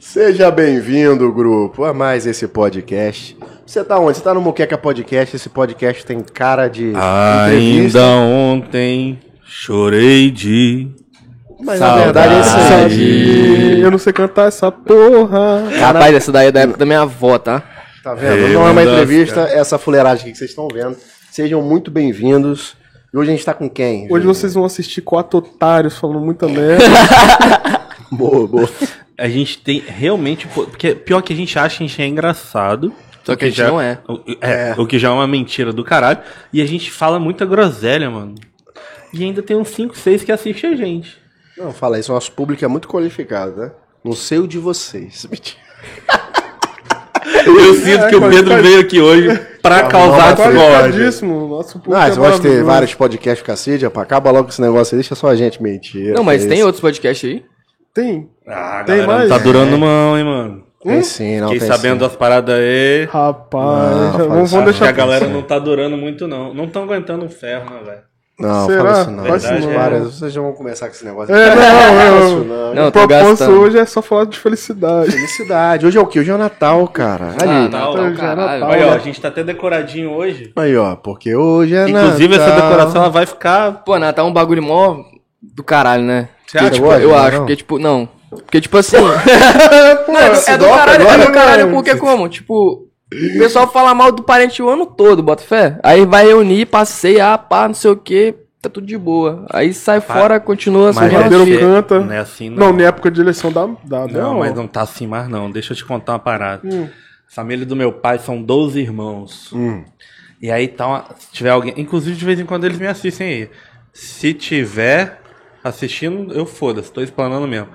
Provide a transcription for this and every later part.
Seja bem-vindo, grupo, a mais esse podcast. Você tá onde? Você tá no Moqueca Podcast. Esse podcast tem cara de entrevista. Ainda ontem chorei de. Mas na verdade é isso aí. Eu não sei cantar essa porra. Rapaz, essa daí é da época da minha avó, tá? Tá vendo? Eu Não é uma entrevista, é essa fuleiragem aqui que vocês estão vendo. Sejam muito bem-vindos. E hoje a gente tá com quem? Hoje gente? vocês vão assistir quatro otários falando muita merda. Boa, boa. A gente tem realmente. Porque pior que a gente acha que a gente é engraçado. Só o que a gente já- não é. o- É, o que já é uma mentira do caralho. E a gente fala muita groselha, mano. E ainda tem uns 5, 6 que assistem a gente. Não, fala isso, nosso público é muito qualificado, né? Não sei o de vocês. Mentira. Eu sinto que o Pedro veio aqui hoje pra causar não, discórdia. Nosso público Ah, é você gosta de ter vários podcasts cacete, rapaz, acaba logo com esse negócio aí, deixa só a gente mentir. Não, mas tem isso. outros podcasts aí? Tem. Ah, Tem galera, não mais? tá durando mão, hein, mano. Tem sim, não Fiquei tem sabendo sim. das paradas aí. Rapaz, Não, vamos, vamos deixar a galera não tá durando muito, não. Não estão aguentando um ferro, né, velho? Não, Será? fala isso não. Sim, não. Para, vocês já vão começar com esse negócio. É, não, Não, eu- não. Não, O propósito gastando. hoje é só falar de felicidade. Felicidade. Hoje é o quê? Hoje é o Natal, cara. Ali. Ah, Natal, Natal, já caralho. Natal. Aí, ó, a gente tá até decoradinho hoje. Aí, ó, porque hoje é Inclusive, Natal. essa decoração ela vai ficar. Pô, Natal é um bagulho mó do caralho, né? Você acha? Gosta, eu não? acho, porque tipo, não. Porque tipo assim. Pô, não, é, do- é caralho, agora, é do caralho, né? porque como? Tipo, o pessoal fala mal do parente o ano todo, bota fé. Aí vai reunir, passeia, pá, não sei o que, tá tudo de boa. Aí sai fora, continua é Rabeiro assim, canta. Não é assim, não. Não, na época de eleição dá. dá Não, não, mas não tá assim mais, não. Deixa eu te contar uma parada. Hum. A família do meu pai são 12 irmãos. Hum. E aí tá uma, se tiver alguém. Inclusive, de vez em quando eles me assistem aí. Se tiver assistindo, eu foda-se, tô explanando mesmo.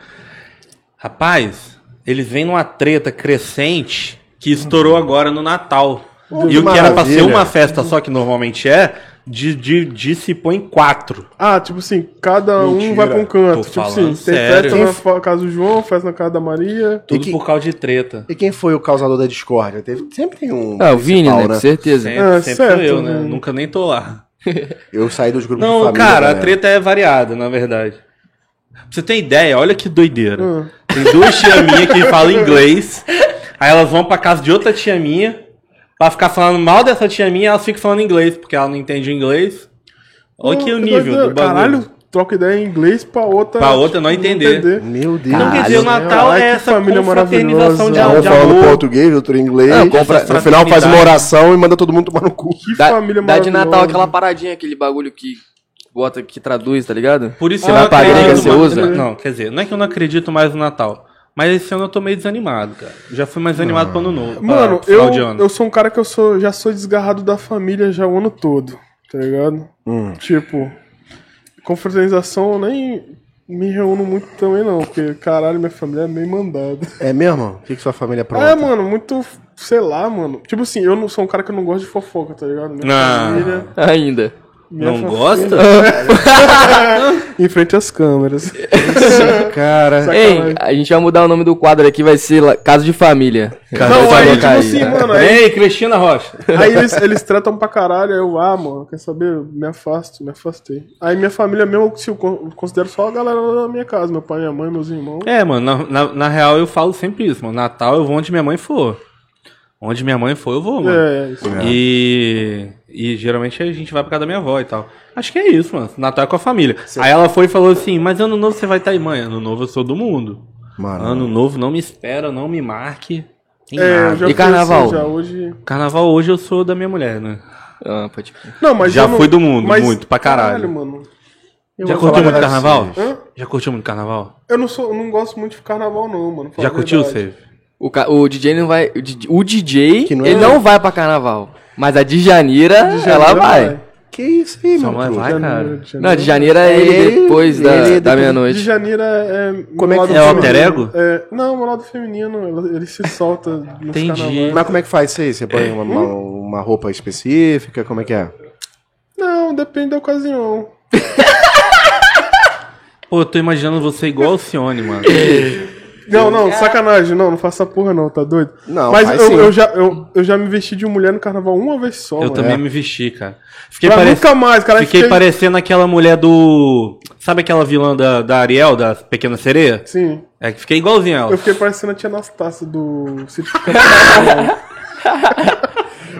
Rapaz, eles vêm numa treta crescente que estourou agora no Natal. Oh, e o que era pra ser uma festa só que normalmente é, de, de, de se põe quatro. Ah, tipo assim, cada Mentira. um vai pra um canto. Tô tipo assim, tem sério. festa na casa do João, festa na casa da Maria. Tudo que- por causa de treta. E quem foi o causador da discórdia? Teve, sempre tem um. Ah, o Vini, né? Com certeza. Sempre, É, sempre certo, sou eu, né? né? Nunca nem tô lá. Eu saí dos grupos de Não, família. cara, a galera. treta é variada, na verdade. Pra você ter ideia, olha que doideira. Hum. Tem duas tia minha que falam inglês, aí elas vão pra casa de outra tia minha, pra ficar falando mal dessa tia minha, elas ficam falando inglês, porque ela não entende inglês. Olha Pô, que o nível doideira. do bagulho. Caralho, troca ideia em inglês pra outra. Pra outra não entender. Meu Deus. Então quer dizer, o Natal é essa família confraternização de, maravilhosa. Um de falando amor. português, outro inglês. Não, compra- no final faz uma oração e manda todo mundo tomar no cu. Que Dá, família dá de Natal maravilhosa. aquela paradinha, aquele bagulho que bota, que traduz, tá ligado? Por isso pra acredito gringa, você mais- usa? Não, quer dizer, não é que eu não acredito mais no Natal. Mas esse ano eu tô meio desanimado, cara. Já fui mais animado pro ano novo. pra- Mano, de eu, ano. eu sou um cara que eu sou, já sou desgarrado da família já o ano todo, tá ligado? Hum. Tipo, confraternização eu nem me reúno muito também não, porque caralho, minha família é meio mandada. É mesmo? O que, que sua família apronta? É, mano, muito, sei lá, mano. Tipo assim, eu não sou um cara que eu não gosto de fofoca, tá ligado? Minha Não. família... Ainda. Minha Não gosta? Em frente às câmeras. Cara, Ei, a gente vai mudar o nome do quadro aqui, vai ser Casa de Família. Não, Vai aí, tipo assim, mano, aí, Ei, Cristina Rocha. aí eles, eles tratam pra caralho, aí eu, ah, mano, quer saber? Eu Me afasto, me afastei. Aí minha família mesmo, se eu con- considero só a galera da minha casa, meu pai, minha mãe, meus irmãos. É, mano, na, na, na real eu falo sempre isso, mano. Natal eu vou onde minha mãe for. Onde minha mãe for, eu vou, mano. É, isso. E, e geralmente a gente vai pra casa da minha avó e tal. Acho que é isso, mano. Natal é com a família. Aí ela foi e falou assim: Mas ano novo você vai estar aí, mãe. Ano novo eu sou do mundo. mano. Ano novo não me espera, não me marque. Em É, eu nada. já E carnaval? assim, já hoje. Carnaval hoje eu sou da minha mulher, né? Ah, pode. Não, mas Já não- fui do mundo, muito, pra caralho. mano. Eu Já curtiu muito carnaval? Hã? Já curtiu muito carnaval? Eu não sou, eu não gosto muito de carnaval não, mano. Já curtiu. Save? O, ca- o DJ não vai. O DJ, o DJ, Que não ele é- não vai pra carnaval. Mas a de Janeira, De ela janeiro vai. Que isso aí, truta? vai, cara. Janeiro, de Não, a de janeiro. Janeira é ele Ele- depois da, ele da depois- De meia-noite. janeiro é. é Como é que- é o alter ego? É, não, meu lado feminino, ele, ele se solta Entendi. Mas como é que faz isso aí? Você põe uma, uma, uma roupa específica? Como é que é? Não, depende da ocasião. Pô, eu tô imaginando você igual o Cione, mano. Não, não, sacanagem. Não, não faça essa porra não, tá doido? Não, Mas eu, eu já, eu, eu já me vesti de mulher no carnaval uma vez só, Eu mano. também É. me vesti, cara. Fiquei, Pra parec- nunca mais, cara. Fiquei parecendo aquela mulher do. Sabe aquela vilã da, da Ariel, da Pequena Sereia? Sim. É que fiquei igualzinho ela. Eu fiquei parecendo a tia Anastácia do Sítio.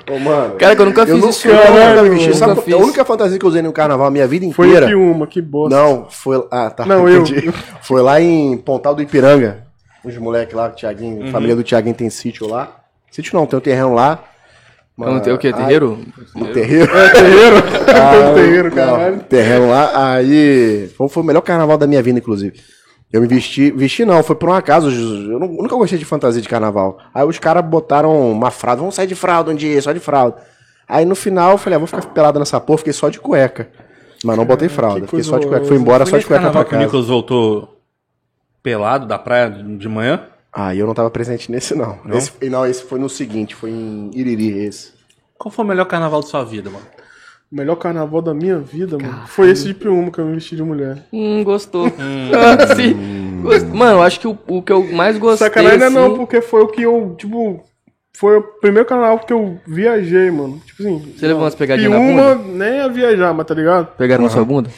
Ô, mano. Cara, que eu nunca eu fiz nunca, isso, eu nunca caralho, me vesti. eu Sabe nunca qual- a fiz. única fantasia que eu usei no carnaval a minha vida Foi inteira. que uma, que bosta. Não, foi. Ah, tá. Não, eu. entendi. Foi lá em Pontal do Ipiranga. Os moleques lá, o Thiaguinho, a família do Thiaguinho tem sítio lá. Sítio não, tem um terreno lá. Não tem o quê? Aí- Terreiro? Um terreiro. Terreiro. Ah, terreiro, não, caralho. terreno lá. Aí. Foi, foi o melhor carnaval da minha vida, inclusive. Eu me vesti. Vesti não, foi por um acaso. Eu nu- nunca gostei de fantasia de carnaval. Aí os caras botaram uma fralda. Vamos sair de fralda um dia, só de fralda. Aí no final eu falei, ah, vou ficar pelado nessa porra, fiquei só de cueca. Mas não botei fralda, que fiquei só de cueca. Fui embora só de cueca pra que o casa. Nicolas voltou pelado da praia de manhã? Ah, eu não tava presente nesse, não. Não? Esse, não, esse foi no seguinte, foi em Iriri, esse. Qual foi o melhor carnaval da sua vida, mano? O melhor carnaval da minha vida, mano. Foi esse de Piuma que eu me vesti de mulher. Hum, gostou. Sim. Gost- Mano, eu acho que o, o que eu mais gostei. Sacanagem não é não, assim, porque foi o que eu, tipo. Foi o primeiro carnaval que eu viajei, mano. Tipo assim. Você levou umas pegadinhas na Piuma bunda? nem ia viajar, mas tá ligado? Pegaram na sua bunda?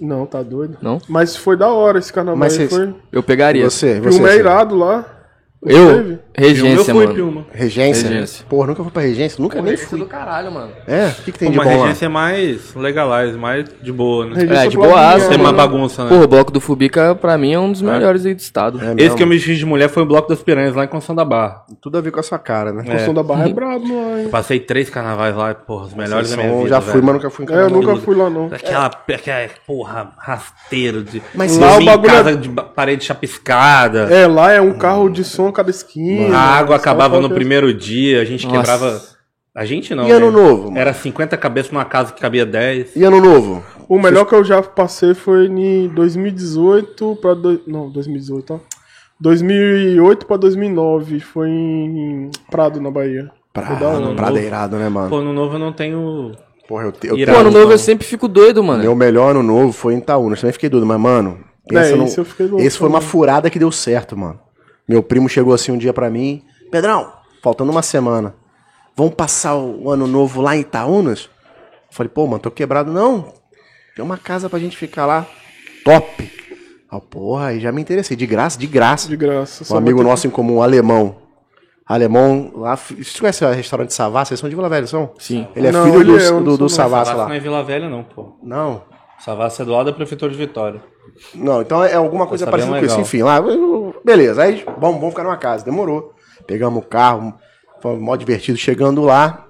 Não, tá doido. Não? Mas foi da hora esse carnaval. Mas aí cês- foi. Eu pegaria. Você, você. Piuma é irado lá. Eu? Teve? Regência, eu fui, mano. Piuma. Regência? Regência. Porra, nunca fui pra regência? Nunca nem fui. do caralho, mano. É? O que, que tem Pô, de uma bom lá? regência é mais legalize, mais de boa, né? Regência É, de boaça, Tem uma mano. bagunça, né? Porra, o bloco do Fubica, pra mim, é um dos melhores aí do estado. É Esse que eu me fiz de mulher foi o Bloco das Piranhas, lá em Constituição da Barra. Tudo a ver com a sua cara, né? O som da barra é brabo lá, hein? Passei três carnavais lá, porra, os melhores da minha São- vida. já fui, velho. mas nunca fui em É, eu carnaval. nunca fui lá, não. Aquela, aquela porra, rasteiro de. Mas lá o em bagulho casa é- de parede chapiscada. É, lá é um carro de som a cada esquina. A água Só acabava no primeiro dia, a gente Nossa. quebrava. A gente não. E ano né? novo, mano? Era 50 cabeças numa casa que cabia 10. E ano novo? O melhor que eu já passei foi em 2018 pra. Do... Não, 2018, ó. 2008 pra 2009. Foi em Prado, na Bahia. Prado, hora. Prado é irado, né, mano? Pô, no novo eu não tenho. Porra, eu, te- eu Irado. Pô, ano novo eu sempre fico doido, mano. Meu melhor ano novo foi em Itaúna. Também fiquei doido, mas, mano. Pensa É, no... esse eu fiquei louco Esse foi uma furada que deu certo, mano. Meu primo chegou assim um dia pra mim. Pedrão, faltando uma semana. Vamos passar o ano novo lá em Itaúnas? Eu falei, pô, mano, tô quebrado. Não. Tem uma casa pra gente ficar lá. Top. Ah, porra, aí já me interessei. De graça, de graça. De graça. Um amigo nosso em comum, um alemão. Alemão, lá. Você conhece o restaurante Savassi? Vocês são de Vila Velha, são? Sim. Ele é Não, filho ele do, é, do, do não. Savassi Savassi não lá. é Vila Velha, não, pô. Não. Savassi é do lado da Prefeitura de Vitória. Não, então é alguma coisa parecida com isso. Enfim, lá, beleza. Aí, vamos, vamos ficar numa casa. Demorou. Pegamos o carro, foi mó divertido. Chegando lá,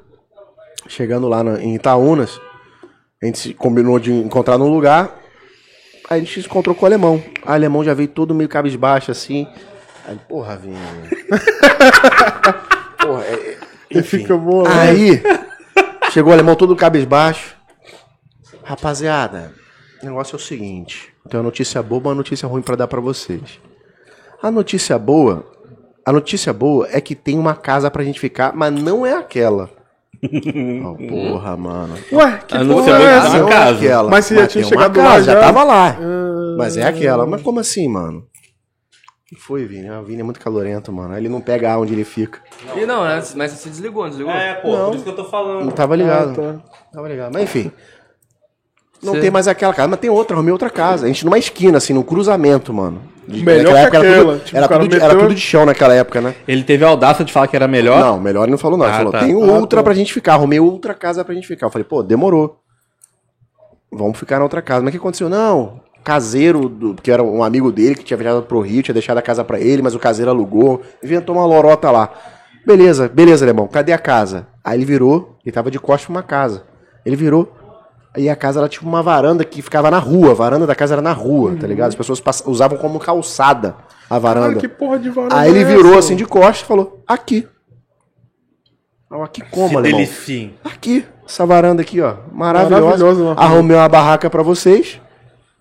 chegando lá no- em Itaúnas, a gente se combinou de encontrar num lugar. Aí a gente se encontrou com o alemão. O alemão já veio todo meio cabisbaixo assim. Aí, porra, Vinho. porra, é, é- Ele enfim. fica né? Aí, chegou o alemão todo cabisbaixo. Rapaziada, o negócio é o seguinte. Tem uma notícia boa e uma notícia ruim pra dar pra vocês. A notícia boa, a notícia boa é que tem uma casa pra gente ficar, mas não é aquela. Oh, porra, mano. Ué, que Ah, não porra é onde essa? Não é casa. aquela. Mas você já tinha chegado lá casa, já? já tava lá. Ah, Mas é aquela. Mas como assim, mano? O que foi, Vini? Ah, O Vini é muito calorento, mano. Ele não pega onde ele fica. E não, né? Mas você desligou, não desligou? É, pô, por isso que eu tô falando. Não tava ligado. Ah, tá. Tava ligado. Mas enfim. Não Cê- tem mais aquela casa, mas tem outra, arrumei outra casa. A gente numa esquina, assim, num cruzamento, mano. De- Melhor naquela que época era aquela. tudo, Tipo, era, tudo de, meteu- era tudo de chão naquela época, né? Ele teve a audácia de falar que era melhor. Não, melhor ele não falou, não. Ele Ah, falou, tá. tem Ah, outra tá. pra gente ficar. Arrumei outra casa pra gente ficar. Eu falei, pô, demorou. Vamos ficar na outra casa. Mas o que aconteceu? Não, caseiro, do, que era um amigo dele que tinha viajado pro Rio, tinha deixado a casa pra ele, mas o caseiro alugou. Inventou uma lorota lá. Beleza, beleza, alemão. Cadê a casa? Aí ele virou, ele tava de costas pra uma casa. Ele virou. Aí a casa era tipo uma varanda que ficava na rua. A varanda da casa era na rua, tá ligado? As pessoas usavam como calçada a varanda. Cara, que porra de varanda Aí ele é virou essa, assim de costas e falou: aqui. Eu, aqui como, Que alemão? delicinho. Aqui, essa varanda aqui, ó. Maravilhosa. Né? Arrumei uma barraca pra vocês.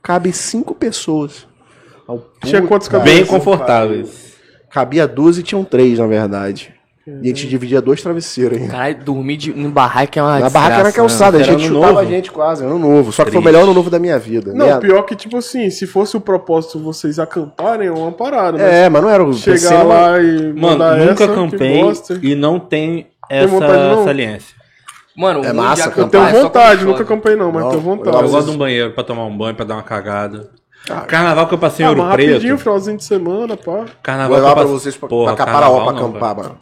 Cabe cinco pessoas. Tinha quantos que Bem confortáveis. Cabia duas e tinham três, na verdade. E a gente dividia dois travesseiros ainda. Caralho, dormir de, em barraca é uma Na barraca era desgraça, calçada, a gente chutava a novo. gente quase, ano novo. Só que foi o Triste. melhor ano novo da minha vida. Não, né? pior que, tipo assim, se fosse o propósito vocês acamparem, é uma parada. mas É, mas não era o Chegar lá e Mano, mandar nunca essa, que acampei e não tem vontade, essa não? saliência. Mano, o É massa, cara. Eu tenho acampar é vontade, quando nunca acampei não, mas Não, tenho vontade. Eu gosto de um banheiro pra tomar um banho, pra dar uma cagada. Carnaval que eu passei em Ah, Ouro mas rapidinho, Preto. finalzinho de semana, pá. Vou Carnaval levar que eu pra vocês pra, Porra, pra Caparaó pra acampar, mano.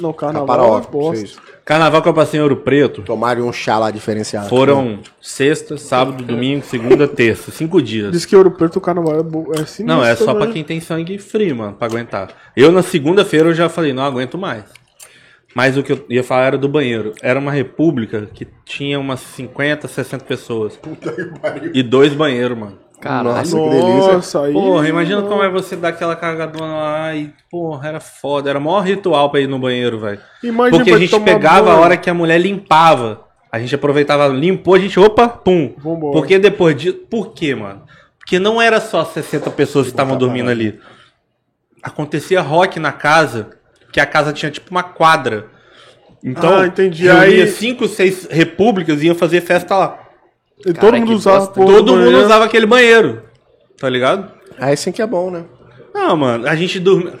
Não, carnaval Caparaó, é vocês Carnaval que eu passei em Ouro Preto. tomarem um chá lá diferenciado. Foram sexta, sábado, domingo, segunda, terça. Cinco dias. Diz que Ouro Preto o carnaval é, bo... é sinistro Não, é só também. pra quem tem sangue frio, mano, pra aguentar. Eu na segunda-feira eu já falei, não aguento mais. Mas o que eu ia falar era do banheiro. Era uma república que tinha umas 50, 60 pessoas. E dois banheiros, mano. Caralho. Nossa, que delícia. Nossa, aí... Porra, imagina como é você dar aquela cagadona lá e, porra, era foda. Era o maior ritual pra ir no banheiro, velho. Imagina Porque a gente pegava banho. a hora que a mulher limpava. A gente aproveitava, limpou, a gente, opa, pum. Vambora. Porque depois de. Por quê, mano? Porque não era só 60 pessoas que estavam dormindo ali. Acontecia rock na casa, que a casa tinha tipo uma quadra. Então, Ah, entendi. reunia Aí- cinco, seis repúblicas e iam fazer festa lá. E todo mundo usava Todo do mundo banheiro. usava aquele banheiro. Tá ligado? Aí sim que é bom, né? Não, mano, a gente dorme.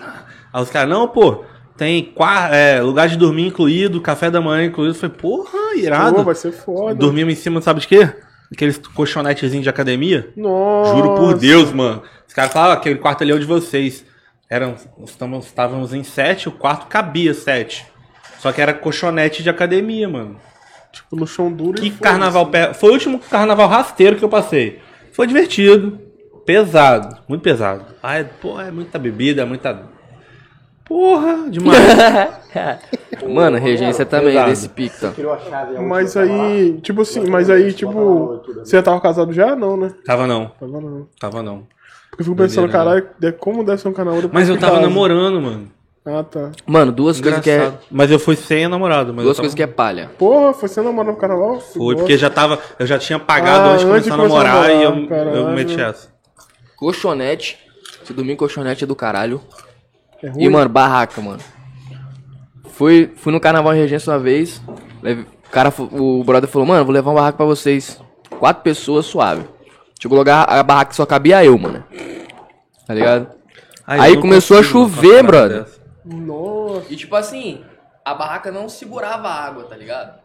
Aí os caras, não, pô, tem qua- é, lugar de dormir incluído, café da manhã incluído. Eu falei, porra, irado. Pô, vai ser foda. Dormimos em cima, sabe de quê? Aqueles colchonetezinhos de academia. Nossa. Juro por Deus, mano. Os caras falavam, aquele quarto ali é o de vocês. Eram, estamos, estávamos em sete, o quarto cabia sete. Só que era colchonete de academia, mano. Tipo, no chão duro Que e carnaval. pe- Foi o último carnaval rasteiro que eu passei. Foi divertido. Pesado. Muito pesado. Ai, porra, é muita bebida, é muita. Porra, demais. Mano, regência também Pesado. desse pique, tá? Mas aí, tipo assim, mas aí, tipo, você já tava casado já? Não, né? tava não. Tava não. Tava não. Porque eu fico pensando, Doideira, caralho, de- como deve ser um canal depois Mas eu tava casa. namorando, mano. Ah, tá. Mano, duas coisas que é. Engraçado. Mas eu fui sem a namorada. Mas Duas tava... coisas que é palha. Porra, foi você namorando no carnaval? Foi, porque já tava. Eu já tinha pagado Ah, antes de começar a namorar e eu, caralho. eu meti essa. Colchonete. Se dormir colchonete é do caralho. É ruim. E, mano, barraca, mano. Fui, fui no carnaval em regência uma vez. leve- O cara, o brother falou, mano, vou levar um barraco pra vocês. Quatro pessoas, suave. Chegou lugar, a barraca só cabia eu, mano. Tá ligado? Aí começou a chover, brother. dessa. Nossa. E tipo assim, a barraca não segurava a água, tá ligado?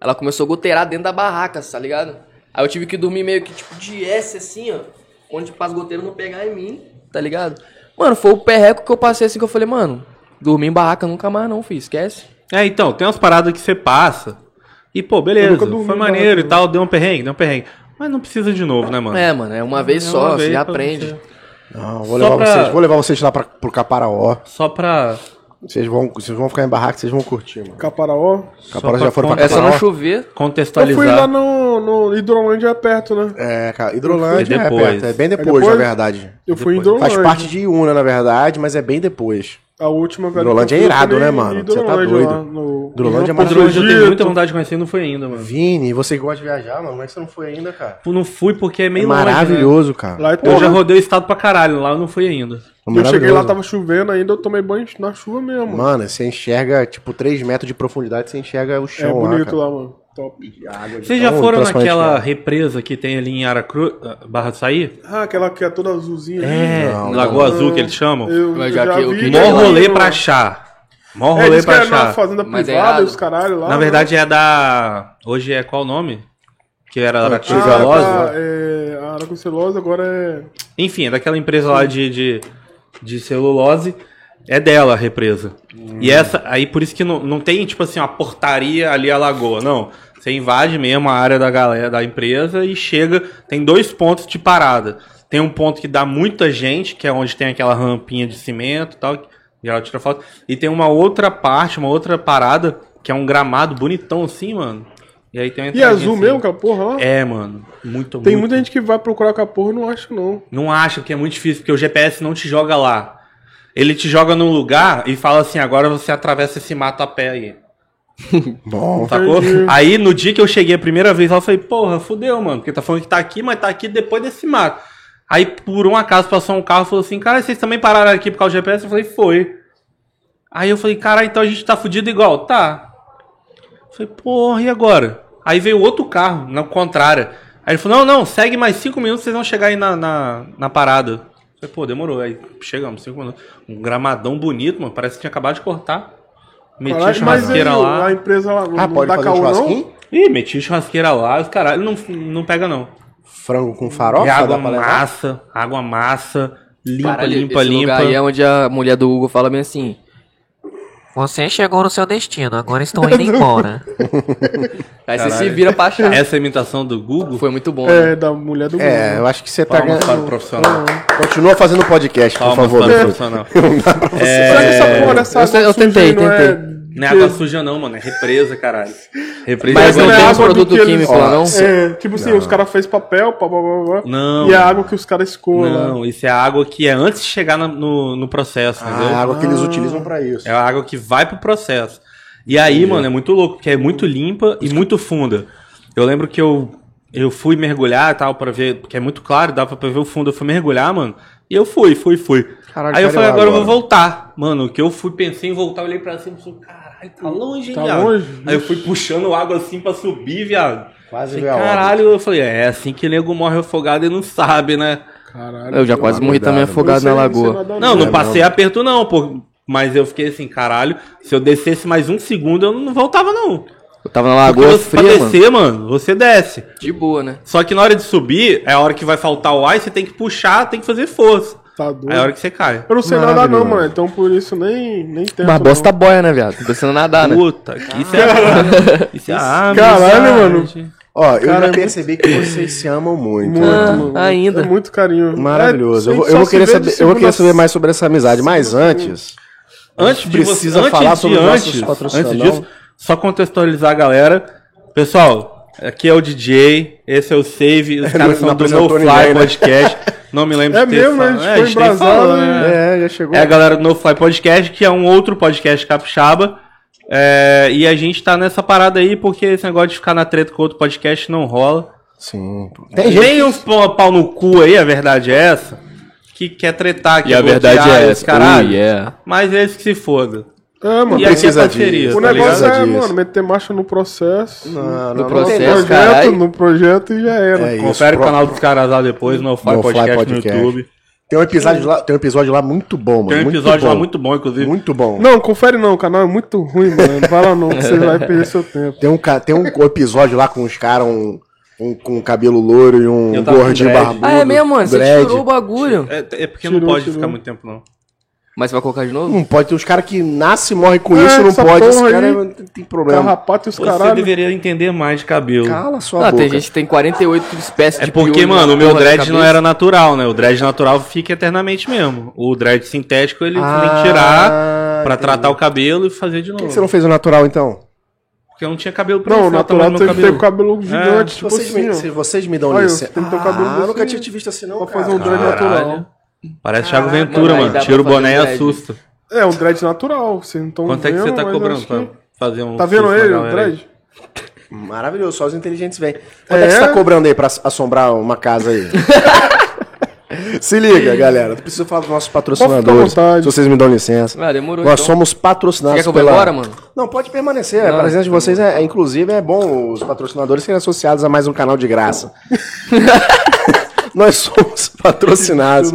Ela começou a goteirar dentro da barraca, tá ligado? Aí eu tive que dormir meio que tipo de S assim, ó. Onde para as goteiras não pegar em mim, tá ligado? Mano, foi o perreco que eu passei assim que eu falei, mano, dormir em barraca nunca mais não, filho, esquece. É, então, tem umas paradas que você passa. E, pô, beleza, foi maneiro e tal, deu um perrengue, deu um perrengue. Mas não precisa de novo, né, mano? É, mano, é uma vez É só, uma vez você aprende. você. Não, vou levar, pra- vocês, vou levar vocês lá pra, pro Caparaó. Só pra. Vocês vão, vocês vão ficar em barraca, vocês vão curtir, mano. Caparaó. Caparaó já foram pra É só não Caparaó? chover. Eu Contextualizar. fui lá no, no Hidrolândia é perto, né? É, cara, Hidrolândia É é, depois. perto. É bem depois, depois? na verdade. Eu fui em. Hidrolândia. Faz parte de Iuna, na verdade, mas é bem depois. A última velho. Hidrolândia é irado, né, mano? Você tá doido. no- Hidrolândia é Hidrolândia eu tenho muita vontade de conhecer e não foi ainda, mano. Vini, você que gosta de viajar, mano, como é que você não foi ainda, cara? Eu não fui porque é É meio longe, né? maravilhoso, cara. Lá é Eu porra. já rodei o estado pra caralho, lá eu não fui ainda. É Eu cheguei lá, maravilhoso. tava chovendo ainda, eu tomei banho na chuva mesmo. Mano, você enxerga, tipo, 3 metros de profundidade, você enxerga o é chão bonito lá, lá, mano. Top. cara. Vocês já Então, foram naquela cara. represa que tem ali em Aracruz, Barra do Saí? Ah, aquela que é toda azulzinha. ali. É, Não, Lagoa não. Azul que eles chamam. Eu, Mas eu já já que eu vi. Mó rolê pra achar. Mó É, rolê pra é na achar. fazenda Mas é privada, errado. os caralho lá. Na né? verdade é da. Hoje é qual o nome? Que era da ah, tá, é, a Aracucelosa agora é... Enfim, é daquela empresa lá de, de, de celulose. É dela a represa. E essa, aí por isso que não, não tem, tipo assim, uma portaria ali a lagoa. Não. Você invade mesmo a área da galera da empresa e chega. Tem dois pontos de parada. Tem um ponto que dá muita gente, que é onde tem aquela rampinha de cimento e tal. Geral tira foto. E tem uma outra parte, uma outra parada, que é um gramado bonitão assim, mano. E aí tem E azul assim. mesmo, aquela porra lá? É, mano. Muito, Tem muito. muita gente que vai procurar com a porra e não acha, não. Não acha que é muito difícil, porque o GPS não te joga lá. Ele te joga num lugar e fala assim, agora você atravessa esse mato a pé aí. Bom, Sacou? Entendi. Aí no dia que eu cheguei a primeira vez, eu falei, porra, fudeu, mano. Porque tá falando que tá aqui, mas tá aqui depois desse mato. Aí por um acaso passou um carro e falou assim, cara, vocês também pararam aqui por causa do GPS? Eu falei, foi. Aí eu falei, cara, então a gente tá fudido igual. Tá. Eu falei, porra, e agora? Aí veio outro carro, na contrária. Aí ele falou, não, não, segue mais cinco minutos, vocês vão chegar aí na, na, na parada. Eu falei, pô, demorou. Aí chegamos, cinco minutos. Um gramadão bonito, mano, parece que tinha acabado de cortar. Meti a Caralho, mas aí, churrasqueira lá. a empresa lá Ah, não pode fazer caô, não? churrasquinho? Ih, meti churrasqueira lá, os caralho, não, não pega não. Frango com farofa? e água massa, água massa, limpa, Caralho, limpa, esse limpa. lugar aí é onde a mulher do Hugo fala bem assim. Você chegou no seu destino, agora estou indo embora. Aí você se vira pra achar. Essa imitação do Google, Foi muito bom. né? É, da mulher do É, Google. eu acho que você tá palmas para o ganhando. profissional. Continua fazendo podcast, por Palmas favor. para o profissional. Será que essa porra dessa eu tentei, não é tentei. Não é água suja não, mano, é represa, caralho. Represa Mas é não água tem de- os produtos que eles- químicos lá, não? É, tipo assim, os caras fez papel, pá, pá, pá, pá, Não. e a água que os caras escoam. Não, isso é água que é antes de chegar no, no processo, entendeu? A água que eles utilizam pra isso. É a água que vai pro processo. E aí, mano, é muito louco, porque é muito limpa e muito funda. Eu lembro que eu, eu fui mergulhar e tal, pra ver, porque é muito claro, dava pra ver o fundo. Eu fui mergulhar, mano, e eu fui, fui, fui. Caralho, aí eu falei, agora eu vou voltar. Mano, o que eu fui, pensei em voltar, olhei pra cima e falei, caralho, tá longe, hein, Tá viado? longe? Aí eu fui puxando água assim pra subir, viado. Quase Falei, caralho, eu falei, é assim que nego morre afogado e não sabe, né? Caralho. Eu já quase morri também cuidado. afogado na lagoa. Não, não passei aperto não, pô. Mas eu fiquei assim, caralho, se eu descesse mais um segundo, eu não voltava não. Eu tava na Porque lagoa você, pra fria, mano. descer, mano, você desce. De boa, né? Só que na hora de subir, é a hora que vai faltar o ar e você tem que puxar, tem que fazer força. Tá doido. É a hora que você cai. Eu não sei nadar não, mano, então por isso nem, nem tento. Mas bosta não. boia, né, viado? Tô pensando em nadar, né? Puta, que isso é. isso é Caralho, mano. Ó, eu Cara, já percebi que vocês se amam muito. Muito, mano. ainda. É muito carinho. Maravilhoso. É, eu vou, eu vou querer saber, eu vou querer saber mais sobre essa amizade, mas antes. Antes de Precisa você, antes falar sobre os de, nossos antes, patrocinadores. antes disso, só contextualizar a galera. Pessoal, aqui é o DJ, esse é o Save, os caras não são do No ninguém, Fly né? Podcast. Não me lembro É de ter mesmo, falado. a gente foi nem embrasado, falou, né? É, já chegou. É a galera do No Fly Podcast, que é um outro podcast capixaba. É, e a gente tá nessa parada aí porque esse negócio de ficar na treta com outro podcast não rola. Sim. Tem gente. Tem uns pau no cu aí, a verdade é essa, que quer tretar, que E a verdade é essa. caralho. Oh, yeah. Mas esse que se foda. É, mano. E é precisa disso. O tá negócio ligado? é, disso. mano, meter marcha no processo. Não, No processo, no dessa. projeto, caralho. no projeto e já era. É isso. Confere o canal dos caras lá depois, no Fly No Fly Podcast, Podcast. no YouTube. Tem um episódio lá, tem um episódio lá muito bom, mano. Tem um muito episódio bom. lá muito bom, inclusive. Muito bom. Não, confere não, o canal é muito ruim, mano. Não fala não, que você vai perder seu tempo. Tem um, tem um episódio lá com os caras, um, um com cabelo loiro e um gordinho barbudo. Ah, é mesmo, mano? Você tirou o bagulho. É, é porque Tirou, não pode tirou. ficar muito tempo, não. Mas você vai colocar de novo? Não pode, tem uns caras que nascem e morrem com É, isso, não pode. Esse cara aí. é- tem- problema. Carrapato e os Você caralho. deveria entender mais de cabelo. Cala sua Ah, boca. tem gente que tem 48 espécies É de porque, piolho na mano, o meu porra da dread não era natural, né? O dread natural fica eternamente mesmo. O dread sintético ele Ah, tem que tirar pra entendi. tratar o cabelo e fazer de Por novo. que você não fez o natural, então? Porque eu não tinha cabelo pra Não, o natural tem meu que ter o cabelo gigante, Se tipo vocês, assim, me, se vocês me dão licença. o cabelo Ah, desse- nunca tinha te visto assim, não. Pra cara. fazer um dread natural. Parece Thiago Caralho, Ventura, mano, mano. Tira o boné e assusta. É, um dread natural, vocês não estão vendo. Quanto é que você tá cobrando pra que- fazer um Tá vendo ele, o dread? Maravilhoso, só os inteligentes vêm. Quanto é, que É? você tá cobrando aí pra assombrar uma casa aí? Se liga, galera. Preciso falar dos nossos patrocinadores. Se vocês me dão licença. Ah, demorou, Nós então. somos patrocinados Quer que eu vá embora, mano? Não, pode permanecer. a Não. presença de vocês é, é, inclusive, é bom os patrocinadores serem associados a mais um canal de graça. Nós somos patrocinados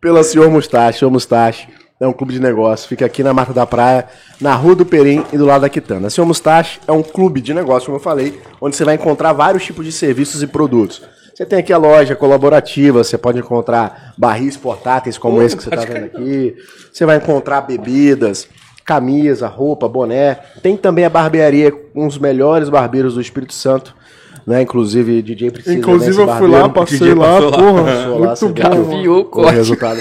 pela Senhor Mustache. Senhor Mustache é um clube de negócio. Fica aqui na Mata da Praia, na Rua do Perim e do lado da Quitanda. Senhor Mustache é um clube de negócio, como eu falei, onde você vai encontrar vários tipos de serviços e produtos. Você tem aqui a loja colaborativa, você pode encontrar barris portáteis como esse que você está vendo aqui. Você vai encontrar bebidas, camisa, roupa, boné. Tem também a barbearia com os melhores barbeiros do Espírito Santo. Né? Inclusive, DJ precisa Inclusive né, eu esse fui lá, passei lá, lá. porra. Passou lá, Muito viu? bom. O o corte. resultado.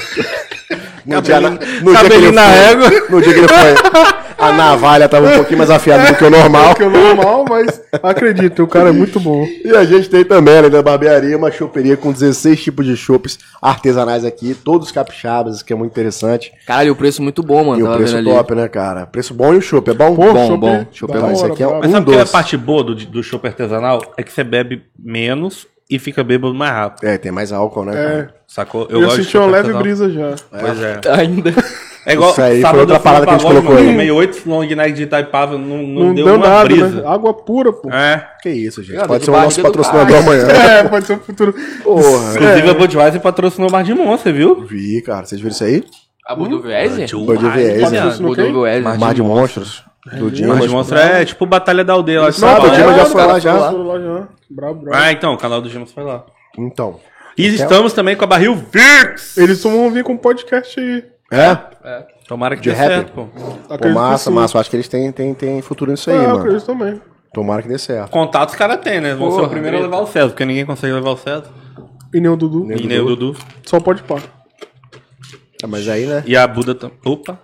No dia, na- no dia que ele Cabelinho régua. No dia que ele foi, a navalha tava um pouquinho mais afiada do que o normal. Que é normal, mas acredito, o cara é muito bom. E a gente tem também, além da barbearia, uma choperia com 16 tipos de chopes artesanais aqui, todos capixabas, que é muito interessante. Caralho, o preço muito bom, mano. E o preço vendo ali. top, né, cara? Preço bom e o chopp é bom? Pô, Bom, chope- bom. Chope é da bom. Esse hora, aqui é brabo. Mas Um sabe o que é a doce. parte boa do, do chopp artesanal? É que você bebe menos e fica bêbado mais rápido. É, tem mais álcool, né? É. cara? Sacou? Eu, gosto de senti uma leve brisa já. Pois é. Ainda. É igual Isso aí foi outra eu parada que a gente colocou aí. Tomei 8 long night de Itaipava, não, não, Não deu, deu uma nada, brisa. né? Água pura, pô. É. Que isso, gente. Não, Pode de ser o nosso patrocinador amanhã. É, pode ser o futuro. Porra. Inclusive a Budweiser patrocinou o Bar de Monster, viu? Vi, cara. Vocês viram isso aí? A Budweiser? Budweiser. Budweiser. Mar de monstros. Do Bar Dimas. de Monster é tipo Batalha da Aldeia lá Paulo. o Dimas já foi lá já. Ah, então, o canal do Dimas foi lá. Então. E estamos também com a Barril Vix! Eles só vão vir com podcast aí. É? Tomara que De dê rap? certo, pô. Pô, massa, massa. Eu acho que eles têm, têm, têm futuro nisso aí, É, eu mano. acredito também. Tomara que dê certo. Contato os caras têm, né? Vão ser o primeiro a levar o César, porque ninguém consegue levar o César. E nem o Dudu. E nem o Dudu. Só pode pá. É, mas aí, né? E a Buda também. Opa!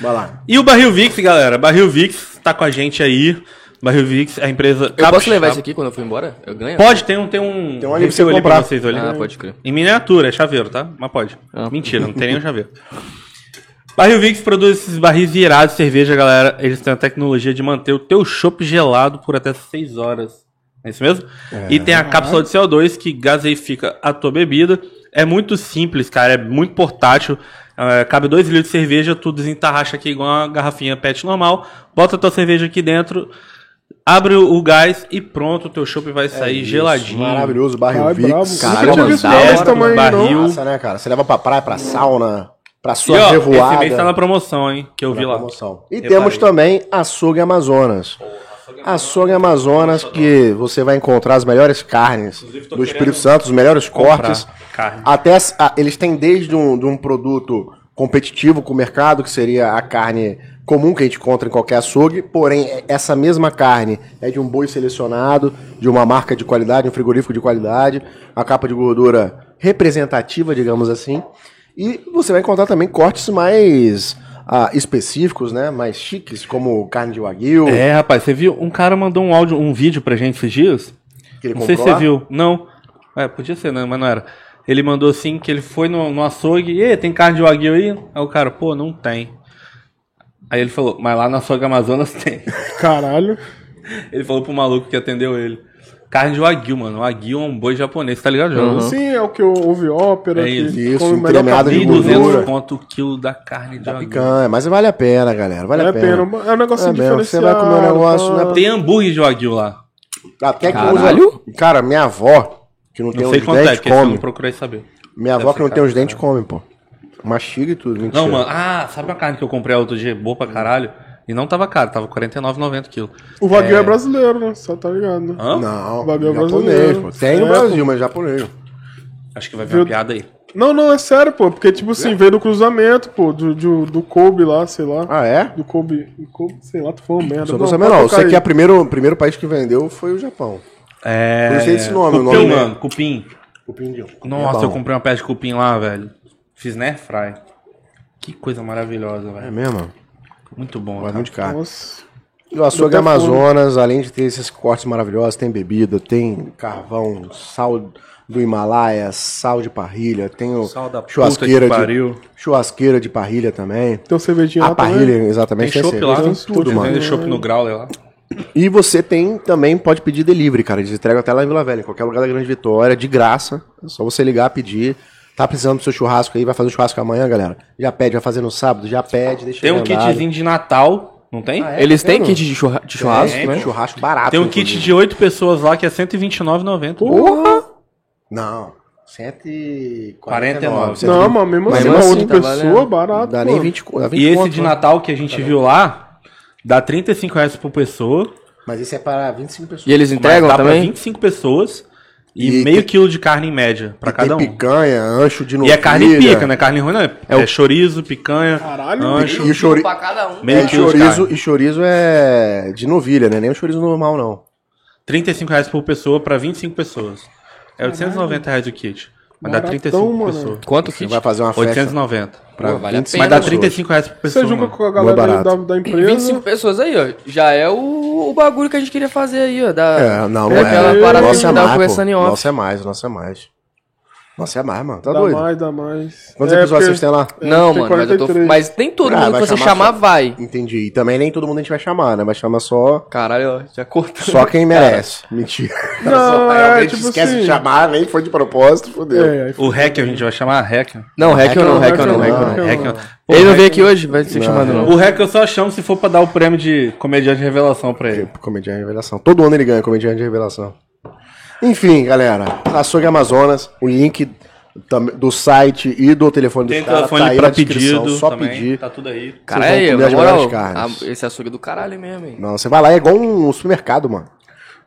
Vai lá. E o Barril Vix, galera. Barril Vix tá com a gente aí. Barril Vix, a empresa. Eu posso levar isso aqui quando eu for embora? Eu ganho? Pode, tem um. Tem um, Tem um ali pra você pra comprar. vocês ali. Ah, pode crer. Em miniatura, é chaveiro, tá? Mas pode. Ah. Mentira, não tem nenhum chaveiro. Barril Vix produz esses barris irados de cerveja, galera. Eles têm a tecnologia de manter o teu chopp gelado por até 6 horas. É isso mesmo? E tem a cápsula de CO2 que gaseifica a tua bebida. É muito simples, cara. É muito portátil. É, cabe 2 litros de cerveja, tu desentarracha aqui igual uma garrafinha PET normal. Bota a tua cerveja aqui dentro. Abre o gás e pronto, o teu chopp vai sair geladinho. Maravilhoso, barril Ai. Vix. Caralho, Nunca tinha mano, tamanho, barril. não. Massa, né, cara? Você leva pra praia, pra sauna, pra E sua ó, revoada. esse mês tá na promoção, hein? Que eu vi Na lá. promoção. E Reparei. temos também Açougue Amazonas. Açougue Amazonas, que você vai encontrar as melhores carnes do Espírito Santo, os melhores cortes. carne. Até a- eles têm desde um, de um produto competitivo com o mercado, que seria a carne comum que a gente encontra em qualquer açougue, porém essa mesma carne é de um boi selecionado, de uma marca de qualidade, um frigorífico de qualidade, a capa de gordura representativa, digamos assim. E você vai encontrar também cortes mais ah, específicos, né, mais chiques, como carne de wagyu, É, rapaz, você viu? Um cara mandou um áudio, um vídeo pra gente esses dias. que ele Não sei se comprou você lá. viu. Não. É, podia ser, né? Mas não era. Ele mandou assim que ele foi no, no açougue. E tem carne de wagyu aí? Aí o cara, pô, não tem. Aí ele falou, mas lá no açougue Amazonas tem. Caralho. Ele falou pro maluco que atendeu ele. Carne de wagyu, mano. Wagyu é um boi japonês, tá ligado, João? Sim, é o que ouve ópera. É que isso. Isso, come melhor entremeado de cabelo. 1.200 gordura. conto o quilo da carne de wagyu. Picanha, mas vale a pena, galera, vale, Vale a pena. É um negocinho É mesmo, você diferenciado. vai comer um negócio, tá? né? Tem hambúrguer de wagyu lá. Até que Caralho. usa... Cara, minha avó, que não, tem Não sei os quanto é, dentes, eu come. não procurei saber. Minha avó Deve que não tem os dentes, come, pô. Mastiga e tudo, mentira. Não, mano. Ah, sabe uma carne que eu comprei outro dia? Boa pra caralho? E não tava caro, tava R$ 49,90 quilo. O Wagyu é... brasileiro, né? Só tá ligado. Hã? Não, Bagulho é japonês, brasileiro. pô. Tem no É, Brasil, mas japonês. Acho que vai vir uma piada aí. Não, não, é sério, pô. Porque, tipo assim, veio do cruzamento, pô. Do, do, do Kobe lá, sei lá. Ah, é? Do Kobe, do Kobe, sei lá, tu falou merda. Só não não. Eu sei que o primeiro, primeiro país que vendeu foi o Japão. É. Eu não sei esse nome, o Cupim, nome mano. Cupim. Cupim de- Nossa, é eu comprei uma peça de cupim lá, velho. Fiz na airfry. Que coisa maravilhosa, É velho. mesmo? Muito bom, Vai cara. muito caro. Nossa. E o açougue Amazonas, além de ter esses cortes maravilhosos, tem bebida, tem carvão, sal do Himalaia, sal de parrilha, tem o Sal da puta churrasqueira que de pariu. churrasqueira de parrilha também. Tem um cervejinho A lá também. parrilha, Tem exatamente, tem, chopp lá, tem tudo, Tem mano. chopp no growler lá. E você tem também, pode pedir delivery, cara. Eles entregam até lá em Vila Velha, em qualquer lugar da Grande Vitória, de graça. É só você ligar, pedir. Tá precisando do seu churrasco aí, vai fazer o churrasco amanhã, galera. Já pede, vai fazer no sábado, já pede, deixa Tem um agendado. kitzinho de Natal, não tem? Ah, é? Eles têm Tá kit de, churra de churrasco, Tem, né? churrasco barato. Tem um kit de 8 pessoas lá que é R$ 129,90. Porra! Não, 149. 49. Não, mas mesmo Mas assim, pra assim, outra tá pessoa, barato. Dá nem 20, dá 20 E esse conto, de né? Natal que a gente viu lá, dá 35 reais por pessoa. Mas esse é para 25 pessoas. E eles mas entregam dá pra também? 25 pessoas e, E meio tem- quilo de carne em média pra E cada um. picanha, ancho de E novilha. é carne pica, né? Carne ruim não é. É, chorizo, picanha, Caralho, ancho. E o chori... Pra cada um. Meio É, e quilo de chorizo, carne. e chorizo é de novilha, né? Nem o chorizo normal, não. 35 reais por pessoa pra 25 pessoas. É 890 reais o kit. Mas dá Baratão, 35 por mano. pessoa. Quanto kit? vai fazer uma festa 890. pra Pô, vale a 25 pena. Mas dá pessoas. 35 reais por pessoa. Você junta com a galera é aí da, da empresa. 25 pessoas aí, ó. Já é o, o bagulho que a gente queria fazer aí, ó. Da, É, não, não Tem aquela é. parada Nossa que é a gente tava mais, conversando em off. Nossa é mais, nossa é mais. Nossa, é mais, mano. Tá dá doido. mais, dá mais. Quantos É, episódios vocês têm lá? Não, tem mano, mas eu tô. 43. Mas nem todo Ah, mundo que você chamar só- vai. Entendi. E também nem todo mundo a gente vai chamar, né? Vai chamar só, Caralho, ó, já cortou. só quem merece. Mentira. Não, Só- aí é, alguém tipo esquece de assim- chamar, nem foi de propósito, fodeu. É, O Hack a gente vai chamar Hack. Não, hack ou não, hack não, não, hack não. não. Não. Ele não veio aqui hoje? Vai ser chamado não. O Hack eu só chamo se for pra dar o prêmio de comediante de revelação pra ele. Comediante de revelação. Todo ano ele ganha comediante de revelação. Enfim, galera. Açougue Amazonas, o link do site e do telefone dos Tem caras telefone tá aí pra na descrição, pedido só também. pedir. Tá tudo aí. Cara, vão aí, melhores carnes. a- esse açougue é do caralho mesmo, hein? Não, você vai lá, é igual um supermercado, mano.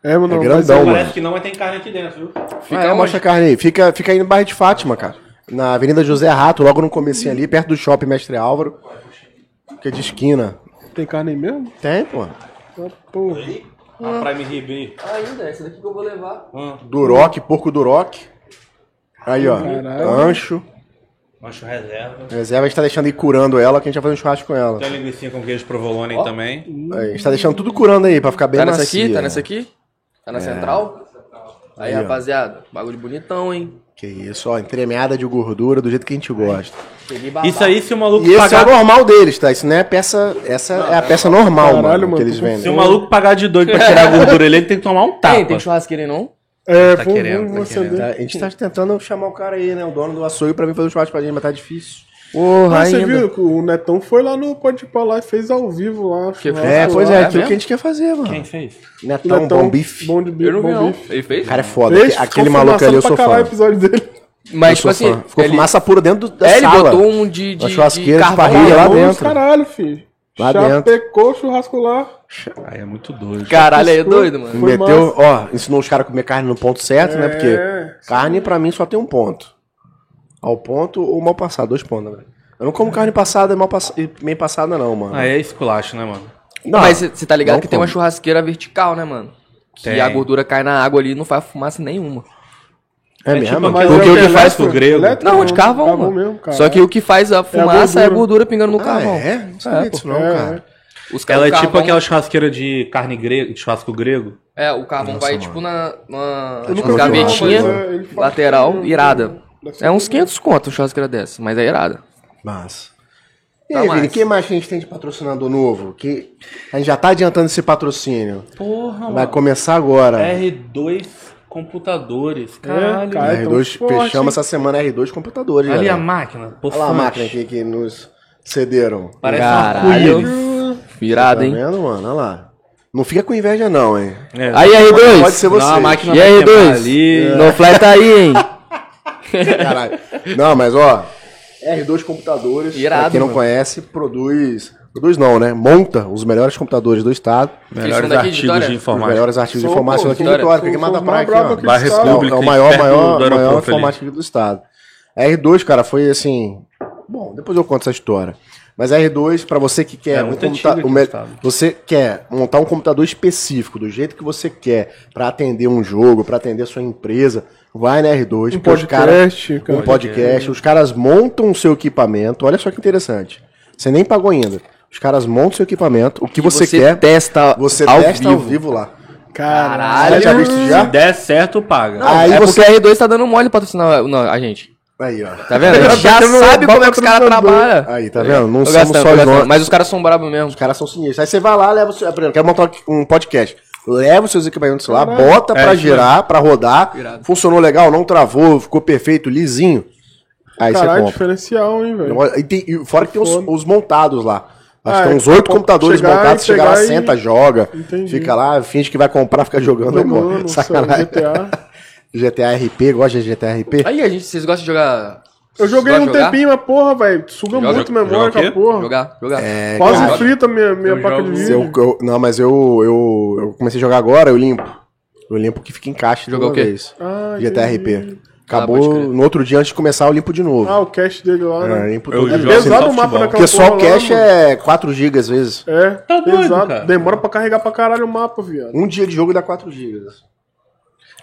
É, mano, É grandão, eu- mano. Parece que não, mas tem carne aqui dentro, viu? Fica ah, é, mostra a carne aí. Fica, fica aí no bairro de Fátima, cara. Na Avenida José Rato, logo no comecinho ali, perto do shopping Mestre Álvaro. Que é de esquina. Tem carne aí mesmo? Tem, pô. Ah, porra. A Prime Rib. Ainda, essa daqui que eu vou levar. Duroc, porco Duroc. Aí, ó. Caralho. Ancho. Mancho reserva. Reserva, a gente tá deixando aí curando ela, que a gente vai fazer um churrasco com ela. Tem a linguiça com queijo provolone também. Aí, a gente tá deixando tudo curando aí, pra ficar bem Tá nessa aqui? Tá nessa aqui? Tá na central? Aí, Aí, ó. rapaziada, bagulho bonitão, hein? Que isso, ó, entremeada de gordura, do jeito que a gente gosta. Isso aí, se o maluco E esse pagar... é o normal deles, tá? Isso não é peça. Essa é a peça normal, Caralho, mano, mano, que eles com Se vendem. o maluco pagar de doido pra tirar a gordura dele, ele tem que tomar um tapa. Tem, tem churrasqueira aí não? É, Tá vamos, querendo, tá querendo. Tá, A gente tá tentando chamar o cara aí, né? O dono do açougue pra vir fazer um churrasco pra gente, mas tá difícil. Porra, você ainda. viu que o Netão foi lá no Pode lá e fez ao vivo lá. churrasco É, pois lá. é, é aquilo mesmo? que a gente quer fazer, mano. Quem fez? Netão, Netão, bom bife. Bom de bife. Eu não vi, bom não. bife. Ele fez? O cara é foda. Fez, Aquele ficou maluco ali eu sou fã. o episódio dele. Mas, Eu tipo assim, fã. Ficou ele... fumaça pura dentro da É, ele sala. botou um de, de, churrasqueira de carvão parrilha lá dentro. Caralho, filho. Lá Já dentro. churrasco lá. Aí é muito doido. Caralho, aí é doido, mano. Foi Meteu, ó, ensinou os caras a comer carne no ponto certo, né? Porque É. carne pra mim só tem um ponto. Ao ponto ou mal passado, dois pontos, né? Eu não como carne passada e mal pass... e meio passada, não, mano. Aí é esculacho, né, mano? Não, Mas você tá ligado que tem uma como. churrasqueira vertical, né, mano? Que Tem. a gordura cai na água ali e não faz fumaça nenhuma. É, É mesmo? tipo Mas eu- o que é ele faz elétrico? com o grego? Elétrico Não, de carvão, Carvão mano. mesmo, cara. Só que o que faz a fumaça é a gordura. gordura, pingando no Ah, carvão. é? Não sabia É, disso não, É, cara. Os Ela é tipo carvão- aquela churrasqueira de carne grega, de churrasco grego. É, o carvão vai tipo na, na nas vi, gavetinha não, mas, é, ele faz lateral, irada. É uns com- 500 conto uma churrasqueira dessa, mas é irada. Mas. E Tá aí. Vini, quem mais que a gente tem de patrocinador novo? Que a gente já tá adiantando esse patrocínio. Porra, Vai começar agora. R2 computadores. Caralho. cara. Ah, então R2, forte, fechamos essa semana R2 computadores. Ali a galera. máquina. Olha lá a máquina aqui que nos cederam. Parece Caralho. uma Arco-íris. Irada, Tá hein? vendo, mano? Olha lá. Não fica com inveja, não, hein? É. Aí, R2. Pode ser você. Não, a máquina E aí, queimar dois? ali. É. No fly tá aí, hein? Caralho. Não, mas ó, R2 Computadores, Irado, pra quem não mano. conhece, produz. Produz não, né? Monta os melhores computadores do estado. Melhores de artigos Vitória? de Os informática. melhores artigos de Sou, informação pô, aqui de Vitória. Aqui Sou- mata sou pra mais cá, brabo ó. aqui. É o- República, é o maior, maior, maior informática do estado. A R2, cara, foi assim. Bom, depois eu conto essa história. Mas a R2, pra você que quer É um muito computa- antiga aqui o no me- estado. você quer montar um computador específico do jeito que você quer pra atender um jogo, pra atender a sua empresa, vai na R2, Um porque os caras podcast, cara. um podcast, os caras montam o seu equipamento. Olha só que interessante. Você nem pagou ainda. Os caras montam o seu equipamento, o que você, quer, testa você ao testa vivo. ao vivo lá. Caralho. Você já visto Se já? der certo, paga. Não, Aí é você- porque a R2 tá dando mole pra patrocinar não, a gente. Aí, ó. Tá vendo? A gente já tendo sabe como é que os caras trabalham. Aí, tá vendo? Não somos gastando, só os. Mas os caras são bravos mesmo. Os caras são sinistros. Aí você vai lá, leva o seu. por exemplo, Quer montar um podcast. Leva os seus equipamentos lá, Caralho. bota É, pra isso girar, pra rodar. Irado. Funcionou legal, não travou, ficou perfeito, lisinho. Aí você Caralho, compra. diferencial, hein, velho. E tem- e fora que tem os, os montados lá. Acho Ah, que tem é, uns oito computadores chegar montados, chega lá, e- senta, joga. Entendi. Fica lá, finge que vai comprar, fica é. Jogando, Sacanagem. GTA. GTA RP, gosta de GTA RP? Aí, a gente, vocês gostam de jogar... Eu joguei um tempinho, mas porra, velho, suga Joga- muito joga memória com a porra. Jogar? Jogar? É, Quase cara, frita minha, minha placa jogo- de se eu- vídeo. eu- não, mas eu, eu, eu comecei a jogar agora, eu limpo. Eu limpo que fica em caixa Jogou o quê? vez. Ah, GTA entendi. RP. Acabou, Ah, no outro dia antes de começar, eu limpo de novo. Ah, o cache dele lá, é, né? limpo Eu tudo. É pesado o mapa daquela Porque só o lá, cache mano. é 4 GB às vezes. É, Tá doido, pesado. Demora pra carregar pra caralho o mapa, viado. Um dia de jogo dá 4 GB.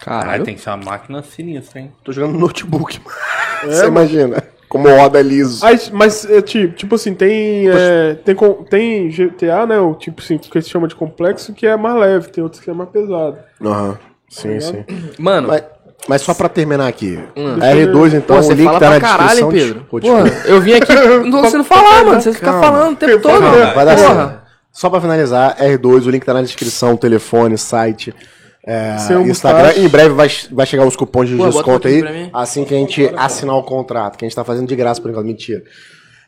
Caralho, Caralho. tem que ser uma máquina sinistra, hein? Tô jogando no notebook. É, Você imagina. Como roda liso. Aí, mas, é, tipo, tipo assim, tem, é, tem, com- tem GTA, né? O tipo assim, que se chama de complexo, que é mais leve, tem outros que é mais pesado. Aham. Sim, Tá sim. Mano, Mas- Mas só pra terminar aqui. Hum. A R2, então, Pô, o link tá na caralho, hein, descrição. Pedro? Pô, Porra, desculpa. eu vim aqui, não tô conseguindo falar, mano. Você fica Calma. falando o tempo todo. Calma, Vai dar Porra. certo. Só pra finalizar, R2, o link tá na descrição, telefone, site, é, Seu Instagram. mustache. Em breve vai, vai chegar os cupons de Pô, desconto aí, assim que a gente assinar o contrato, que a gente tá fazendo de graça por enquanto. Mentira.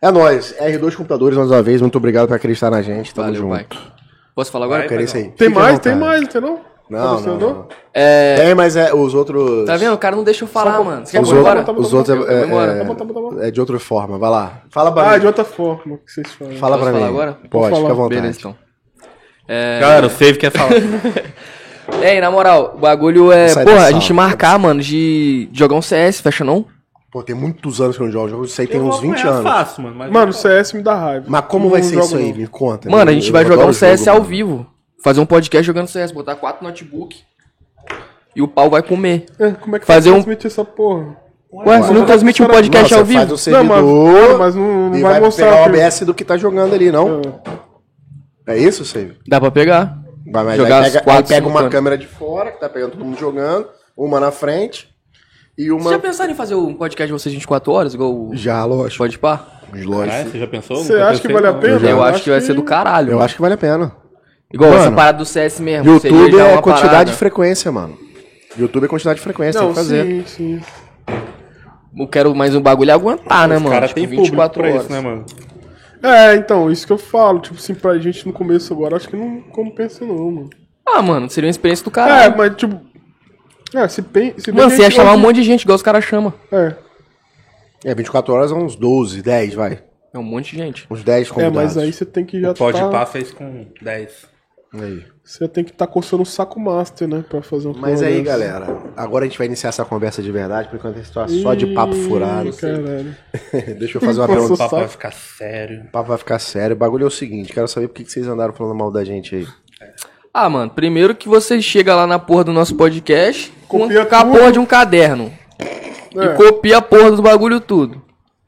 É nóis. R2 Computadores, mais uma vez, muito obrigado por acreditar na gente. Tamo Valeu, junto. pai. Posso falar agora? Vai, Quero isso aí. Tem Fique mais, tem mais, entendeu? Não, não, Patrocinador? não. Tem, mas é os outros. Tá vendo? O cara não deixa eu falar, mano. Você quer Os, eu outros, embora? os outros é, embora. é- Tá tá tá é de outra forma. Vai lá. Fala pra Ah, mim. de outra forma que vocês falam. Fala Posso pra falar mim. agora? Pode, fica à vontade. Beleza, então. É... Galera, o Save quer falar. Ei, na moral, o bagulho é. Sai Porra, a gente marcar, mano, de jogar um CS, fecha não? Pô, tem muitos anos que eu não jogo. Jogo isso aí tem Eu uns vou 20 apanhar anos. fácil, mano. Mas Mano, o CS me dá raiva. Mas como Não vai ser isso aí? não. Me conta. Mano, a gente eu vai jogar um CS jogo, ao mano. vivo. Fazer um podcast jogando CS, botar quatro notebook. E o pau vai comer. É, como é que Fazer vai um- transmitir essa porra? Ué, você não transmite um podcast Não, ao vivo? faz um Não, servidor mas, mas não, não e vai, vai, mostrar. pegar o OBS do que tá jogando ali, não? É isso, Save? Dá pra pegar. Vai, mas Jogar aí as pega, quatro aí pega uma câmera de fora, que tá pegando todo mundo jogando, uma na frente e Vocês uma... já pensaram em fazer um podcast de vocês 24 horas, igual o Já, lógico. Pode Pá? Lógico. Caralho, você já pensou? Você acha que vale a pena? já Eu Eu acho acho que vai ser do caralho. Eu acho que vale a pena. Igual essa Mano, parada do CS mesmo. YouTube é quantidade parada. de frequência, mano. YouTube é quantidade de frequência, tem Não, que fazer. sim, sim. Eu quero mais um bagulho aguentar, né, Os mano? caras Tipo, público 24 pra horas. isso, né, mano? É, então, isso que eu falo. Tipo assim, pra gente no começo agora, acho que não compensa não, mano. Ah, mano, seria uma experiência do É, caralho. mas tipo... É, se, pen, se bem mano, você ia chamar um monte de gente, igual os caras chamam. É, É, 24 horas é uns 12, 10, vai. É um monte de gente. Uns 10 é, convidados. mas aí você tem que já Pode tá... pá fez com 10. Aí. Você tem que estar tá coçando o saco master, né? Pra fazer um Mas aí, dessa. galera, agora a gente vai iniciar essa conversa de verdade, por enquanto a gente tá só de papo furado. Caralho. Deixa eu fazer uma pergunta. O papo saco. vai ficar sério. O papo vai ficar sério. O bagulho é o seguinte, quero saber por que vocês andaram falando mal da gente aí. Ah, mano, primeiro que você chega lá na porra do nosso podcast com, Copia com a porra de um caderno. É. E copia a porra do bagulho tudo.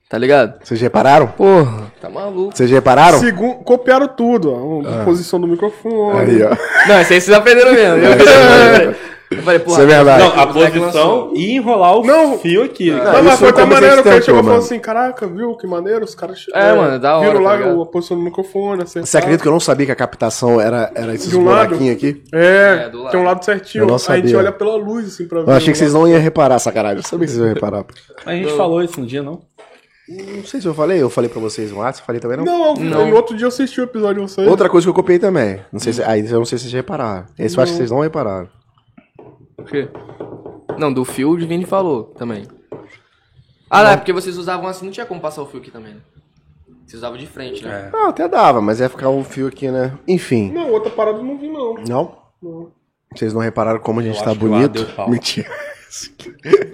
Tá ligado? Vocês repararam? Porra, tá maluco. Vocês repararam? Segun, copiaram tudo, ó. A posição do microfone. Ah. Aí, ó. Não, esse aí vocês aprenderam mesmo. Eu, eu falei, porra, Isso é verdade. Não, a posição e enrolar o Não. fio aqui. Não, isso mas foi comecei maneiro que ele tempo, chegou e falou mano. assim, caraca, viu, que maneiro, os caras É, mano, da hora, viram tá lá ligado? a posição do microfone, acertaram. Você acredita que eu não sabia que a captação era, era esses De um lado. buraquinhos aqui? É, É, do lado. tem um lado certinho, Eu não a gente sabia. olha pela luz, assim, pra ver. Eu achei que o vocês não iam reparar, sacanagem. Eu sabia que vocês iam reparar. A gente falou isso um dia, não? Não sei se eu falei, eu falei pra vocês no WhatsApp, falei também não. Não, Não. no outro dia eu assisti o episódio de vocês. Outra coisa que eu copiei também. Não sei se, aí eu não sei se vocês repararam. Esse eu acho que vocês não repararam. O quê? Não, do fio o Vini falou também. Ah, não, é porque vocês usavam assim, não tinha como passar o fio aqui também, né? Vocês usavam de frente, né? É. Ah, até dava, mas ia ficar um fio aqui, né? Enfim. Não, outra parada eu não vi, não. Não? Não. Vocês não repararam como a gente Eu tá bonito? Mentira.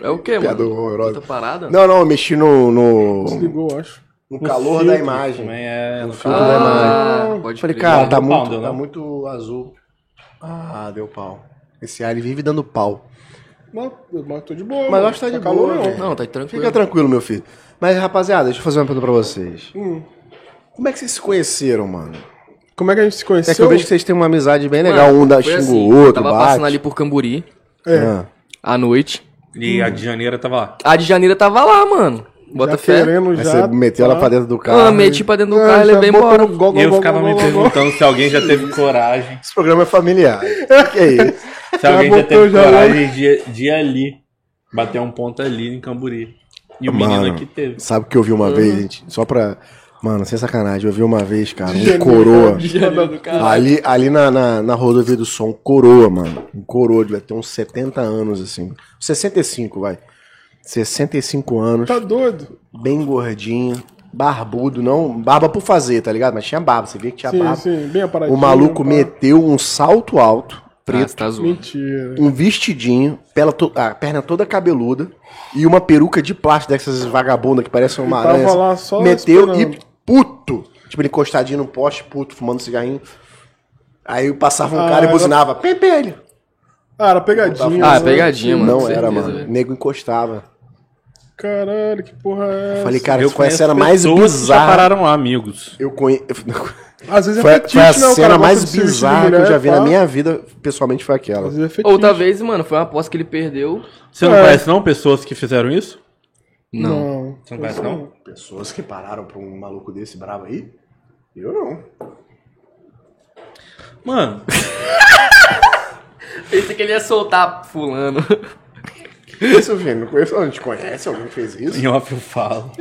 É, o quê, Piada mano? horrorosa. Outra parada? Não, não, eu mexi no, no, Desligou, eu acho. no calor filtro da imagem. Também é. No filtro da imagem. Ah, pode Falei, crer. cara, tá Deu pau, muito, deu tá não? muito azul. Ah, deu pau. Esse ar ele vive dando pau. Não, mas tô de boa. Mas eu acho que tá de calor, boa, não. velho. Não, tá tranquilo. Fica tranquilo, meu filho. Mas, rapaziada, deixa eu fazer uma pergunta pra vocês. Hum. Como é que vocês se conheceram, mano? Como é que a gente se É conheceu? que eu vejo que vocês têm uma amizade bem Mano, legal. Um da foi xinga assim, o outro, Tava bate. passando ali por Camburi, É. Ah. À noite. E a de janeiro tava lá. A de Janeiro tava lá, mano. Bota Já fé. querendo já. você meteu ela tá. pra dentro do carro. Ah, meti pra dentro do É, carro e levei embora. no gol, E eu gol, ficava gol, me gol, gol, perguntando se alguém já teve coragem. Esse programa é familiar. que é isso? Se alguém já teve já coragem de, de ir ali. Bater um ponto ali em Camburi. E o menino Mano, aqui teve. Sabe o que eu vi uma vez, gente? Só pra. Mano, sem sacanagem, eu vi uma vez, cara, um Janeiro, coroa. Janeiro. Ali, ali na, na, na rodovia do som, um coroa, mano. Um coroa, devia ter uns 70 anos, assim. 65, vai. 65 anos, Tá doido? bem gordinho, barbudo, não. Barba por fazer, tá ligado? Mas tinha barba, você via que tinha Sim, barba. sim, bem aparadinho. O maluco meteu um salto alto, Ah, preto, você tá zoando. Mentira. um vestidinho, pela to- a perna toda cabeluda e uma peruca de plástico dessas vagabundas que parecem uma aranha. só meteu esperando. e puto. Tipo, ele encostadinho no poste, puto, fumando cigarrinho. Aí passava um Ah, cara e era- buzinava, Pepelho. Ah, era pegadinha. Ah, né? pegadinha, mano. Não com era, certeza, mano. velho. O nego encostava. Caralho, que porra é essa? Falei, cara, eu isso foi a conheço cena mais bizarra. pararam lá, amigos. Eu conheço. Às vezes é Foi, fetiche, foi a né? O cara cena gosta mais bizarra que eu já vi na minha vida, pessoalmente, foi aquela. Às vezes é. Outra vez, mano, foi uma aposta que ele perdeu. Você não É. conhece não pessoas que fizeram isso? Não. Você não conhece não? Pessoas que pararam pra um maluco desse bravo aí? Eu não. Mano, Pensei que ele ia soltar fulano. Isso, filho, não conheço. A gente conhece alguém que fez isso? em off eu falo.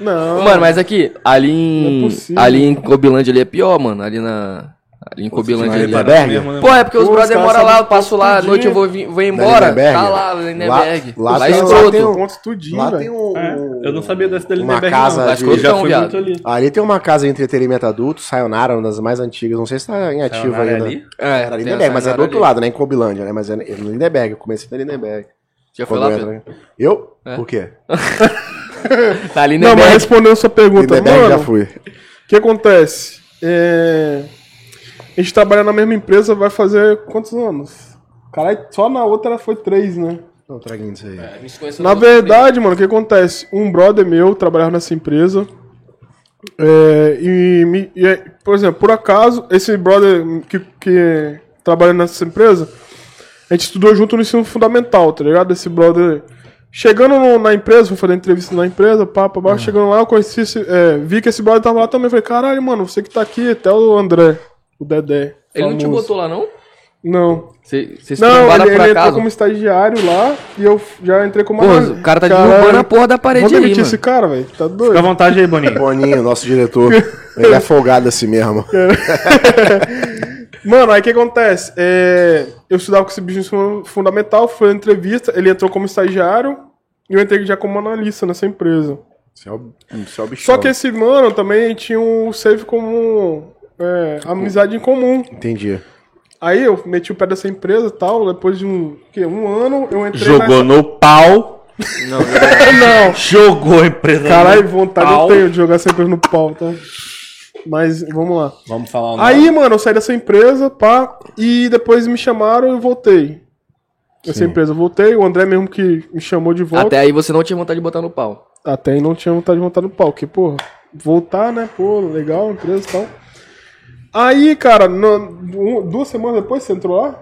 Não. Mano, mas aqui, ali Não é em. possível. ali em Cobilândia ali é pior, mano. Ali na. Ali em Cobilândia. Lindenberg? né? Pô, é porque os brothers moram lá, eu passo lá, à noite eu vou, vou embora. Lindenberg? Tá lá, Lindenberg. Lá- Lá, lá tem- escroto. lá tem um- pontos tudinho, Lá tem um. É, eu não sabia dessa da Uma Lindenberg casa não. De- já viado. muito ali. Ali tem uma casa de entretenimento adulto, Sayonara, uma das mais antigas. Não sei se tá em ativa Sayonara ainda. ali? É, Era Lindenberg, mas é do outro ali. lado, né? Em Cobilândia, né? Mas é no Lindenberg, eu comecei na Lindenberg. Já foi lá, eu Pedro? entra- Eu? É? Por quê? Tá ali Não, mas Lindenberg. respondendo sua pergunta, Lindenberg já fui. o que acontece? É... A gente trabalha na mesma empresa vai fazer quantos anos? Caralho, só na outra foi três, né? Não, traguinho isso aí. Conhece Na verdade, mano, o que acontece? Um brother meu trabalhava nessa empresa. é, e, me- e é, por exemplo, por acaso, esse brother que, que trabalha nessa empresa, a gente estudou junto no ensino fundamental, tá ligado? Esse brother. Chegando no- na empresa, fui fazer entrevista na empresa, pá, pá, pá, chegando lá, eu conheci esse, é, vi que esse brother tava lá também. Falei, caralho, mano, você que tá aqui, até o André, o Dedé. Ele não te famoso." botou lá, não? Não. Você se Não, ele, ele entrou como estagiário lá e eu já entrei como Pô, analista. o cara tá Caralho, derrubando a porra da parede Vou aí, mano. esse cara, velho. Tá Fica à doido. vontade aí, Boninho. Boninho, nosso diretor. Ele é folgado assim mesmo. Mano, aí o que acontece? É, eu estudava com esse bicho fundamental, foi uma entrevista, ele entrou como estagiário e eu entrei já como analista nessa empresa. Isso é o, isso é o. Só que esse mano também tinha um save como é, amizade em comum. Entendi. Aí eu meti o pé dessa empresa e tal, depois de um, que, um ano eu entrei Jogou no pau. Não, não. Jogou a empresa Caralho, no vontade pau. eu tenho de jogar essa empresa no pau, tá? Mas vamos lá. Vamos falar nome. Aí, mano, eu saí dessa empresa, pá, e depois me chamaram e eu voltei. Essa empresa, eu voltei, o André mesmo que me chamou de volta. Até aí você não tinha vontade de botar no pau. Até aí não tinha vontade de voltar no pau, que, porra, voltar, né, pô, legal, empresa e tal. Aí, cara, no- um- duas semanas depois você entrou lá?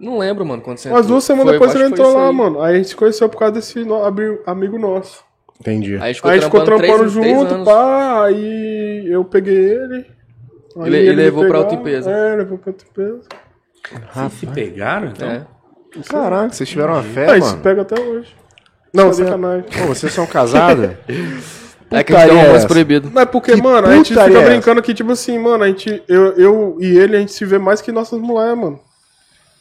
Não lembro, mano, quando você Umas duas semanas Foi- depois ele foi entrou isso lá, aí. mano. Aí a gente se conheceu por causa desse no- amigo nosso. Entendi. Aí a gente ficou Aí trampando, trampando três, três junto, anos. pá, aí eu peguei ele. aí Ele- ele levou pra outra empresa. É, levou pra outra empresa. Vocês se pegaram, então? É. Caraca, vocês tiveram uma fé, Ah, isso mano. pega até hoje. Não, sacanagem. Pô, vocês são casados? É que a gente Putaria tem um é romance essa? proibido. Não é porque, Que mano, a gente fica é brincando que, tipo assim, mano, a gente, eu, eu e ele, a gente se vê mais que nossas mulheres, mano.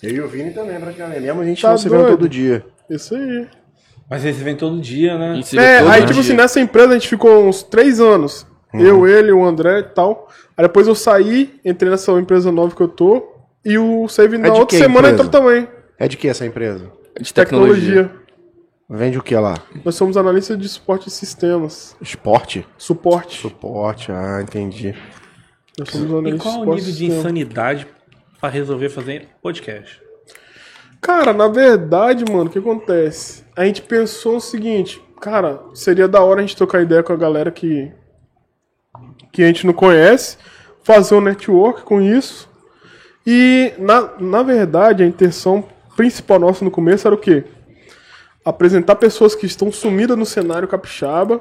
Eu e o Vini também, praticamente. Mesmo a gente Tá não se vê todo dia. Isso aí. Mas vocês se vêm todo dia, né? gente se vê É, todo aí, dia. tipo assim, nessa empresa a gente ficou uns três anos. Eu, ele, o André e tal. Aí depois eu saí, entrei nessa empresa nova que eu tô. E o Save na de outra semana entrou também. É de que essa empresa? de tecnologia. Tecnologia. Vende o que lá? Nós somos analistas de suporte de sistemas. Esporte? Suporte. Suporte, ah, entendi. Nós somos E analistas qual o nível de insanidade pra resolver fazer podcast? Cara, na verdade, mano, o que acontece? A gente pensou o seguinte, cara, seria da hora a gente trocar ideia com a galera que que a gente não conhece, fazer um network com isso. E na, na verdade, a intenção principal nossa no começo era o quê? Apresentar pessoas que estão sumidas no cenário capixaba,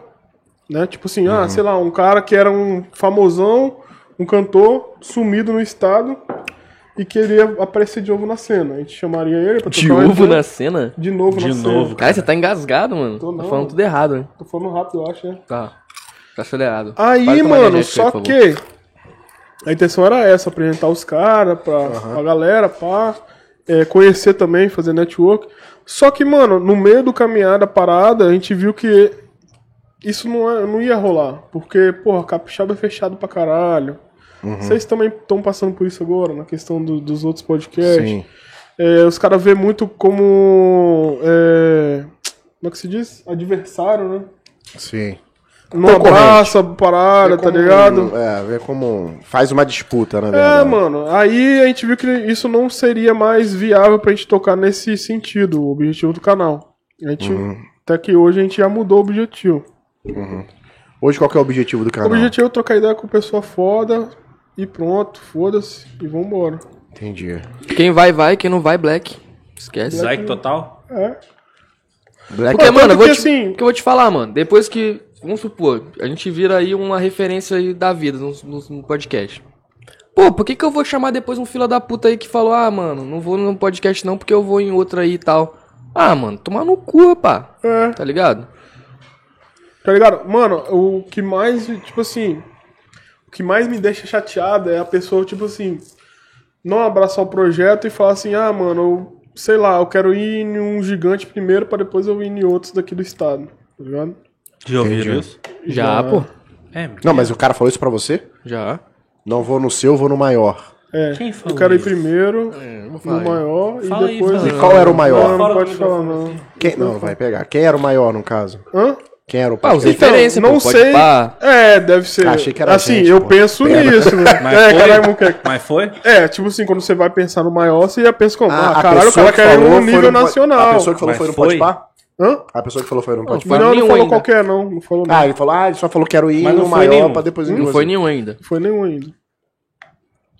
né? Tipo assim, ah, sei lá, um cara que era um famosão, um cantor sumido no estado e queria aparecer de novo na cena. A gente chamaria ele pra De trocar uma ovo ideia. na cena? De novo De na novo. cena. Cara, você tá engasgado, mano. Tô Tá não. falando tudo errado, né? Tô falando rápido, eu acho, né? Tá. Tá acelerado. Aí, de mano, só aí, que a intenção era essa, apresentar os caras pra, pra galera, pá, é, conhecer também, fazer network. Só que, mano, no meio do caminhar da parada, a gente viu que isso não, é- não ia rolar. Porque, porra, Capixaba é fechado pra caralho. Vocês também estão passando por isso agora, na questão do- dos outros podcasts. Sim. É, os caras vê muito como. é, como é que se diz? Adversário, né? Sim. Não abraça a parada, tá ligado? um- é, vê como. Faz uma disputa, na É, verdade. mano. Aí a gente viu que isso não seria mais viável pra gente tocar nesse sentido, o objetivo do canal. A gente, Até que hoje a gente já mudou o objetivo. Hoje qual que é o objetivo do O canal? objetivo é trocar ideia com pessoa foda e pronto, foda-se e vambora. Entendi. Quem vai, vai. Quem não vai, black. Esquece. Like total? É. Black Porque, Pô, mano, eu vou, porque te, assim- que eu vou te falar, mano. Depois que. Vamos supor, a gente vira aí uma referência aí da vida no, no- no podcast. Pô, por que, que eu vou chamar depois um fila da puta aí que falou, ah, mano, não vou no podcast não porque eu vou em outra aí e tal. Ah, mano, tomar no cu, pá. É. Tá ligado? Tá ligado? Mano, o que mais, tipo assim. O que mais me deixa chateado é a pessoa, tipo assim. Não abraçar o projeto e falar assim: ah, mano, eu, sei lá, eu quero ir em um gigante primeiro pra depois eu ir em outros daqui do estado. Tá ligado? Já ouviram Entendi. isso? Já, pô. É, Não, mas o cara falou isso pra você? Já. Não vou no seu, vou no maior. É. Quem falou eu quero ir isso? primeiro no falar aí. maior Fala e aí, depois. fala E qual era o maior? Não, não pode falar, não. Quem... Não, vai pegar. Quem era o maior no caso? Hã? Quem era o Ah, os referência, não pô. Pode sei. pá. É, deve ser. Ah, achei que era assim, gente, eu pô. penso Pera. nisso, né? Mas é, foi? caralho, moleque. Mas foi? É, tipo assim, quando você vai pensar no maior, você já pensa como, ah, a caralho, o pessoa cara que quer ir falou no foi nível no po- nacional. A pessoa que falou Mas foi no foi? Podpah? Hã? A pessoa que falou foi Podpah? foi não, não nenhum falou ainda. qualquer, não. Não falou não. Ah, ele falou, ah, ele só falou quero ir Mas não no foi maior nenhum. pra depois ir Não no foi nenhum ainda. Foi nenhum ainda.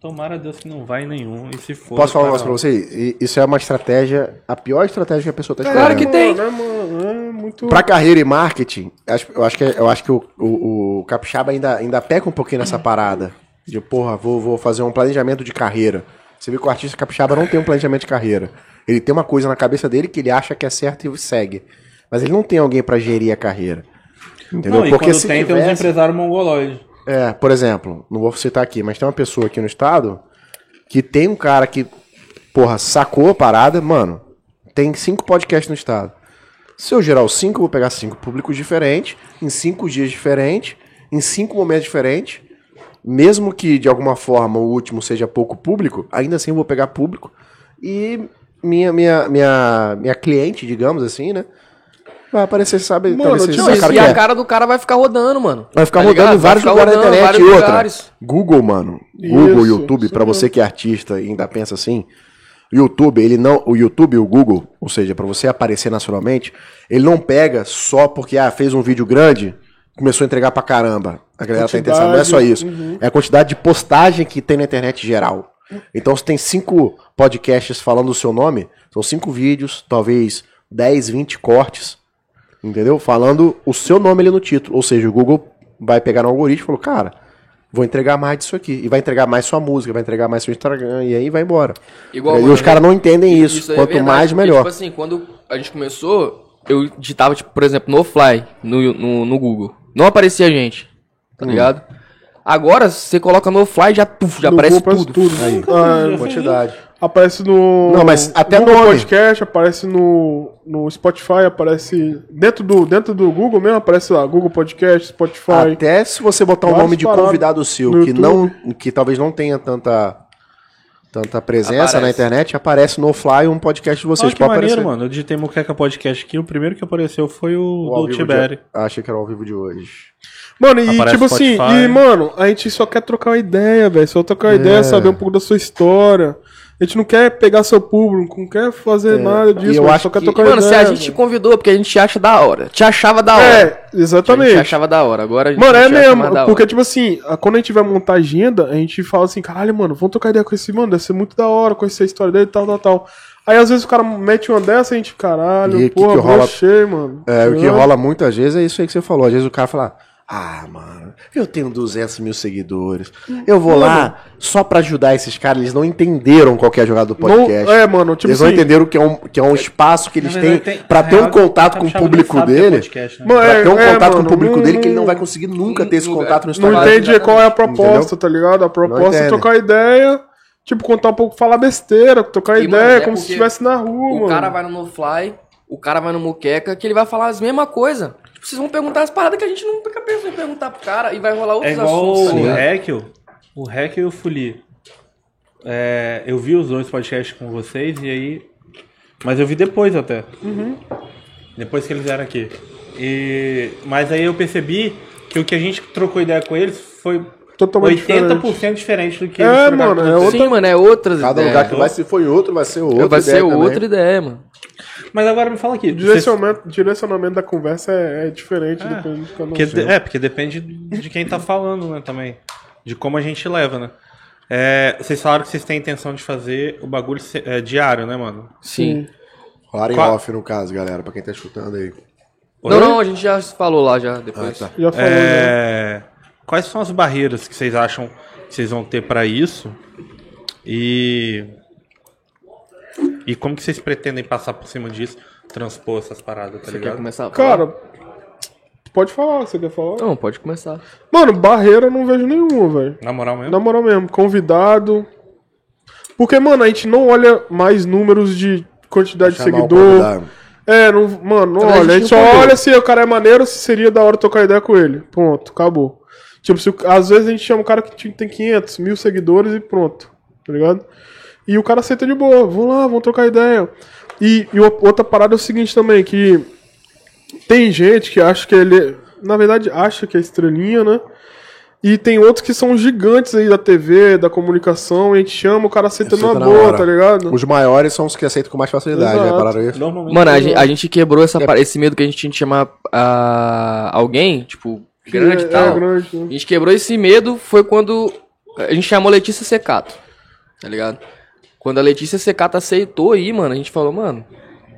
Tomara Deus que não vai nenhum. E se for. Posso falar um negócio pra você? I- Isso é uma estratégia, a pior estratégia que a pessoa tá esperando. Claro que tem. Mano, é, mano, é muito... Pra carreira e marketing, acho- eu acho que, eu acho que o, o, o Capixaba ainda, ainda peca um pouquinho nessa parada. De, porra, vou, vou fazer um planejamento de carreira. Você vê que o artista Capixaba não tem um planejamento de carreira. Ele tem uma coisa na cabeça dele que ele acha que é certo e segue. Mas ele não tem alguém pra gerir a carreira. Entendeu? Não, e quando tem, tem uns empresários mongoloides. É, por exemplo, não vou citar aqui, mas tem uma pessoa aqui no estado que tem um cara que, porra, sacou a parada, mano. Tem cinco podcasts no estado. Se eu gerar os cinco, eu vou pegar cinco públicos diferentes, em cinco dias diferentes, em cinco momentos diferentes. Mesmo que de alguma forma o último seja pouco público, ainda assim eu vou pegar público. E minha, minha, minha, minha cliente, digamos assim, né? Vai aparecer, sabe? Mano, talvez Não, sacaram e a é. cara do cara vai ficar rodando, mano. Vai ficar Tá rodando ligado? em vários lugares da rodando em internet. E outra, lugares. Google, mano. Google, Isso, YouTube, isso pra mesmo. você que é artista e ainda pensa assim, YouTube, ele não, o YouTube e o Google, ou seja, pra você aparecer nacionalmente, ele não pega só porque ah, fez um vídeo grande, começou a entregar pra caramba. A galera tá interessada, não é só isso. Uhum. É a quantidade de postagem que tem na internet geral. Então, se tem cinco podcasts falando o seu nome, são cinco vídeos, talvez 10, 20 cortes, entendeu? Falando o seu nome ali no título. Ou seja, o Google vai pegar no algoritmo e falou, cara, vou entregar mais disso aqui. E vai entregar mais sua música, vai entregar mais seu Instagram, e aí vai embora. Igual, e mano, os caras não entendem isso. Isso é Quanto verdade, mais, porque, melhor. Tipo assim, quando a gente começou, eu digitava, tipo, por exemplo, no Fly, no, no, no Google. Não aparecia gente, tá ligado? Agora, você coloca no Fly, já, puf, já No aparece Google tudo. Aí, Ah, quantidade. Aparece no. Não, mas até Google nome. Podcast, aparece no, no Spotify, aparece. Dentro do, dentro do Google mesmo, aparece lá, Google Podcast, Spotify. Até se você botar um Vários nome de convidado seu, no que YouTube. não, que talvez não tenha tanta, tanta presença Aparece. na internet, aparece no Fly um podcast de vocês. Olha que pode maneiro, aparecer. mano. Eu digitei Muqueca Podcast aqui. O primeiro que apareceu foi o O do Tiberi. de... Achei que era ao vivo de hoje. Mano, e Aparece tipo assim, Spotify. e mano, a gente só quer trocar uma ideia, velho. Só trocar uma É. ideia, saber um pouco da sua história. A gente não quer pegar seu público, não quer fazer nada E disso, eu mano, acho só quer que- trocar Mano, se ideia. a gente te convidou porque a gente te acha da hora. Te achava da hora. É, A gente exatamente. achava da hora. Agora a gente Mano, é mesmo. Porque, tipo assim, quando a gente vai montar agenda, a gente fala assim, caralho, mano, vamos trocar ideia com esse mano, deve ser muito da hora, conhecer a história dele e tal, tal, tal. Aí às vezes o cara mete uma dessa e a gente, caralho, E que porra, que rola- brochei, mano. É, o que rola muitas vezes é isso aí que você falou. Às vezes o cara fala, ah, mano, eu tenho 200 mil seguidores. Eu vou lá só pra ajudar esses caras. Eles não entenderam qual que é a jogada do Não- podcast. é, mano, tipo eles não assim. entenderam que é, um, que é um espaço que eles têm verdade, tem- pra na ter um contato o com o público é dele. podcast, né? Mano, Pra é, ter um é, contato com mano, o público não- dele que ele não não- vai conseguir nunca ter esse não- contato no Não Instagram. entende qual é a proposta, Entendeu? tá ligado? A proposta é trocar ideia, tipo, contar um pouco, falar besteira, trocar E, mano, ideia, é como se estivesse na rua, O mano. cara vai no No-Fly, o cara vai no Muqueca, que ele vai falar as mesmas coisas. Tipo, vocês vão perguntar as paradas que a gente nunca pensou em perguntar pro cara e vai rolar É outros igual assuntos, tá o? Heckel. O Heckel e o Fuli. É, eu vi os dois podcasts com vocês e aí. Mas eu vi depois até. Uhum. Depois que eles vieram aqui. E, mas aí eu percebi que o que a gente trocou ideia com eles foi Totalmente 80% diferente. do que É, mano, é outra- Sim, mano, é outras Cada ideias. lugar que vai, se foi outro, vai ser outro. Vai ser outra ideia, mano. Mas agora me fala aqui. O vocês- direcionamento, direcionamento da conversa é, é diferente, depende um. Porque de- é, porque depende de quem tá falando, né, também. De como a gente leva, né? É, vocês falaram que vocês têm intenção de fazer o bagulho é, diário, né, mano? Sim. Falaram em Qual- off, no caso, galera, pra quem tá escutando aí. Não, não, a gente já falou lá já depois. Ah, tá. Já falou, né? É, Quais são as barreiras que vocês acham que vocês vão ter pra isso? E. E como que vocês pretendem passar por cima disso, transpor essas paradas, tá Você quer ligado? começar? a falar? Cara, pode falar, você quer falar? Não, pode começar. Mano, barreira eu não vejo nenhuma, velho. Na moral mesmo? Na moral mesmo, convidado. Porque, mano, a gente não olha mais números de quantidade de seguidor. convidado. É, não, mano, não Também a olha. A gente gente só olha se o cara é maneiro, se seria da hora trocar ideia com ele. Pronto, acabou. Tipo, se às vezes a gente chama um cara que tem 500, mil seguidores e pronto, tá ligado? E o cara aceita de boa, vamos lá, vamos trocar ideia. E, e o- outra parada é o seguinte também, que tem gente que acha que ele, na verdade, acha que é estrelinha, né? E tem outros que são gigantes aí da TV, da comunicação, e a gente chama, o cara aceita Aceita numa na boa, hora. tá ligado? Os maiores são os que aceitam com mais facilidade, né? Exato. Pararam isso. Normalmente. Mano, a gente, a gente quebrou essa, par- esse medo que a gente tinha de chamar ah, alguém, tipo, grande é, e tal. É, grande, né? A gente quebrou esse medo foi quando a gente chamou Letícia Secato, tá ligado? Quando a Letícia Secato aceitou aí, mano, a gente falou, mano,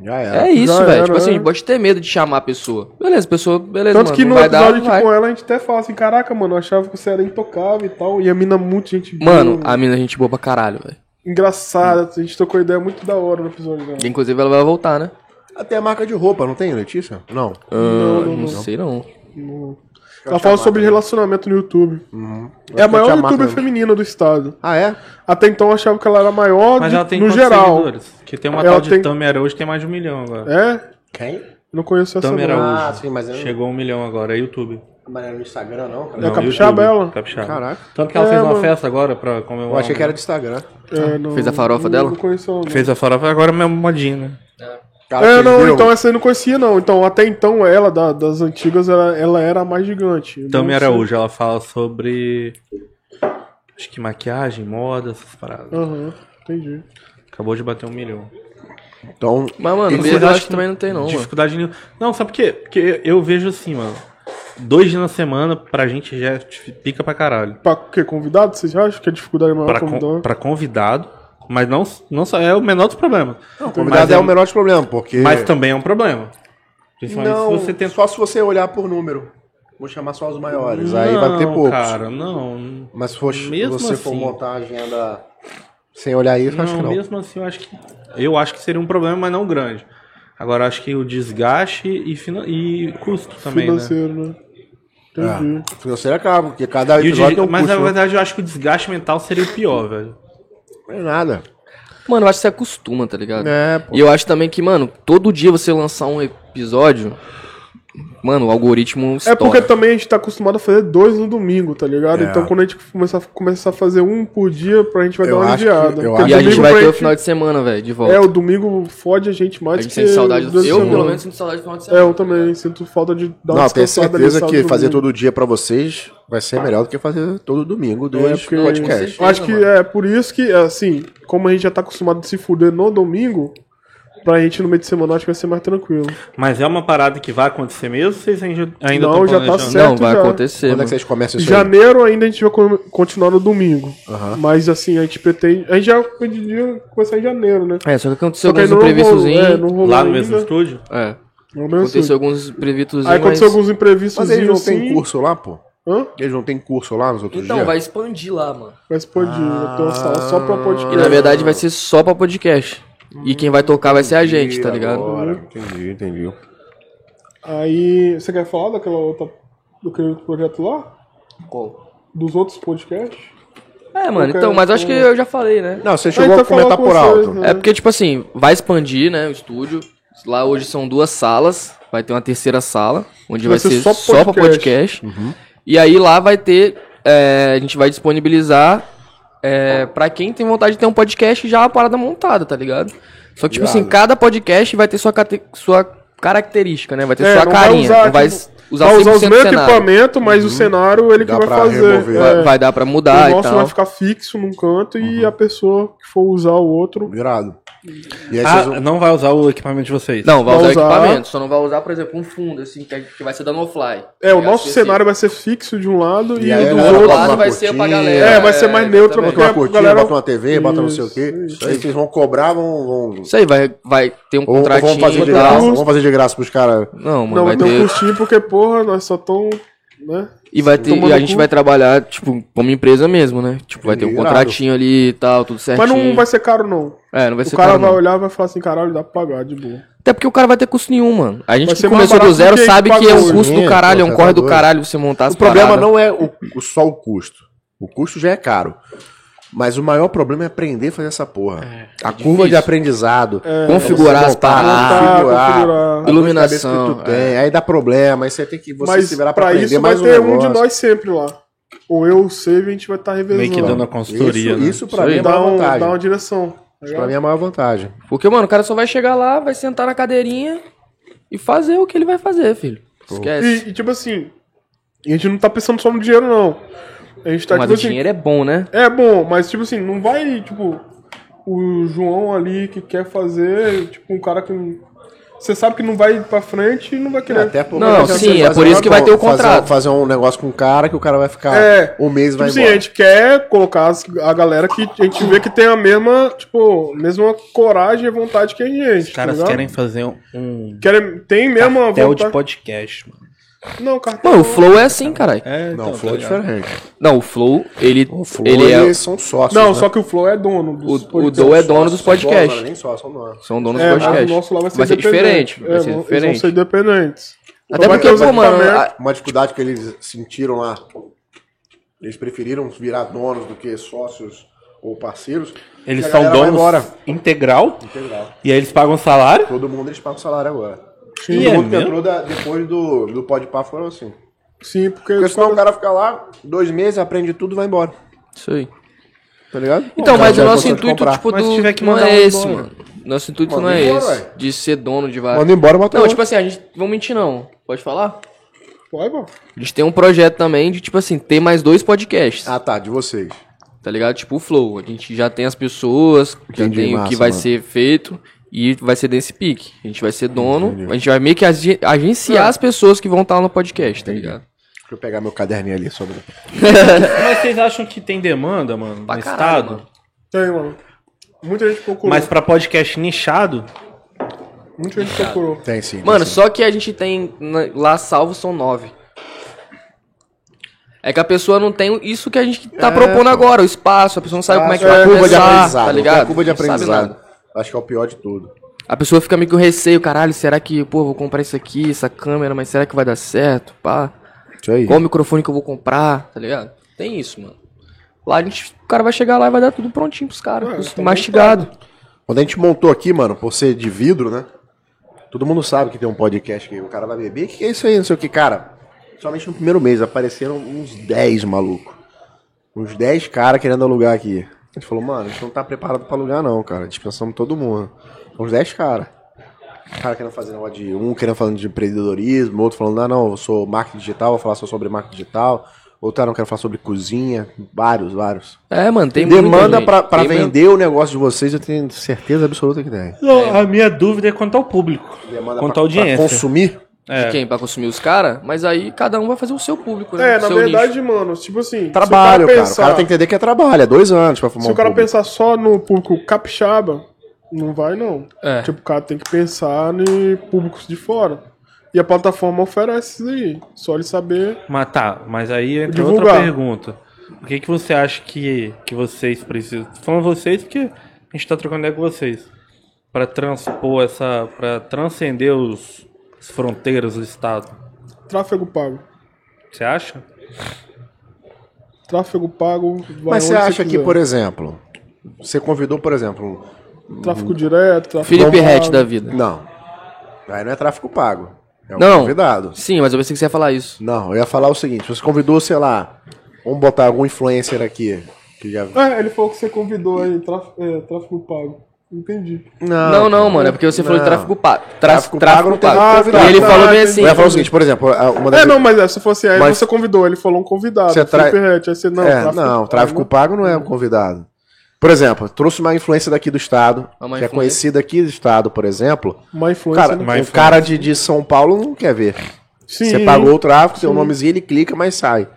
Já era. é isso, velho. Tipo assim, a né? gente pode ter medo de chamar a pessoa. Beleza, pessoa, beleza, Tanto mano, que não no vai dar, episódio não aqui vai. com ela, a gente até fala assim, caraca, mano, eu achava que você era intocável e tal. E a mina muito gente boa, Mano, a mina é gente boa pra caralho, velho. engraçada, a gente trocou ideia muito da hora no episódio dela. Inclusive ela vai voltar, né? Até a marca de roupa, não tem, Letícia? Não. Ah, não, sei não. Ela fala sobre relacionamento no YouTube. É a Uhum. Que eu maior youtuber feminina do estado. Ah, é? Até então eu achava que ela era a maior Mas de- ela tem no geral. seguidores? Que tem uma Ela tal de tem- Tami Araújo que tem mais de um milhão agora. É? Quem? Não conheço essa Tami. Araújo. Ah, sim, mas eu Chegou a um milhão agora, é YouTube. Mas era no Instagram, não, cara. É Não, capixaba YouTube. ela? Capixaba. Caraca. Tanto que ela É, fez uma mano. festa agora pra comemorar. Eu achei um- que era de Instagram. É, não, Fez a farofa não, dela? Não conheço ela, não. Fez a farofa agora é mesmo modinha, né? Cara, É, não, então essa aí eu não conhecia, não. Então, até então, ela, da- das antigas, ela, ela era a mais gigante. Tami. Araújo, ela fala sobre. Acho que maquiagem, moda, essas paradas. Aham, entendi. Acabou de bater um milhão. Então, Mas, mano, eu acho que também não tem, não, mano. Dificuldade nenhuma. Não, sabe por quê? Porque eu vejo assim, mano. Dois dias na semana, pra gente já é pica pra caralho. Pra quê? Convidado? Vocês acham que a dificuldade é maior Pra, convidado? con pra convidado, mas não, não só é o menor dos problemas. o convidado mas é, é- o menor dos problemas, porque... Mas também é um problema. Principalmente Não, se você tenta. só se você olhar por número. Vou chamar só os maiores, aí vai ter Não, poucos. Cara, não. Mas se for, Mesmo você for assim. montar a agenda sem olhar isso, acho que Não, não. mesmo assim, eu acho que. Eu acho que seria um problema, mas não grande. Agora, acho que o desgaste e, fina- e custo também, né? Financeiro, né? Entendi. É. Financeiro acaba, porque cada E o episódio tem um Mas custo. na né? verdade eu acho que o desgaste mental seria o pior, velho. Não é nada. Mano, eu acho que você acostuma, tá ligado? É, pô. E eu acho também que, mano, todo dia você lançar um episódio, mano, o algoritmo É estoura. porque também a gente tá acostumado a fazer dois no domingo, tá ligado? É. Então quando a gente começar, começar a fazer um por dia, pra gente vai Eu dar uma aliviada. E a gente vai ter o gente- final de semana, velho, de volta. É, o domingo fode a gente mais a gente que sente saudade do... Eu, pelo menos, sinto saudade do final de É, semana. eu também sinto falta de dar uma Não, tenho certeza que fazer todo dia pra vocês vai ser melhor do que fazer todo domingo dois É, porque- podcasts. Eu Acho que mano. é por isso que, assim, como a gente já tá acostumado a se fuder no domingo, pra gente no meio de semana acho que vai ser mais tranquilo. Mas é uma parada que vai acontecer mesmo? Vocês ainda, ainda Não, já tá certo. Não, vai já. acontecer, Quando é que vocês começam Em isso aí? janeiro ainda a gente vai co- continuar no domingo. Mas assim, a gente pretende. A gente já podia começar em janeiro, né? É, só que aconteceu Só que aí alguns imprevistozinhos. é, Lá no ainda. mesmo estúdio? É, aconteceu estúdio. alguns imprevistozinhos, Aí aconteceu mas... alguns imprevistos Mas eles não assim. têm curso lá, pô? Hã? Eles não têm curso lá nos outros Então, dias? vai expandir lá, mano. Vai explodir. vai ter uma sala só pra podcast. E na verdade vai ser só pra podcast. E quem vai tocar vai ser a gente, tá ligado? Agora, entendi, entendi. Aí. Você quer falar daquela outra. do aquele outro projeto lá? Qual? Dos outros podcasts? É, mano, então, mas eu acho que eu já falei, né? Não, você chegou a comentar por com vocês, alto. né? É porque, tipo assim, vai expandir, né, o estúdio. Lá hoje são duas salas. Vai ter uma terceira sala, onde vai, Vai ser ser, só só, pra podcast. podcast. E aí lá vai ter. é, a gente vai disponibilizar é, pra quem tem vontade de ter um podcast já a parada montada, tá ligado? Só que, tipo assim, cada podcast vai ter sua, cate- sua característica, né? Vai ter É, sua não vai carinha. usar, não vai tipo, s- usar vai usar 100% os do mesmos cenário. equipamentos, mas o cenário ele que Dá vai pra fazer. remover. é. Vai, vai dar pra mudar o e nosso tal. vai ficar fixo num canto e a pessoa que for usar o outro. Virado. E aí Ah, vocês vão- não vai usar o equipamento de vocês. Não, vai Vai usar, usar- equipamento, só não vai usar, por exemplo, um fundo, assim, que, vai ser dando offline. É, o nosso ligado? cenário vai ser fixo de um lado e, E aí do outro. lado uma vai ser pra galera. É, vai ser mais neutro, também. Bota uma cortina, galera- bota uma TV, bota não sei o quê. Isso, Aí vocês vão cobrar, vão. vão... Isso aí, vai, vai ter um contratinho vão fazer de graça, vamos fazer de graça pros caras. Não, mano, Não, vai ter um ter... custinho porque, porra, nós só tão. Né? E, vai ter, e a gente vai trabalhar, tipo, como empresa mesmo, né? Tipo, vai ter um contratinho ali e tal, tudo certinho. Mas não vai ser caro, não. É, não vai O ser cara caro, vai não. olhar e vai falar assim, caralho, dá pra pagar de boa. Até porque o cara vai ter custo nenhum, mano. A gente Vai que ser mais começou do barato zero do que sabe que é um custo do caralho, é um Pô, corre tá do doido. caralho você montar as O problema paradas. não é o, o- só o custo. O custo já é caro. Mas o maior problema é aprender a fazer essa porra. a curva difícil. de aprendizado. Configurar Você as paradas. configurar, configurar. Iluminação, tu tem. Aí dá problema, aí você tem que você Mas se virar pra, pra aprender isso vai mais um ter um negócio. de nós sempre lá. Ou eu, o Save, a gente vai estar tá revezando. Meio que dando a consultoria, Isso, né? isso pra Isso mim é a dá, um, vantagem. dá uma direção. Isso pra mim é a maior vantagem. Porque, mano, o cara só vai chegar lá, vai sentar na cadeirinha e fazer o que ele vai fazer, filho. Esquece. E, e, tipo assim, a gente não tá pensando só no dinheiro, não. A gente tá, Mas tipo o assim. dinheiro é bom, né? É bom, mas tipo assim, não vai, tipo, o João ali que quer fazer, tipo, um cara que. Você sabe que não vai pra frente e não vai querer. Até por Não, porque sim, é fazer por isso uma- que vai ter o fazer- contrato. Fazer um negócio com um cara que o cara vai ficar É. um mês Tipo vai assim, embora. a gente quer colocar a galera que a gente vê que tem a mesma, tipo, mesma coragem e vontade que a gente. Os caras tá querem fazer um, Querem, tem mesmo a cartel de vontade. podcast, mano. Não, cartão. Mano, o Flow é assim, caralho. É, Não, então, o flow é tá ligado. diferente. Não, o Flow, ele, O flow, ele é... eles são sócios. Não, né? só que o Flow é dono dos O, o podcasts. Doe é dono dos não, podcasts. nem só, são donos. São donos É, dos mas o podcasts. nosso lá vai ser, Vai ser independente. diferente. Vai É, ser diferente. Eles vão ser independentes. Até Então porque, pô, mano, a- Uma dificuldade que eles sentiram lá, eles preferiram virar donos do que sócios ou parceiros. Eles são donos integral Integral. e aí eles pagam salário. Todo mundo eles pagam salário agora. E Todo é mundo que entrou da- depois do, do Podpah foram assim. Sim, porque... Porque senão o cara fica lá, dois meses, aprende tudo e vai embora. Isso aí. Tá ligado? Então, mas o vai nosso intuito, tipo, Mas se do, tiver que não é um esse, embora. mano. Nosso intuito Manda não é embora, esse. ué. De ser dono de vários... Manda embora, bota Não, tipo assim, a gente... Vamos mentir, não. Pode falar? Vai, pô. A gente tem um projeto também de, tipo assim, ter mais dois podcasts. Ah, tá, de vocês. Tá ligado? Tipo o Flow. A gente já tem as pessoas, já Entendi, tem o que massa, vai mano. ser feito e vai ser desse pique. A gente vai ser dono, a gente vai meio que agenciar as pessoas que vão estar lá no podcast, tá ligado? Deixa eu pegar meu caderninho ali sobre. Mas vocês acham que tem demanda, mano, Pra no caralho, estado? mano. Tem, mano. Muita gente procurou. Mas pra podcast nichado, Muita gente procurou. Tem sim. tem Mano, sim. só que a gente tem lá salvo são nove. É que a pessoa não tem isso que a gente tá É, propondo pô. agora, o espaço, a pessoa não sabe como é que É, vai curva de começar, aprendizado. tá ligado? a curva de sabe aprendizado. Acho que é o pior de tudo. A pessoa fica meio com receio, caralho, será que, pô, vou comprar isso aqui, essa câmera, mas será que vai dar certo, pá? Isso aí. Qual microfone que eu vou comprar, tá ligado? Tem isso, mano. Lá a gente, o cara vai chegar lá e vai dar tudo prontinho pros caras, mastigado. Quando a gente montou aqui, mano, por ser de vidro, né? Todo mundo sabe que tem um podcast que o cara vai beber. O que, que é isso aí? Não sei o que, cara. Somente no primeiro mês apareceram uns 10 malucos. Uns 10 caras querendo alugar aqui. A gente falou, mano, a gente não tá preparado pra alugar, não, cara. Dispensamos todo mundo. Uns 10 caras. Cara querendo fazer negócio de. Um querendo falando de empreendedorismo, outro falando, ah, não, eu sou marketing digital, vou falar só sobre marketing digital. Outro, ah, não quero falar sobre cozinha. Vários, vários. É, mano, tem muita Demanda gente. pra, pra Tem mesmo. vender o negócio de vocês, eu tenho certeza absoluta que tem. a minha dúvida é quanto ao público, Demanda quanto pra, à audiência. pra consumir. É. De quem? Pra consumir os caras? Mas aí cada um vai fazer o seu público, né? É, na seu verdade, nicho. mano, tipo assim. Trabalho, o cara. O cara tem que entender que é trabalho. É dois anos pra formar Se um o cara público. pensar só no público capixaba, não vai não. É. Tipo, o cara tem que pensar em públicos de fora. E a plataforma oferece isso aí. Só ele saber. Mas tá, mas aí entra Divulgar. outra pergunta. O que, que você acha que, que vocês precisam? Tô falando vocês porque a gente tá trocando ideia com vocês. Pra transpor essa. pra transcender os, as fronteiras do Estado. Tráfego pago. Você acha? Tráfego pago. vai Mas você acha que, por exemplo, você convidou, por exemplo. Tráfego direto, tráfego Felipe. Rett da vida. Não. Aí não é tráfico pago. É um Não. convidado. Sim, mas eu pensei que você ia falar isso. Não, eu ia falar o seguinte: você convidou, sei lá, vamos botar algum influencer aqui. Que já... É, ele falou que você convidou aí, tráfego, é, tráfego pago. Entendi. Não, não, mano, é porque você falou de Não. tráfego pago. Tra Tráfego tráfego, pago não tem pago. E ele Ah, falou bem assim. Eu ia falar o seguinte, por exemplo, uma das. É, não, mas é, se fosse aí, Mas- você convidou, ele falou um convidado. Você Felipe tra- aí você, não, é, não, pago. tráfico pago não é um convidado. Por exemplo, trouxe uma influência daqui do estado, Uma que é conhecida aqui do estado, por exemplo. Uma influência. Cara, influência. cara de, de São Paulo não quer ver. Sim. Você pagou o tráfego, seu nomezinho, ele clica, mas sai.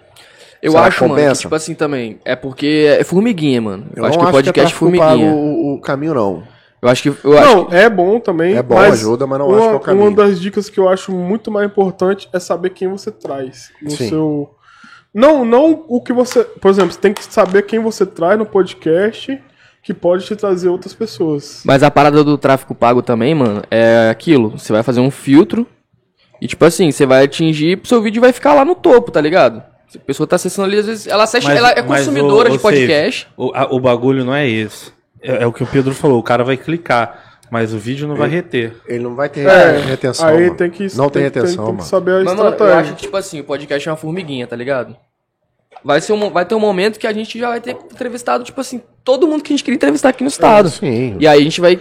Eu Será que acho, mano, que, tipo assim também. É porque é formiguinha, mano. Eu, acho que não o podcast é formiguinha. o, o caminho, não. Eu acho que. Eu acho Não, é bom também. É bom, mas ajuda, mas não uma, acho que é o caminho. Uma das dicas que eu acho muito mais importante é saber quem você traz no Sim. seu. Não, não o que você. Por exemplo, você tem que saber quem você traz no podcast que pode te trazer outras pessoas. Mas a parada do tráfico pago também, mano, é aquilo. Você vai fazer um filtro e, tipo assim, você vai atingir, seu vídeo vai ficar lá no topo, tá ligado? Se a pessoa tá acessando ali, às vezes, ela, acessa, ela é mas consumidora o- de podcast. O, a- o bagulho não é esse. É, é o que o Pedro falou, o cara vai clicar, mas o vídeo não vai reter. Ele não vai ter É, retenção. aí mano. tem que. Não tem, tem, retenção, tem mano. que saber a Mas, mano, eu estratégia. acho que, tipo assim, o podcast é uma formiguinha, tá ligado? Vai, ser um, vai ter um momento que a gente já vai ter entrevistado, tipo assim, todo mundo que a gente queria entrevistar aqui no estado. Sim. E aí a gente vai,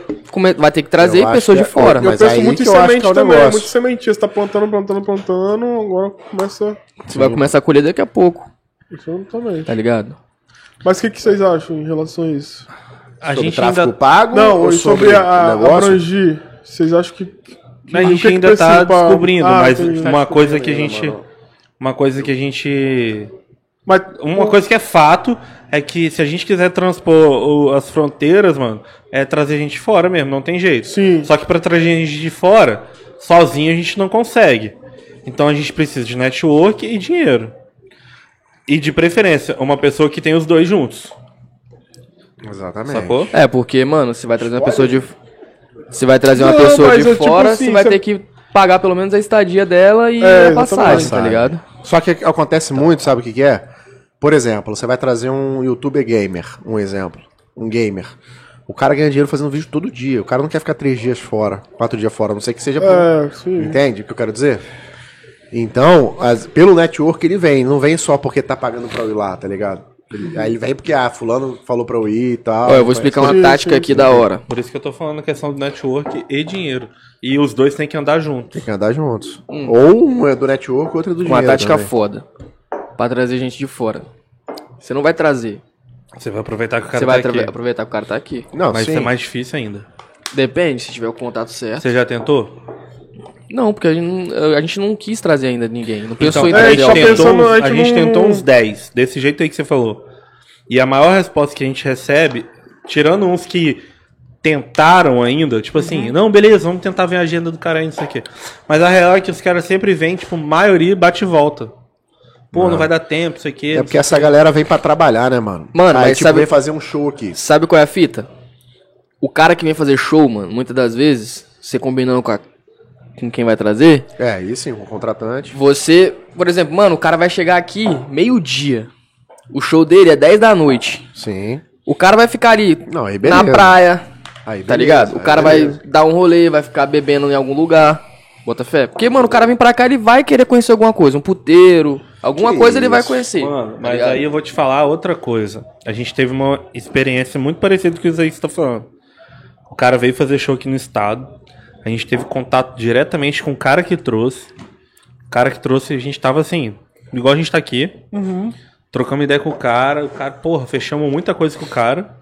vai ter que trazer Eu pessoas que de é- fora. Eu Mas penso aí muito em eu semente é o também, negócio. muito sementinha. Você tá plantando, plantando, plantando, agora começa. Você vai começar a colher daqui a pouco, Exatamente. tá ligado? Mas o que, que vocês acham em relação a isso? A Sobre gente tráfego ainda, pago Não, ou e sobre, a, abrangir, vocês acham que. que a o gente que que ainda tá pra- descobrindo, Ah, mas uma coisa que a gente. Uma coisa que a gente. Mas, Uma coisa que é fato é que se a gente quiser transpor o- as fronteiras, mano, é trazer gente de fora mesmo, não tem jeito. Sim. Só que pra trazer gente de fora, sozinho a gente não consegue. Então a gente precisa de network e dinheiro. E de preferência, uma pessoa que tem os dois juntos. Exatamente. Sacou? É, porque, mano, você vai trazer uma pessoa de. Você vai trazer uma Não, pessoa de é tipo fora, assim, você vai ter que pagar pelo menos a estadia dela e É, a passagem, tá ligado? Só que acontece muito, sabe o que, que é? Por exemplo, você vai trazer um youtuber gamer, um exemplo. Um gamer. O cara ganha dinheiro fazendo vídeo todo dia. O cara não quer ficar três dias fora, quatro dias fora, a não sei que seja. por- É, sim. Entende o que eu quero dizer? Então, as- pelo network ele vem, não vem só porque tá pagando pra eu ir lá, tá ligado? Ele, aí ele vem porque, ah, fulano falou pra eu ir e tal. Ó, eu vou explicar uma tática aqui da hora. Por isso que eu tô falando a questão do network e dinheiro. E os dois têm que andar juntos. Tem que andar juntos. Ou um é do network, outro é do Uma dinheiro. tática também. foda. Pra trazer gente de fora. Você não vai trazer. Você vai aproveitar que o cara Você vai tá aqui. aproveitar que o cara tá aqui. Não, Mas sim. isso é mais difícil ainda. Depende, se tiver o contato certo. Você já tentou? Não, porque a gente não, a gente não quis trazer ainda ninguém. Não pensou Então, em a é, gente, trazer alguém. tentou, pensando, uns- a a gente gente não- tentou uns 10, desse jeito aí que você falou. E a maior resposta que a gente recebe, tirando uns que tentaram ainda, tipo Uhum. assim, não, beleza, vamos tentar ver a agenda do cara aí, não sei o quê. Mas a real é que os caras sempre vêm, tipo, maioria bate e volta. Pô, não vai dar tempo, isso aqui. É porque essa galera vem pra trabalhar, né, mano? Mano, Aí, mas tipo, sabe- vem fazer um show aqui. Sabe qual é a fita? O cara que vem fazer show, mano, muitas das vezes, você combinando com, a- com quem vai trazer, É, aí sim, um contratante. você, por exemplo, mano, o cara vai chegar aqui meio-dia. O show dele é 10 da noite. Sim. O cara vai ficar ali Não, aí beleza. na praia, Aí, tá beleza, ligado? O aí cara beleza. vai dar um rolê, vai ficar bebendo em algum lugar. Bota fé. Porque, mano, o cara vem pra cá, ele vai querer conhecer alguma coisa. Um puteiro, alguma Que coisa ele vai isso, conhecer. Mano, tá mas ligado? aí eu vou te falar outra coisa. A gente teve uma experiência muito parecida com o que o Zé está falando. O cara veio fazer show aqui no estado. A gente teve contato diretamente com o cara que trouxe. O cara que trouxe, a gente tava assim, igual a gente tá aqui. Trocamos ideia com o cara. O cara, porra, fechamos muita coisa com o cara.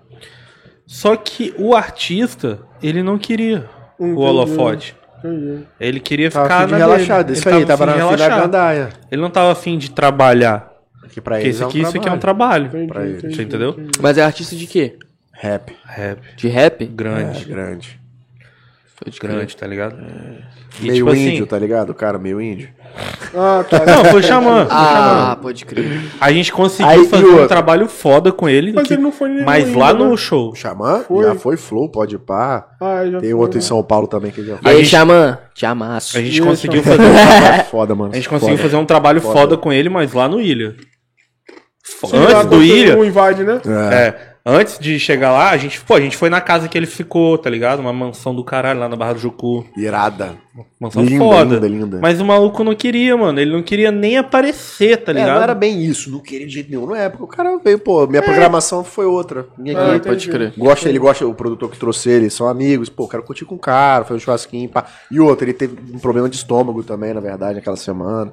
Só que o artista, ele não queria o Entendi. holofote. Entendi. Ele queria Tava ficar na relaxar, dele. isso Ele aí, tava afim na da gandaia. Ele não tava afim de trabalhar. Que pra Porque eles esse é um aqui, isso aqui é um trabalho. trabalho. Entendi, Pra ele. entendi, Você entendeu? entendi. Mas é artista de quê? Rap. Rap. De rap? Grande. É, grande. Pode crer. Grande, tá ligado? E, meio tipo índio, assim, tá ligado? O cara meio índio. Ah, tá. Não, foi xamã. Ah, pode crer. A gente conseguiu Aí, fazer um trabalho foda com ele. Mas que- ele não foi nenhum mas ainda, lá né? no show. Xamã Foi. já foi Flow, pode pá. Ah, já Tem foi, outro em né? São Paulo também que já foi. aí, gente- Xamã? Te amasso. A gente Isso. conseguiu fazer um trabalho, Foda, mano. a gente conseguiu Foda. fazer um trabalho foda. Foda. com ele, mas lá no Ilha. Sim, Antes do Ilha, Um invade, né? é, antes de chegar lá, a gente, pô, a gente foi na casa que ele ficou, tá ligado? Uma mansão do caralho lá na Barra do Jucu. Irada. Mansão Linda, foda. linda, linda. Mas o maluco não queria, mano. Ele não queria nem aparecer, tá É, ligado? não era bem isso, não queria de jeito nenhum. Não é, porque o cara veio, pô, minha programação foi outra. Minha Ah, Pode crer. Gosta, ele gosta, o produtor que trouxe ele, são amigos. Pô, quero curtir com o cara, fazer um churrasquinho, pá. E outro, ele teve um problema de estômago também, na verdade, naquela semana.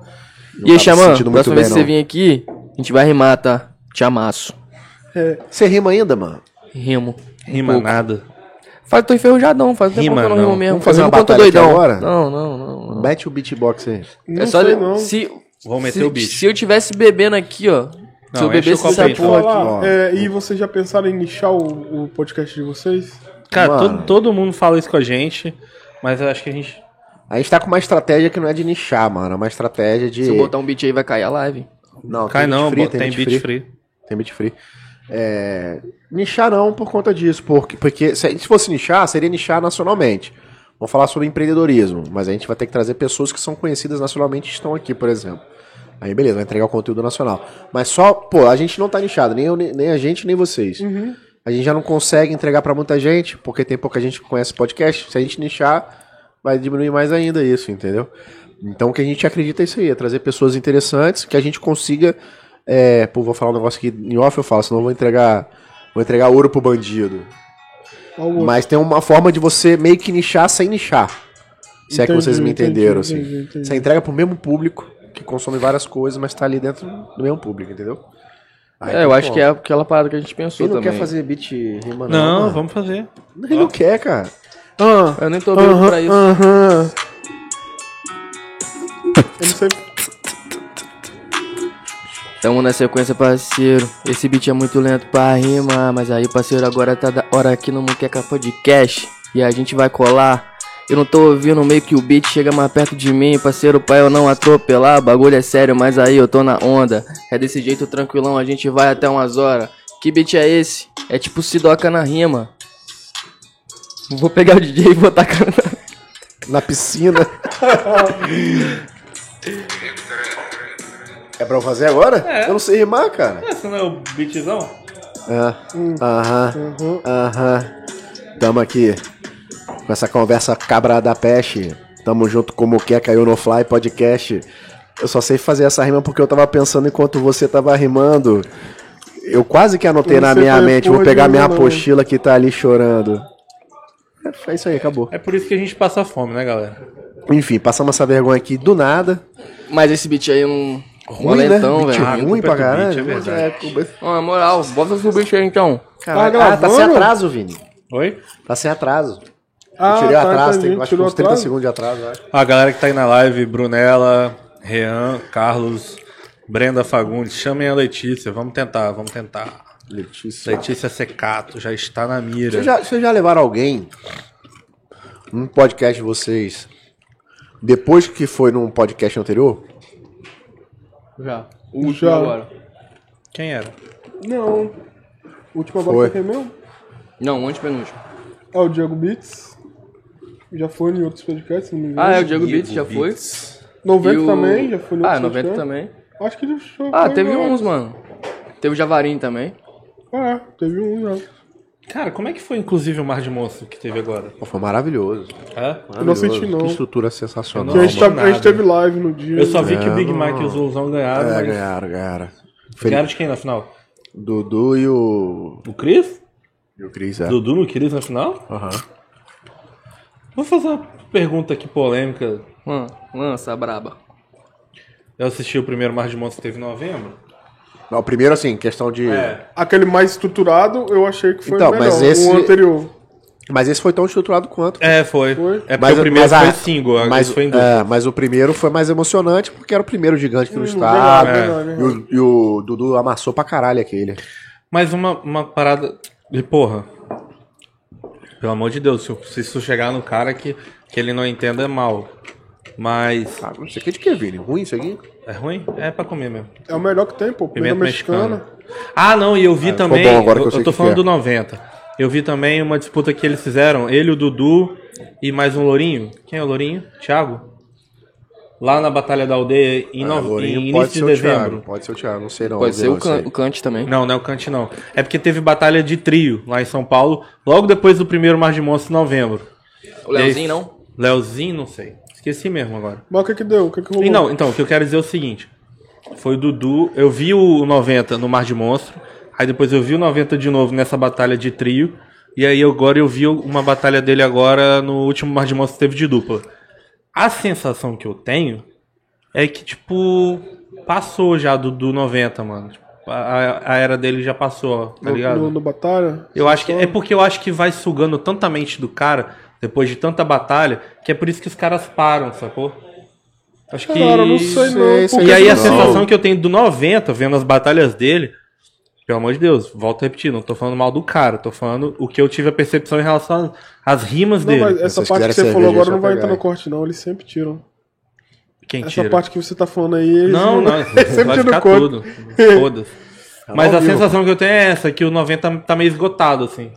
Não E aí, se Xamã, muito próxima vez bem, que você vir aqui, a gente vai rimar, tá? Te amasso. Você rima ainda, mano? Rimo. Rima pouco. nada. Faz, tô enferrujadão, faz tempo Rima que eu não não. rimo mesmo. Vamos fazer Eu uma batalha aqui doidão. agora? Não, não, não. não. Mete o beatbox aí. Não é só sei, de- não. se Vou meter se, o beat. se eu tivesse bebendo aqui, ó. se Não, eu bebesse essa copinho, porra aqui. é, e vocês já pensaram em nichar o, o podcast de vocês? Cara, todo, todo mundo fala isso com a gente, mas eu acho que a gente. A gente tá com uma estratégia que não é de nichar, mano. É uma estratégia de. Se eu botar um beat aí, vai cair a live. Não, Cai beat não, free, bota- tem beat free. Tem beat free. É, nichar não por conta disso, porque, porque se, se fosse nichar, seria nichar nacionalmente. Vamos falar sobre empreendedorismo, mas a gente vai ter que trazer pessoas que são conhecidas nacionalmente e estão aqui, por exemplo. Aí beleza, vai entregar o conteúdo nacional. Mas só, pô, a gente não tá nichado, nem, eu, nem a gente, nem vocês. A gente já não consegue entregar pra muita gente, porque tem pouca gente que conhece podcast. Se a gente nichar, vai diminuir mais ainda isso, entendeu? Então o que a gente acredita é isso aí, é trazer pessoas interessantes, que a gente consiga. É, pô, vou falar um negócio aqui em off, eu falo, senão eu vou entregar. Vou entregar ouro pro bandido. Mas tem uma forma de você meio que nichar sem nichar. Se é que Entendi, vocês me entendi, entenderam, entendi, assim. entendi. Você entrega pro mesmo público, que consome várias coisas, mas tá ali dentro do mesmo público, entendeu? Aí É, eu acho que é aquela parada que a gente pensou Quem não também. quer fazer beat rima, não. Não, mano. vamos fazer. Ele não quer, cara. Ah, Eu nem tô vendo pra isso. aham. Eu não sei. Tamo na sequência, parceiro. Esse beat é muito lento pra rimar. Mas aí, parceiro, agora tá da hora aqui no Muqueca Podcast. E a gente vai colar. Eu não tô ouvindo meio que o beat chega mais perto de mim, parceiro, pra eu não atropelar. Bagulho é sério, mas aí eu tô na onda. É desse jeito tranquilão, a gente vai até umas horas. Que beat é esse? É tipo Sidoca na rima. Vou pegar o DJ e vou tacar na... Na piscina. é pra eu fazer agora? Eu não sei rimar, cara. Esse não é o beatzão? É. Aham. Aham. Tamo aqui com essa conversa cabra da peste. Tamo junto com o que caiu no Fly Podcast. Eu só sei fazer essa rima porque eu tava pensando enquanto você tava rimando. Eu quase que anotei na Você minha foi mente. Vou pegar minha não. apostila que tá ali chorando. É, é isso aí, acabou. É por isso que a gente passa fome, né, galera? Enfim, passamos essa vergonha aqui do nada. Mas esse beat aí eu não... Ruim, né? Valentão, Beat velho. Ah, a ruim pra é caralho. é é, na moral, bota o beat aí então. Caralho, ah, tá sem atraso, Vini. Oi? Tá sem atraso. Ah, eu tirei o tá, atraso, entendi. tem acho que uns 30 atraso? segundos de atraso, eu acho. A galera que tá aí na live, Brunella, Rean, Carlos, Brenda Fagundes, chamem a Letícia, vamos tentar, vamos tentar. Letícia. Letícia Secato já está na mira. Vocês já, vocês já levaram alguém num podcast de vocês depois que foi num podcast anterior? Já. O já. agora. Quem era? Não. O último agora Foi. quem mesmo? Não, antepenúltimo. Ah, o Diego Beats. Já foi em outros podcasts, se não me engano. Ah, é, o Diego Beats já foi. 90 E o- também, já foi em Ah, outros 90 podcasts. também. Acho que ele Ah, teve uns, mano. Teve o Javarim também. É, teve um já. Cara, como é que foi, inclusive, o Mar de Monstro que teve agora? Pô, foi maravilhoso. É? Eu não senti, Maravilhoso. não. Que estrutura sensacional. A, gente tá- a gente teve live no dia. Eu só vi que o É, Big não. Mike e o Zulzão ganharam, É, mas... ganharam, ganharam. Ganharam de quem na final? Dudu e o. O Chris? E o Cris, é. Dudu no Chris na final? Aham. Vou fazer uma pergunta aqui polêmica. Lan- Lança, braba. Eu assisti o primeiro Mar de Monstros que teve em novembro. Não, primeiro, assim, questão de. É. Aquele mais estruturado, eu achei que foi Então, melhor. mas esse- O anterior. Mas esse foi tão estruturado quanto. É, foi. Foi? É porque Mas, o primeiro mas a- foi single, mas, foi em é, mas o primeiro foi mais emocionante porque era o primeiro gigante no Hum, estado. é. E, o, e o Dudu amassou pra caralho aquele. Mas uma, uma parada. E porra. Pelo amor de Deus, se, se isso chegar no cara que, que ele não entenda é mal. Mas. Ah, não sei o que de que, Vini? Ruim isso aqui? É ruim? É pra comer mesmo. É o melhor que tem, pô. Pimenta Pimenta mexicana. mexicana. Ah, não, e eu vi também. bom agora que eu eu, sei tô que falando que é. do 90. Eu vi também uma disputa que eles fizeram, ele, o Dudu e mais um Lourinho. Quem é o Lourinho? Thiago? Lá na Batalha da Aldeia em, Ah, Lourinho em pode início ser de o Thiago. dezembro. Pode ser o Thiago, não sei não. Pode ser o, can o Kant também. Não, não é o Cante não. É porque teve batalha de trio lá em São Paulo, logo depois do primeiro Mar de Monstros em novembro. O Leozinho não? Leozinho, não sei. Esqueci mesmo agora. Mas o que que deu? O que que rolou? E não, então, o que eu quero dizer é o seguinte. Foi o Dudu, eu vi o 90 no Mar de Monstro, aí depois eu vi o 90 de novo nessa batalha de trio, e aí agora eu vi uma batalha dele agora no último Mar de Monstro que teve de dupla. A sensação que eu tenho é que, tipo, passou já do, do 90, mano. Tipo, a, a era dele já passou, tá No, ligado? no, no batalha? Eu acho que é porque eu acho que vai sugando tanta mente do cara depois de tanta batalha que é por isso que os caras param, sacou? Acho que Cara, não sei não. Sei, sei. porque E aí a Não. sensação que eu tenho do 90 vendo as batalhas dele, pelo amor de Deus, volto a repetir, não tô falando mal do cara, tô falando o que eu tive a percepção em relação às rimas Não, dele. mas essa parte que você falou é agora não vai pegar entrar no corte, não. Eles sempre tiram. Quem Essa tira? parte que você tá falando aí. Eles Não, não, eles sempre vai tiram corte. tudo. Foda-se. Mas a sensação que eu tenho é essa, que o 90 tá meio esgotado, assim.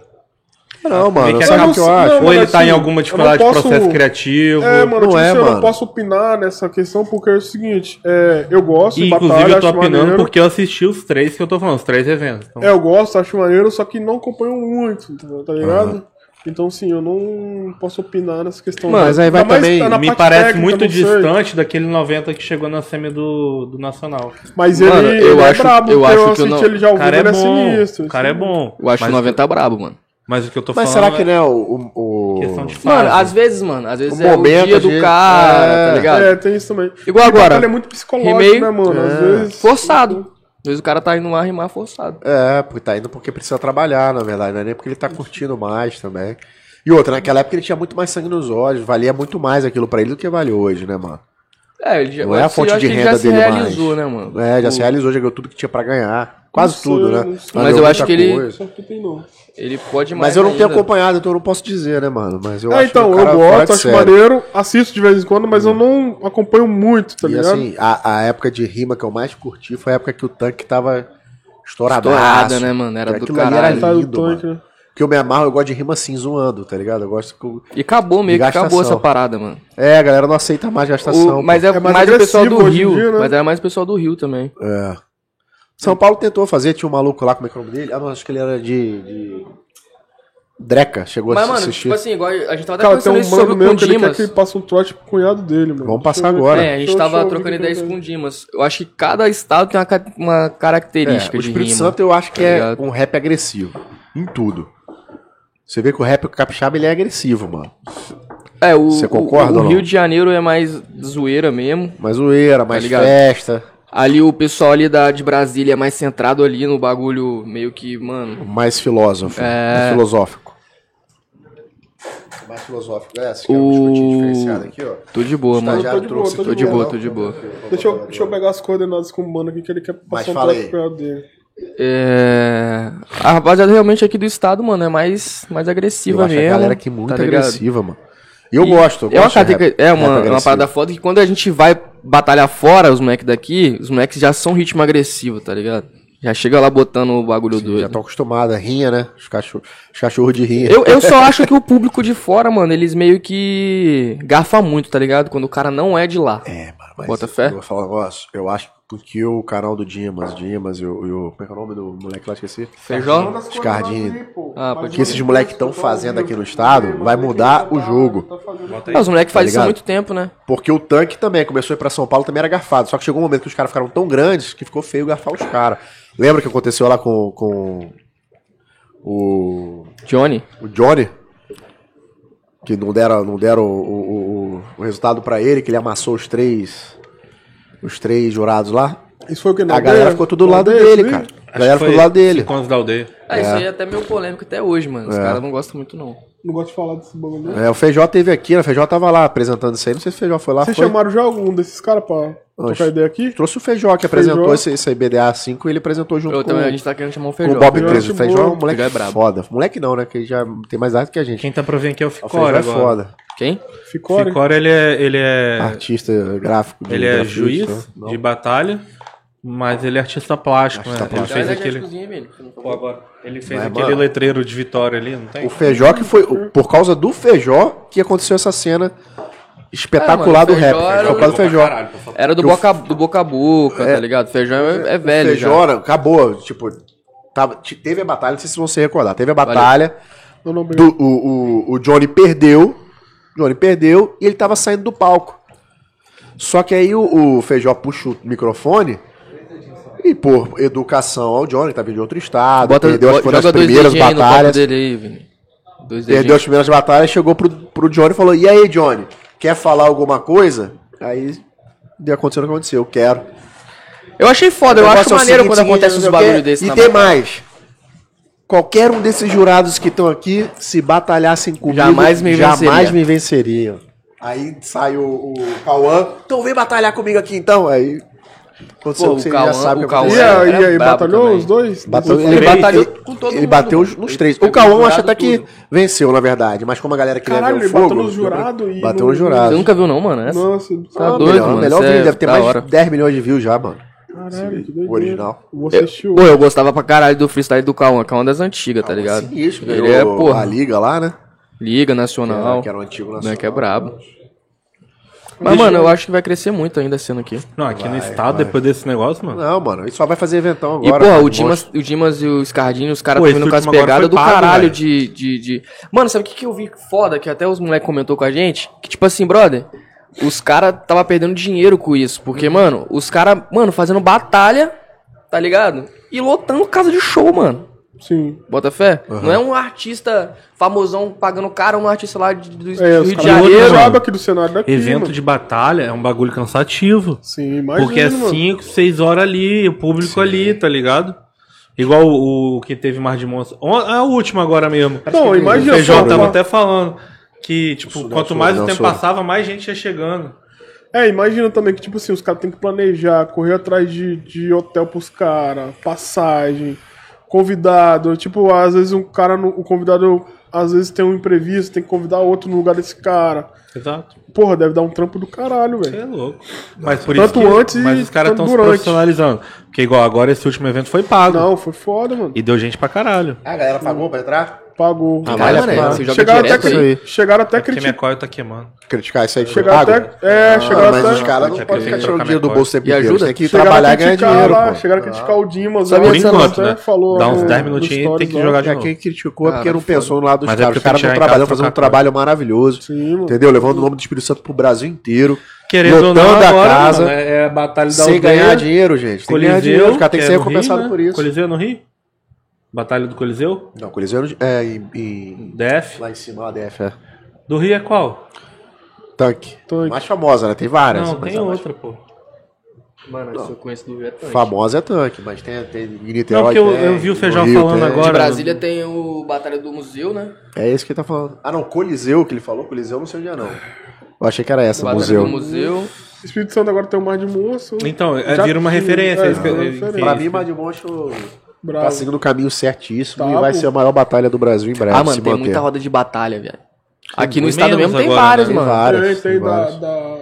Não, mano, que sabe acaba- o que eu acho? Não, Ou ele tá assim, em alguma eu dificuldade não de posso- processo criativo. É, mano, Não tipo, é, assim, eu mano. não posso opinar nessa questão porque é o seguinte, é, eu gosto E, de inclusive batalha, eu tô opinando maneiro. porque eu assisti os três que eu tô falando, os três eventos. Então, É, eu gosto, acho maneiro, só que não acompanho muito, tá ligado? Então, sim, eu não posso opinar nessa questão. Mas aí vai também- tá na me parece técnica, muito não sei. distante daquele 90 que chegou na semi do, do Nacional. Mas Mano, ele, eu ele acho- é brabo, eu acho eu que eu não- ele já ao O cara vivo, é ele é bom. sinistro. O cara é assim. bom. Eu acho mas, o 90 brabo, mano. Mas o que eu tô Mas falando será que é não é o. o, o- questão de Mano, às vezes, mano, às vezes O é momento, o dia às do vezes- cara, é. tá ligado? É, tem isso também. Igual Porque agora, é muito psicológico, rimei- né, mano? Às É. vezes. Forçado. Às vezes o cara tá indo lá rimar forçado. É, porque tá indo porque precisa trabalhar, na verdade, não é nem porque ele tá curtindo mais também. E outra, naquela época ele tinha muito mais sangue nos olhos, valia muito mais aquilo pra ele do que vale hoje, né, mano? É, ele já, Não é a fonte de renda já se dele realizou, mais. né, mano? É, já O- se realizou, já ganhou tudo que tinha pra ganhar. Quase sei, tudo, né? Mas eu acho que ele- coisa. Que. Ele pode mais Mas eu não tenho ainda. acompanhado, então eu não posso dizer, né, mano? Mas eu É, acho então, que o cara eu gosto, acho série. maneiro, assisto de vez em quando, mas eu não acompanho muito, tá E ligado? assim, a, a época de rima que eu mais curti foi a época que o tanque tava estouradaço. Estourada, né, mano? Era do caralho. Tá do lindo, tanque, mano. né? Porque eu me amarro, eu gosto de rima assim, zoando, tá ligado? Eu gosto que... E acabou meio que acabou essa parada, mano. É, a galera não aceita mais gastação. O- mas é, É mais mais, o pessoal do Rio. dia, né? Mas era mais o pessoal do Rio também. É. São Paulo tentou fazer, tinha um maluco lá, como é que é o nome dele? Ah, não, acho que ele era de... de... Dreca, chegou Mas, a mano, assistir. tipo assim, igual a gente tava até Cara, tem conversando um isso sobre mano o meu que ele quer Kundimas. que ele passe um trote pro cunhado dele, mano. Vamos passar agora. É, a gente tava trocando o que ideias com o Dimas. Eu acho que cada estado tem uma, uma É, característica o de Espírito rima. Santo eu acho que tá é ligado? um rap agressivo. Em tudo. Você vê que o rap capixaba ele é agressivo, mano. É, o, Você concorda o, o ou não? Rio de Janeiro é mais zoeira mesmo. Mais zoeira, mais ligado? festa, Ali o pessoal ali da, de Brasília é mais centrado ali no bagulho meio que, mano. mais filósofo, É. mais filosófico. Mais filosófico. É, aqui é um O- biscoitinho diferenciado aqui, ó. Tô de boa, mano. Tô de trouxe boa, aqui, Tô de boa, ó. tô de boa. Deixa eu, deixa eu pegar as coordenadas com o mano aqui que ele quer Mas passar um cunhado dele. É... A rapaziada realmente aqui do estado, mano, é mais, mais Eu agressiva acho mesmo. a galera aqui muito tá ligado? agressiva, mano. E eu E gosto, eu é uma, gosto cate- rap- é uma, uma agressivo. parada foda que quando a gente vai batalhar fora, os moleques daqui, os moleques já são ritmo agressivo, tá ligado? Já chega lá botando o bagulho Já doido. estão acostumados, rinha, né? Os cachorros os cachorro de rinha. Eu, eu só acho que o público de fora, mano, eles meio que garfa muito, tá ligado? Quando o cara não é de lá. É, mano, mas Bota fé? eu vou falar um negócio. Eu acho que o canal do Dimas, Dimas e o, e o. Como é que é o nome do moleque lá? Esqueci. Feijó? Scardini. Ah, pode Que esses moleques estão fazendo aqui no estado vai mudar o jogo. É, os moleques fazem isso há muito tempo, né? Porque o tanque também começou a ir pra São Paulo, também era garfado. Só que chegou um momento que os caras ficaram tão grandes que ficou feio garfar os caras. Lembra que aconteceu lá com, com o, Johnny. o Johnny? Que não deram, não deram o, o, o- o resultado pra ele, que ele amassou os três. Os três jurados lá. Isso foi o que? na A galera aldeia? ficou tudo do lado aldeia, dele, cara. A galera ficou do lado dele. Anos da aldeia. Ah, isso aí é até meio polêmico até hoje, mano. Os caras não gostam muito, não. Não gosto de falar desse bagulho. É, o Feijó teve aqui, né? O Feijó tava lá apresentando isso aí. Não sei se o Feijó foi lá. Vocês foi. chamaram já algum desses caras pra trocar ideia aqui? Trouxe o Feijó, que apresentou Feijó. esse, esse aí BDA 5 e ele apresentou junto Eu com, também, a gente tá querendo chamar o com Feijó. o Bob Feijó é Preso. O Feijó é um moleque Feijó é brabo. foda. Moleque não, né? Que ele já tem mais idade que a gente. Quem tá pra vir aqui é o O Feijó Ficora é agora. foda. Quem? Ficou, né? Ficora, ele é, ele é, Artista gráfico. de ele é juiz né? Não. de batalha, mas ele é artista plástico, Artista né? plástico. Ele fez aquele... Pô, agora, ele fez Mas, aquele mano, letreiro de Vitória ali, não tem? O Feijó que foi. Por causa do Feijó que aconteceu essa cena espetacular É, mano, do rap. Era Por causa do. Caralho, pô. Era do boca, do boca a boca, tá ligado? Feijão é, é velho Feijó, já. né, acabou. Tipo, tava, te- teve a batalha, não sei se vão se recordar. Teve a batalha. Do- o, o, o Johnny perdeu. Johnny perdeu e ele tava saindo do palco. Só que aí o, o Feijó puxa o microfone e, por educação ao Johnny, tá vindo de outro estado, Bota, perdeu joga dois primeiras batalhas. aí, Perdeu as primeiras batalhas, chegou pro, pro Johnny e falou: E aí, Johnny, quer falar alguma coisa? Aí deu acontecendo o que aconteceu, eu quero. Eu achei foda, eu acho é maneiro seguinte, quando acontece uns bagulho desse E tem mais. Qualquer um desses jurados que estão aqui, se batalhassem comigo, Jamais me jamais venceria. me venceriam. Aí sai o, o Cauã, então vem batalhar comigo aqui então. Aí aconteceu Pô, o que o você Cauã- já sabe o que Cauã E aí, e aí batalhou também. os dois? Bateu, Ele ele, batalhou com todo ele mundo, bateu nos três. O Cauã acha até que tudo. venceu, na verdade. Mas como a galera queria Caralho, ver o ele fogo... bateu no jurado e Bateu no- no jurado. Você nunca viu não, mano? Essa? Nossa, Tá ah, doido, melhor, mano, melhor isso vídeo, é deve ter mais de 10 milhões de views já, mano. Caralho, que doideira. original. O Pô, eu gostava pra caralho do freestyle do Cauã. Cauã das antigas, tá ligado? Sinistro, Ele ganhou é, porra, a liga lá, né? Liga Nacional. Que era o antigo Né, nacional. que é brabo. Mas, mano, eu acho que vai crescer muito ainda sendo aqui. Não, aqui no Vai, estado, vai. depois desse negócio, mano. Não, mano, ele só vai fazer eventão E, agora. porra, cara, o Dimas, o Dimas e o Scardinho, os caras Pô, vindo com as pegadas do pago, caralho de, de, de. Mano, sabe o que, que eu vi foda? Que até os moleques comentou com a gente? Que, tipo assim, brother, os caras tava perdendo dinheiro com isso. Porque, mano, os caras, mano, fazendo batalha, tá ligado? E lotando casa de show, mano. Sim. Bota fé? Não é um artista famosão pagando caro, um artista lá de- do, É, do Rio de Janeiro. mano. aqui do cenário daqui, Evento mano. de batalha é um bagulho cansativo. Sim, imagina, porque é mano. 5, 6 horas ali, o público ali, tá ligado? Igual o, o que teve Mar de Monstro. On- A última agora mesmo. Não, o imagina Feijão só, tava uma- até falando que, tipo, quanto mais o tempo passava, mais gente ia chegando. É, imagina também que, tipo assim, os caras têm que planejar, correr atrás de, de hotel pros caras, passagem, convidado. Tipo, às vezes um cara, o convidado, às vezes tem um imprevisto, tem que convidar outro no lugar desse cara. Exato. Porra, deve dar um trampo do caralho, Você velho. é louco. Mas por Tanto isso que, antes mas e os caras estão se profissionalizando. Porque igual agora esse último evento foi pago. Não, foi foda, mano. E deu gente pra caralho. Ah, a galera pagou pra entrar? Pagou. Ah, Cara, vale a pena. você joga Chegaram direto até, aí. cri- chegaram até É porque minha criticar. coil tá queimando. Criticar isso aí Chegaram até. É, Ah, chegaram mas até. os caras não podem ficar tirando dinheiro do bolso tempo E ajuda? Tem que Chegaram trabalhar e ganhar criticar dinheiro, lá, chegaram a criticar o Dimas. Sabia ó, Por o Dimas enquanto, até né? Falou Dá uns no- 10 no minutinhos e tem que jogar de É, novo. quem criticou é porque Cara, não pensou no lado dos Mas é caras. Os caras tem estão trabalhando, fazendo um trabalho maravilhoso. Entendeu? Levando o nome do Espírito Santo pro Brasil inteiro. Querendo ou não, Lotando a agora, casa, mano, é é a batalha da Sem aldeia, ganhar dinheiro, gente. Tem que ganhar dinheiro. Os caras têm que é ser Rio, recompensados né? por isso. Coliseu no Rio? Batalha do Coliseu? Não, Coliseu é em, em- DF? lá em cima, lá DF, é. Do Rio é qual? Tanque. Tanque. Mais famosa, né? Tem várias. não, mas tem a mais outra, pô. Mano, isso eu conheço do Rio é tanque. Famosa é tanque, mas tem, tem em Não, Niterói porque eu, tem, eu vi o Feijão Rio falando tem. agora. De Brasília tem o Batalha do Museu, né? É esse que ele tá falando. Ah, não, Coliseu que ele falou. Coliseu não sei onde é, não. Eu achei que era essa, Batalha museu. do Museu. Espírito Santo agora tem o Mar de Monstro. Então, é, Já vira uma referência. é, é é- Pra mim, Mar de Monstro Bravo. tá seguindo o caminho certíssimo Tá, e vai pô. ser a maior batalha do Brasil em breve. Ah, mano, tem manter. muita roda de batalha, velho. Aqui no estado mesmo tem agora, várias, né? Tem mano. várias. Tem, tem da, várias. da-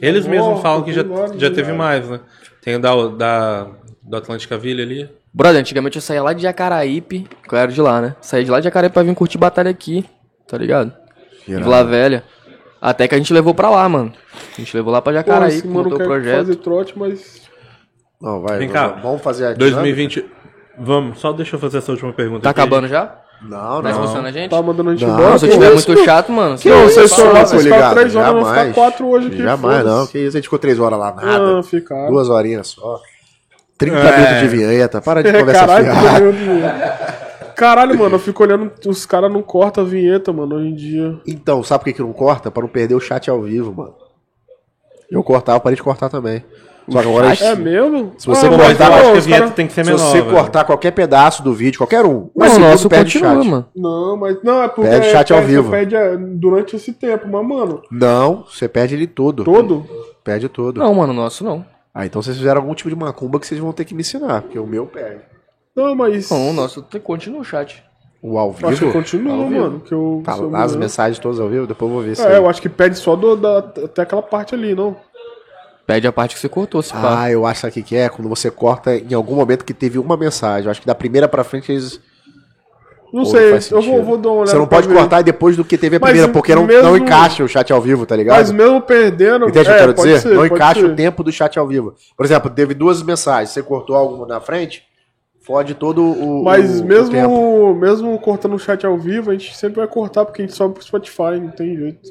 Eles Tá mesmos falam que já, já teve mais, né? Tem o da, da, do Atlântica Villa ali. Brother, antigamente eu saía lá de Jacaraípe, que eu era de lá, né? Saía de lá de Jacaraípe pra vir curtir batalha aqui, tá ligado? Em Irado. Vila Velha. Até que a gente levou pra lá, mano. A gente levou lá pra Jacaraípe, montou o projeto. fazer trote, mas. Não, vai. Vem cá. Vamos fazer a dinâmica? 2020. Vamos, só deixa eu fazer essa última pergunta. Tá aqui. acabando já? Não, Tá não. expulsando a gente? Tá mandando a gente Não, embora. Não, se eu tiver muito chato, mano. Que não, vocês tô vocês ligado, ficaram três horas, não jamais. ficar quatro hoje aqui. Jamais não, que isso, a gente ficou três horas lá, nada. Ah, ficaram. Duas horinhas só. 30 É. minutos de vinheta, para de É, conversa caralho. Caralho, mano, eu fico olhando, os caras não cortam a vinheta, mano, hoje em dia. Então, sabe por que, que não corta? Pra não perder o chat ao vivo, mano. Eu cortava, eu parei de cortar também. Só que agora, É mesmo? se você Ah, cortar, mas, acho que a cara- tem que ser se menor. você velho. cortar qualquer pedaço do vídeo, qualquer um, Mas o segundo nosso perde continua, chat. mano. Não, mas não, é porque Perde chat ao perde- vivo. Você perde é, durante esse tempo, mas, mano, Não, você perde ele todo. todo. Perde todo. Não, mano, o nosso não. Ah, então vocês fizeram algum tipo de macumba que vocês vão ter que me ensinar, porque o meu perde. Não, mas. Não, o nosso tem- continua o chat. O ao acho que vivo? continua, Ao vivo. mano. Que eu, Tá se as me- mensagens todas ao vivo, depois eu vou ver se. É, eu acho que perde só do, da, até aquela parte ali, não. Pede a parte que você cortou, se pá. Ah, eu acho sabe o que que é quando você corta em algum momento que teve uma mensagem. Eu acho que da primeira pra frente eles. Não Ou sei, faz eu vou, sentido. vou dar uma olhada. Você não pra pode ver. cortar depois do que teve a Mas primeira, porque não, mesmo- não encaixa o chat ao vivo, tá ligado? Mas mesmo perdendo. Entende o que eu é, quero pode dizer? ser, não pode encaixa ser. o tempo do chat ao vivo. Por exemplo, teve duas mensagens, você cortou algo na frente, fode todo o. Mas o- o mesmo, tempo. mesmo cortando o chat ao vivo, a gente sempre vai cortar porque a gente sobe pro Spotify, não tem jeito.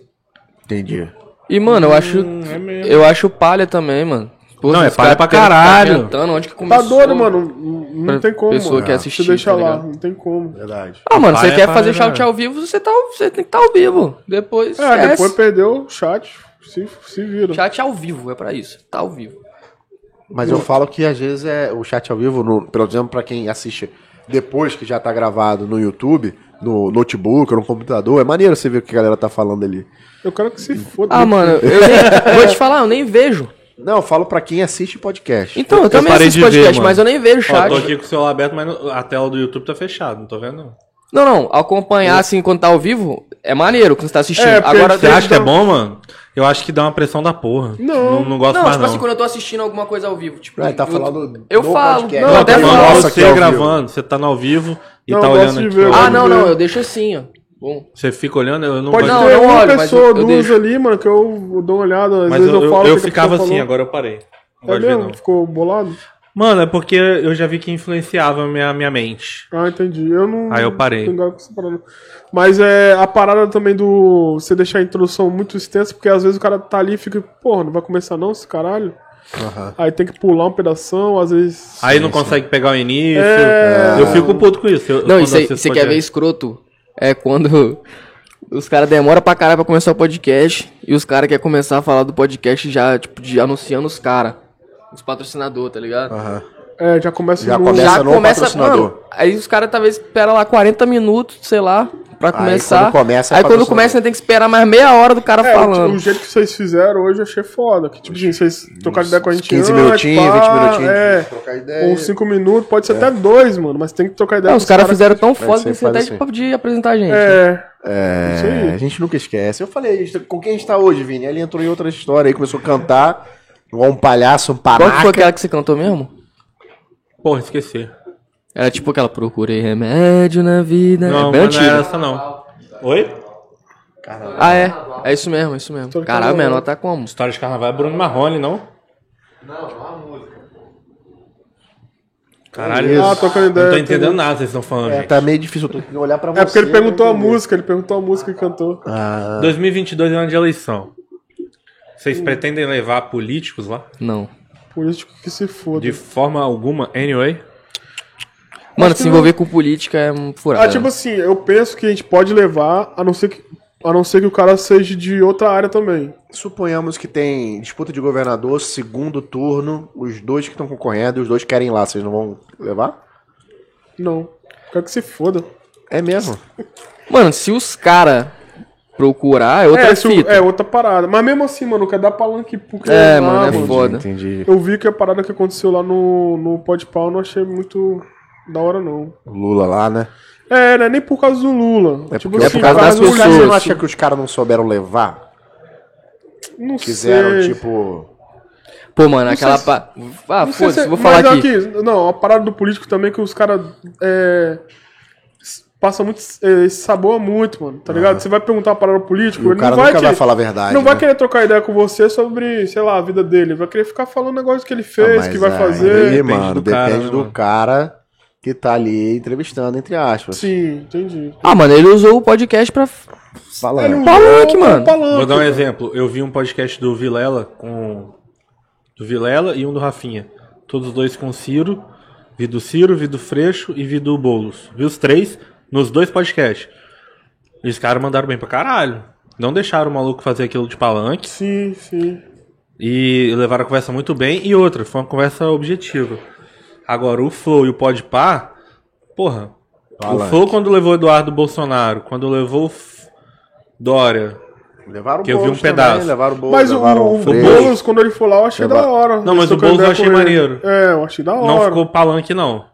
Entendi. E, mano, eu acho. é mesmo. eu acho palha também, mano. Pô, Não, é palha pra caralho. inventando onde que Tá começou. doido, mano? Não Pra tem como. pessoa mano. que assistir, Você deixa tá lá, ligado? não tem como. Verdade. Ah, mano, você é quer fazer chat né? ao vivo, você, tá, você tem que estar ao vivo. Depois. É, esquece. depois perdeu o chat, se, se vira. Chat ao vivo, é pra isso. Tá ao vivo. Mas eu falo que às vezes é o chat ao vivo, no, pelo exemplo, pra quem assiste depois que já tá gravado no YouTube, no notebook ou no computador, é maneiro você ver o que a galera tá falando ali. Eu quero que se foda. Ah, mano, eu nem, vou te falar, eu nem vejo. Não, eu falo pra quem assiste podcast. Então, eu, também parei assisto ver, podcast, mano. mas eu nem vejo Ó, chat. tô aqui com o celular aberto, mas a tela do YouTube tá fechada, não tô vendo não. Não, não, acompanhar assim quando tá ao vivo é maneiro quando você tá assistindo. É, Agora, Você acha que é bom, mano? Eu acho que dá uma pressão da porra. Não. Não, não gosto não, mais tipo não. assim, quando eu tô assistindo alguma coisa ao vivo, tipo, Ah, tá eu- falando eu do falo. podcast. Não, Não, até tá falo. nossa, você aqui ao gravando, você tá no ao vivo e Não, tá eu olhando gosto de aqui. ver, eu Ah, não, de não, ver. eu deixo assim, ó. Bom. Você fica olhando, eu não Pode ter não uma olho, mas pessoa, duas deixo. ali, mano, que eu dou uma olhada. Às Mas vezes eu, eu, eu, falo. eu ficava assim, agora eu parei. Não É ver, mesmo? não. Ficou bolado? Mano, é porque eu já vi que influenciava a minha, minha mente. Ah, entendi. Eu não. Aí eu parei. tô ligado com essa parada. Mas é a parada também do. Você deixar a introdução muito extensa, porque às vezes o cara tá ali e fica, porra, não vai começar não esse caralho? Aí tem que pular um pedação, às vezes. Aí não consegue pegar o início. É. Eu fico puto com isso. eu- Não, quando isso aí, assisto você quer ver escroto? É quando os caras demoram pra caralho pra começar o podcast e os caras querem começar a falar do podcast já, tipo, de, anunciando os caras. Os patrocinadores, tá ligado? Aham. É, já começa Já no- começa- no patrocinador. mano, aí os caras talvez esperam lá 40 minutos, sei lá, pra começar. quando começa, é aí quando começa, você tem que esperar mais meia hora do cara É, falando. o jeito que vocês fizeram hoje eu achei foda. Que, tipo assim, vocês trocaram ideia com a gente 15 antes, minutinhos, pá, 20 minutinhos. É, trocar ideia. ou 5 minutos, pode ser até dois, mano, mas tem que trocar ideia Não, com os caras caras fizeram tão foda que você até assim. podia apresentar a gente. É, É, Isso aí. a gente nunca esquece. Eu falei, isso, com quem a gente tá hoje, Vini? Ele entrou em outra história aí, começou a cantar, igual um palhaço, um Qual que foi panaca. aquela que você cantou mesmo? Porra, esqueci. Era tipo aquela procurei remédio na vida. Não, é bem mas não é antiga. essa não. Oi? Ah, é. É isso mesmo, é isso mesmo. Tô Caralho, menor tá como? História de carnaval é Bruno Marrone, não? Caralho, Ah, trocando ideia, não tô entendendo nada que vocês estão falando, É, gente. tá meio difícil, eu tô tentando olhar pra você. é porque ele perguntou a pra entender. música, ele perguntou a música e cantou. Ah, 2022 é ano de eleição. Vocês pretendem levar políticos lá? Não. Político que se foda. De forma alguma, anyway? Mano, se envolver com política é um furado. Ah, tipo assim, eu penso que a gente pode levar, a não ser que, a não ser que o cara seja de outra área também. suponhamos que tem disputa de governador, segundo turno, os dois que estão concorrendo e os dois querem ir lá, vocês não vão levar? Não. Quero que se foda. É mesmo? Mano, se os cara procurar, é outra é, fita. é outra parada. Mas mesmo assim, mano, quer dar palanque porque. É, lá, mano, é foda. Entendi. Eu vi que a parada que aconteceu lá no, no Podpah eu não achei muito da hora, não. O Lula lá, né? É, não é nem por causa do Lula. É tipo é assim, por causa das não- caras, você não pessoas. acha que os caras não souberam levar? Não Quiseram, sei. tipo. Pô, mano, aquela. sei se- pa- Ah, Não foda-se, se- vou falar aqui. Não, a parada do político também é que os caras. É, passa muito. É, saboa muito, mano. Tá ligado? Você vai perguntar uma parada pro político, E o ele cara não vai nunca vai querer- falar a verdade. Não vai né? querer trocar ideia com você sobre, sei lá, a vida dele. Vai querer ficar falando negócio que ele Ah, fez, mas que vai aí, fazer. Depende mano, do depende cara, né, do mano? cara que tá ali entrevistando, entre aspas. Sim, entendi. Ah, mano, ele usou o podcast pra. Falando. Ele Palanque, mano. palanque, Vou dar um mano. exemplo. Eu vi um podcast do Vilela com. Do Vilela e um do Rafinha. Todos os dois com o Ciro. Vi do Ciro, vi do Freixo e vi do Boulos. Vi os três nos dois podcasts. E os caras mandaram bem pra caralho. Não deixaram o maluco fazer aquilo de palanque. Sim, sim. E levaram a conversa muito bem. E outra, foi uma conversa objetiva. Agora, o Flow e o Podpah, porra. Palanque. O Flow quando levou Eduardo Bolsonaro, quando levou o F- Dória. Levaram o Que eu vi um pedaço. Também, levaram o Boulos, Mas o, levaram o, o. Boulos, quando ele for lá, eu achei Leva- da hora. Não, mas o Boulos eu achei maneiro. É, eu achei da hora. Não ficou palanque, não.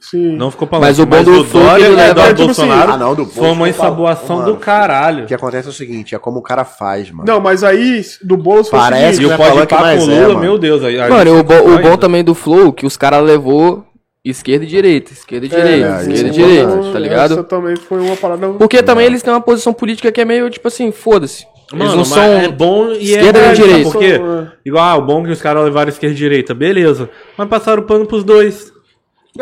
Sim. Não ficou palanque. Mas o bom do Flow é que Dória ele e leva- Eduardo é, tipo assim, Bolsonaro ah, não, do foi uma ensaboação do caralho. O que acontece é o seguinte, é como o cara faz, mano. Não, mas aí, do foi Parece o E seguinte. o não é Pode Pá com o é, Lula, mano. meu Deus. Aí, aí Mano, o, bo- o bom também do Flow, que os caras levou esquerda e direita, esquerda e direita, é, esquerda isso e é direita, verdade. tá ligado? Essa também foi uma parada... Porque também eles têm uma posição política que é meio, tipo assim, foda-se. Eles Mano, não mas são... é bom e esquerda é sabe direita. Por quê? São, Igual, ah, o bom que os caras levaram esquerda e direita, beleza. Mas passaram o pano pros dois.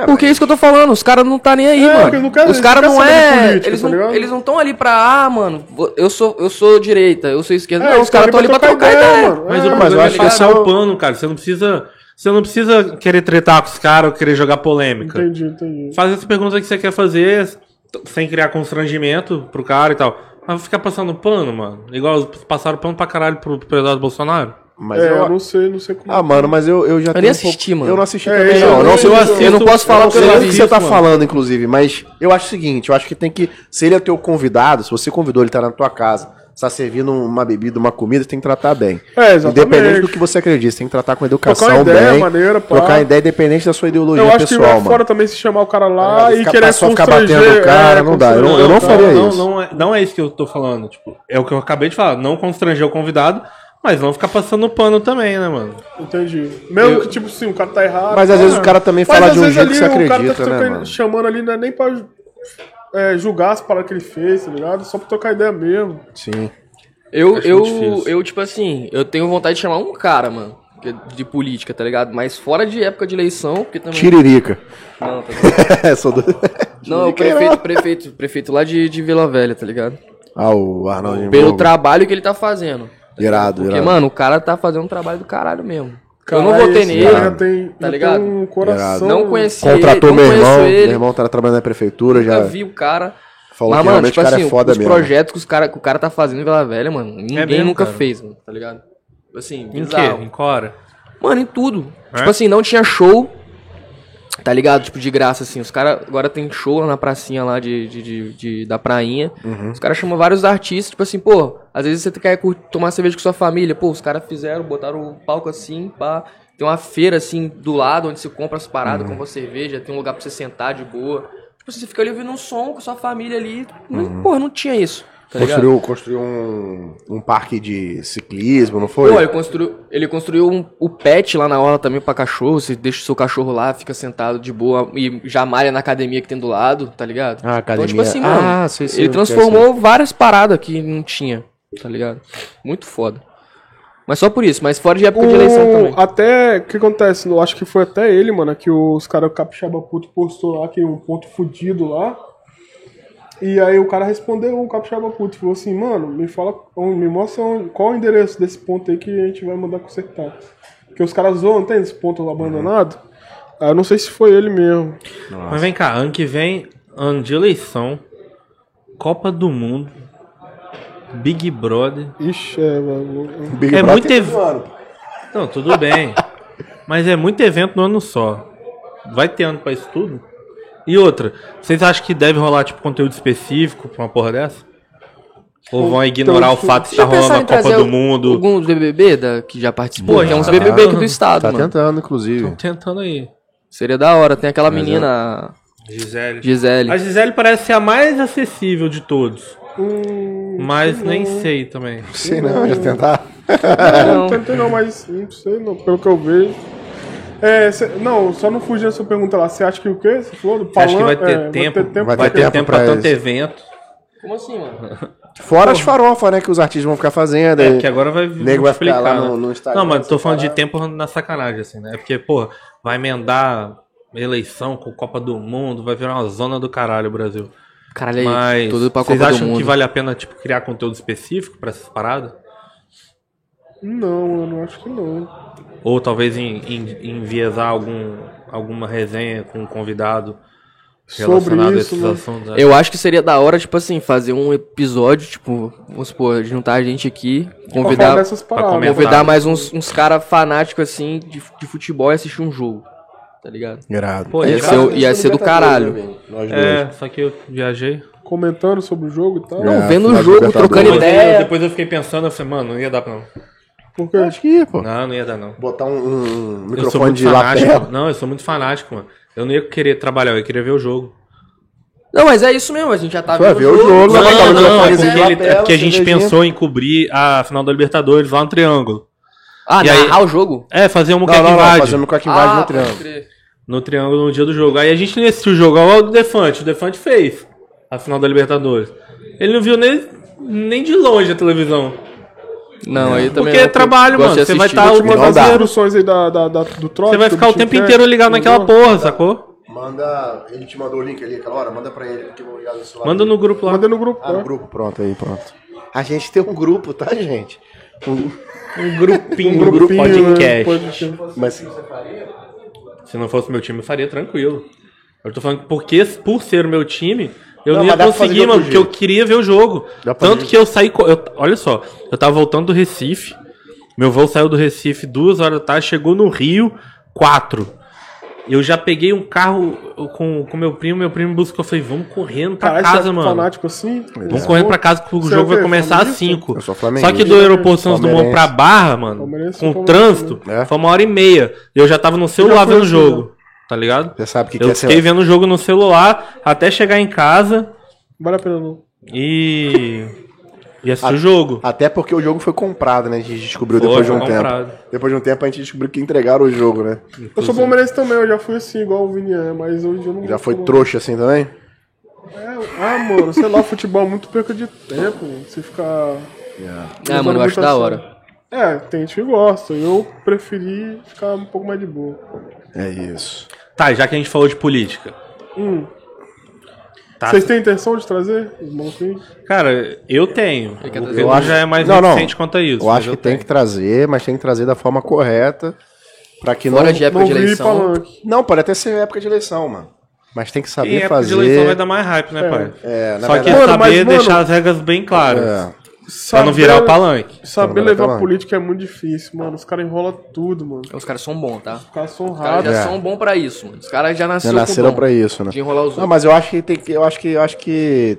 Porque é isso que eu tô falando, os caras não tá nem aí, É, mano. não quer- os caras não é. política, eles tá não eles não estão ali pra, ah, mano, eu sou, eu sou direita, eu sou esquerda. É, não, os caras estão ali pra trocar ideia. mano. Mas É, o mas eu é acho que esse é o o- pano, cara. Você não precisa. Você não precisa querer tretar com os caras ou querer jogar polêmica. Entendi, entendi. Faz as perguntas que você quer fazer sem criar constrangimento pro cara e tal. Mas ficar passando pano, mano. Igual passaram pano pra caralho pro, pro Eduardo Bolsonaro. Mas é, eu, eu não sei, não sei como. Ah, mano, mas eu, eu já nem tenho um assisti, pouco- mano. Eu não assisti É, também, eu não. não- não eu assisto- eu não posso falar eu não o que sei eu nem o vi. que você tá mano. falando, inclusive, mas eu acho o seguinte, eu acho que tem que, se ele é teu convidado, se você convidou ele tá na tua casa, você tá servindo uma bebida, uma comida, você tem que tratar bem. É, exatamente. Independente do que você acredita, você tem que tratar com educação Trocar ideia, bem, maneira, pá. trocar ideia independente da sua ideologia Eu acho que pessoal, é mano. fora também se chamar o cara lá Tá e querer Só ficar batendo o cara, é, não dá, eu não- eu não faria não, isso. Não, é, não é isso que eu tô falando. Tipo, é o que eu acabei de falar. Não constranger o convidado, mas não ficar passando pano também, né, mano? Entendi. Mesmo Eu- que, tipo assim, o cara tá errado. Mas às vezes o cara também Mas fala de um jeito que você ali o cara acredita, tá né, chamando ali, não é nem pra é, julgar as paradas que ele fez, tá ligado? Só pra trocar ideia mesmo. Sim. Eu, Acho eu, eu, tipo assim, eu tenho vontade de chamar um cara, mano. é De política, tá ligado? Mas fora de época de eleição, porque também. Tiririca. Não, tá ligado? Sou do... Não, o prefeito, prefeito, prefeito lá de, de Vila Velha, tá ligado? Ah, o Arnaldinho. Pelo trabalho que ele tá fazendo. Irado, Porque, irado. mano, o cara tá fazendo um trabalho do caralho mesmo. eu Caralho, não votei nele, cara tem, tá ligado? Tem um coração. Não conheci Contratou ele, não meu irmão, ele. meu irmão tá trabalhando na prefeitura, Nunca já vi o cara. falou Mas, que mano, tipo o cara assim, é foda os mesmo. projetos que, os cara, que o cara tá fazendo em Vila Velha, mano, ninguém mesmo, nunca cara? fez, mano, tá ligado? Assim, Em bizarro. quê? Em Cora? Mano, em tudo. É? Tipo assim, não tinha show, tá ligado? Tipo, de graça, assim. Os caras agora tem show lá na pracinha lá de, de, de- de- da prainha. Uhum. Os caras chamam vários artistas, tipo assim, pô, às vezes você quer tomar cerveja com sua família. Pô, os caras fizeram, botaram o palco assim, pá. Tem uma feira assim do lado onde você compra as paradas, Uhum. compra cerveja, tem um lugar pra você sentar de boa. Tipo, você fica ali ouvindo um som com sua família ali. Uhum. porra, não tinha isso. Tá ligado? Construiu, construiu um, um parque de ciclismo, não foi? Pô, ele construiu, ele construiu um, o pet lá na hora também pra cachorro. Você deixa o seu cachorro lá, fica sentado de boa e já malha na academia que tem do lado, tá ligado? Ah, academia. Então, tipo assim, mano, Ah, sei, sei, ele quero transformou várias paradas que não tinha, tá ligado? Muito foda. Mas só por isso, mas fora de época de eleição O- também. Até, o que acontece? Eu acho que foi até ele, mano, que os caras, o Capixaba Puto postou lá, que um ponto fudido lá. E aí o cara respondeu, o Capixaba Puto, falou assim, mano, me fala, me mostra onde- qual o endereço desse ponto aí que a gente vai mandar consertar. Porque os caras zoam, tem esse ponto lá abandonado? Ah, eu não sei se foi ele mesmo. Mas vem cá, ano que vem, ano de eleição, Copa do Mundo, Big Brother. Ixi, é, mano. Big É Brother muito ev-. Não, tudo bem. Mas é muito evento no ano só. Vai ter ano pra isso tudo? E outra, vocês acham que deve rolar tipo conteúdo específico pra uma porra dessa? Ou vão ignorar o fato de estar Já pensaram rolando a Copa do Mundo? Alguns BBB da, que já participou? Pô, Tem uns tá BBB aqui do estado, Tá mano. tentando, inclusive. Tô tentando aí. Seria da hora. Tem aquela menina, Gisele. Gisele. A Gisele parece ser a mais acessível de todos. Hum, Mas nem sei também. Sei não, já tentar. não, Não. não tentei não, mas não sei, não, pelo que eu vejo. É, cê- não, só não fugindo dessa pergunta lá. Você acha que o quê? Você falou do Você acha que vai ter é, tempo? vai Vai ter ter tempo tempo pra pra tanto evento. Como assim, mano? Fora as farofas, né, que os artistas vão ficar fazendo. É, porque agora vai nego vai ficar lá né? no- no Instagram, Não, mas tô falando de separado. tempo na sacanagem, assim, né? Porque, pô, vai emendar eleição com Copa do Mundo, vai virar uma zona do caralho o Brasil. Caralho, Mas tudo pra vocês Copa do acham Mundo. que vale a pena, tipo, criar conteúdo específico pra essas paradas? Não, eu não acho que não. Ou talvez em, em, enviesar algum, alguma resenha com um convidado Sobre relacionado a isso, esses né? assuntos? né? Eu acho que seria da hora, tipo assim, fazer um episódio, tipo, vamos supor, juntar a gente aqui, convidar, paradas. convidar mais uns, uns caras fanáticos, assim, de, de futebol e assistir um jogo, tá ligado? Irado. Pô, Ia ser, ia ser do caralho. Nós dois. É, só que eu viajei. Comentando sobre o jogo e tal. É. Não, vendo o jogo, trocando Depois, ideia. eu, depois eu fiquei pensando, eu falei, mano, não ia dar pra não. Porque Acho que ia, pô. Não, não ia dar não. Botar um, um Eu microfone de fanático. lapela. Não, eu sou muito fanático, mano. Eu não ia querer trabalhar, eu ia querer ver o jogo. Não, mas é isso mesmo, a gente já tá Vai vendo ver o jogo, vai botar o Não, não, é porque, ele- lapela, é porque a gente pensou em cobrir a final da Libertadores lá no Triângulo. Ah, E aí- narrar o jogo? É, fazer um Não, muqueca não, não, invade fazendo com a que invade ah, no triângulo. no Triângulo no dia do jogo. Aí a gente não ia assistir o jogo, olha o Defante. O Defante fez a final da Libertadores. Ele não viu nem, nem de longe a televisão. Não, aí também Porque é trabalho, mano, você vai assistir. tá o- mandar Não as dá. instruções aí da, da, da- do trote. Você vai ficar o tempo que é. inteiro ligado naquela Não, porra, sacou? Manda. Ele te mandou o link ali aquela hora? Manda pra ele, porque eu vou ligar no celular. Manda no grupo lá. Manda no grupo. Ah, no né? grupo, pronto aí, pronto. A gente tem um grupo, tá, gente? Um- Um grupinho, Um grupinho, né? podcast. Podcast. Mas Se não fosse meu time, eu faria tranquilo. Eu tô falando que porque, por ser o meu time, eu Não, não, ia conseguir, mano, porque eu queria ver o jogo. Tanto que eu saí. eu- olha só, eu tava voltando do Recife. Meu voo saiu do Recife duas horas da tarde, chegou no Rio, quatro. Eu já peguei um carro com, com meu primo, meu primo me buscou. Eu falei, vamos correndo pra Caralho, casa, é mano. fanático assim? Vamos correndo pra casa que o Você é jogo vai começar às Flamenguista? 5. Eu sou Só que do aeroporto Santos Dumont pra Barra, mano, com trânsito? É? foi uma hora e meia. E eu já tava no celular vendo o jogo, tá ligado? Você sabe o que, que Eu é fiquei vendo o jogo no celular até chegar em casa Vale a pena não. e. e assistir o jogo. Até porque o jogo foi comprado, né? A gente descobriu Foi, depois de um foi tempo. comprado. Depois de um tempo a gente descobriu que entregaram o jogo, né? Eu sou palmeirense também, eu já fui assim, igual o Vini é, mas hoje eu não Já foi trouxa assim também? É, ah, mano, sei lá, futebol é muito perca de tempo, mano. Você ficar. Ah, mano, eu acho da hora. É, tem gente que gosta. Eu preferi ficar um pouco mais de boa. É isso. Tá, já que a gente falou de política. Hum. Tá, Vocês têm intenção de trazer os monstros? Cara, eu tenho. Pedro Eu acho- já é mais Não, não. recente quanto a isso. Eu acho que eu tem tenho. que trazer, mas tem que trazer da forma correta. Pra que Fora não. de época Não de eleição. Não, pode até ser época de eleição, mano. Mas tem que saber época fazer. de eleição vai dar mais hype, né, pai? É, na Só que verdade- Mano, saber mas, mano- deixar as regras bem claras. É. Pra não virar o palanque. Saber não levar palanque. política é muito difícil, mano. Os caras enrolam tudo, mano. Os caras são bons, tá? Os caras são Os caras já raros. É. são bons pra isso, mano. Os caras já Já nasceram, nasceram com pra isso, né? de enrolar os Não, outros. mas eu acho que tem que. Eu acho que. Eu acho que.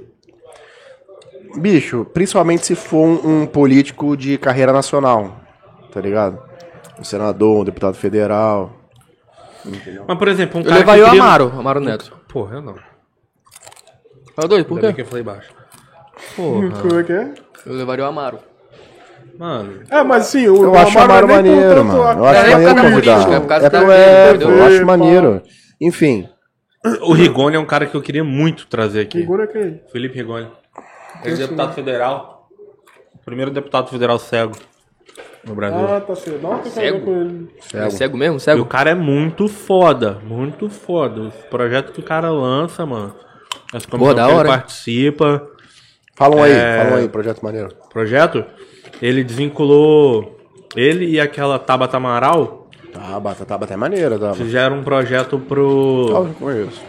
Bicho, principalmente se for um, um político de carreira nacional. Tá ligado? Um senador, um deputado federal. Mas, por exemplo, um Eu cara. levaria que o queria- Amaro, Amaro Neto. Porra, eu não. Fala doido, por quê? que eu falei baixo. Como Porra. é que é? Eu levaria o Amaro. Mano, É, mas assim, o Eu acho o Amaro não é nem maneiro, mano. Eu acho É, é por maneiro convidar. é por causa É da é, entendeu? eu acho Epa. maneiro. Enfim, o Rigoni é um cara que eu queria muito trazer aqui. Rigoni é quem? Felipe Rigoni. Ele é deputado federal. Primeiro deputado federal cego no Brasil. Ah, tá. Dá uma tocada Cego? com ele. É cego mesmo? E o Cego? cara é muito foda, muito foda. Os projetos que o cara lança, mano. As comissões da que ele hora, hein? participa. Falam aí, É. falam aí, projeto maneiro. Projeto, ele desvinculou ele e aquela Tabata Amaral. Tabata, Tabata é maneira, tá? Fizeram um projeto pro. Eu conheço.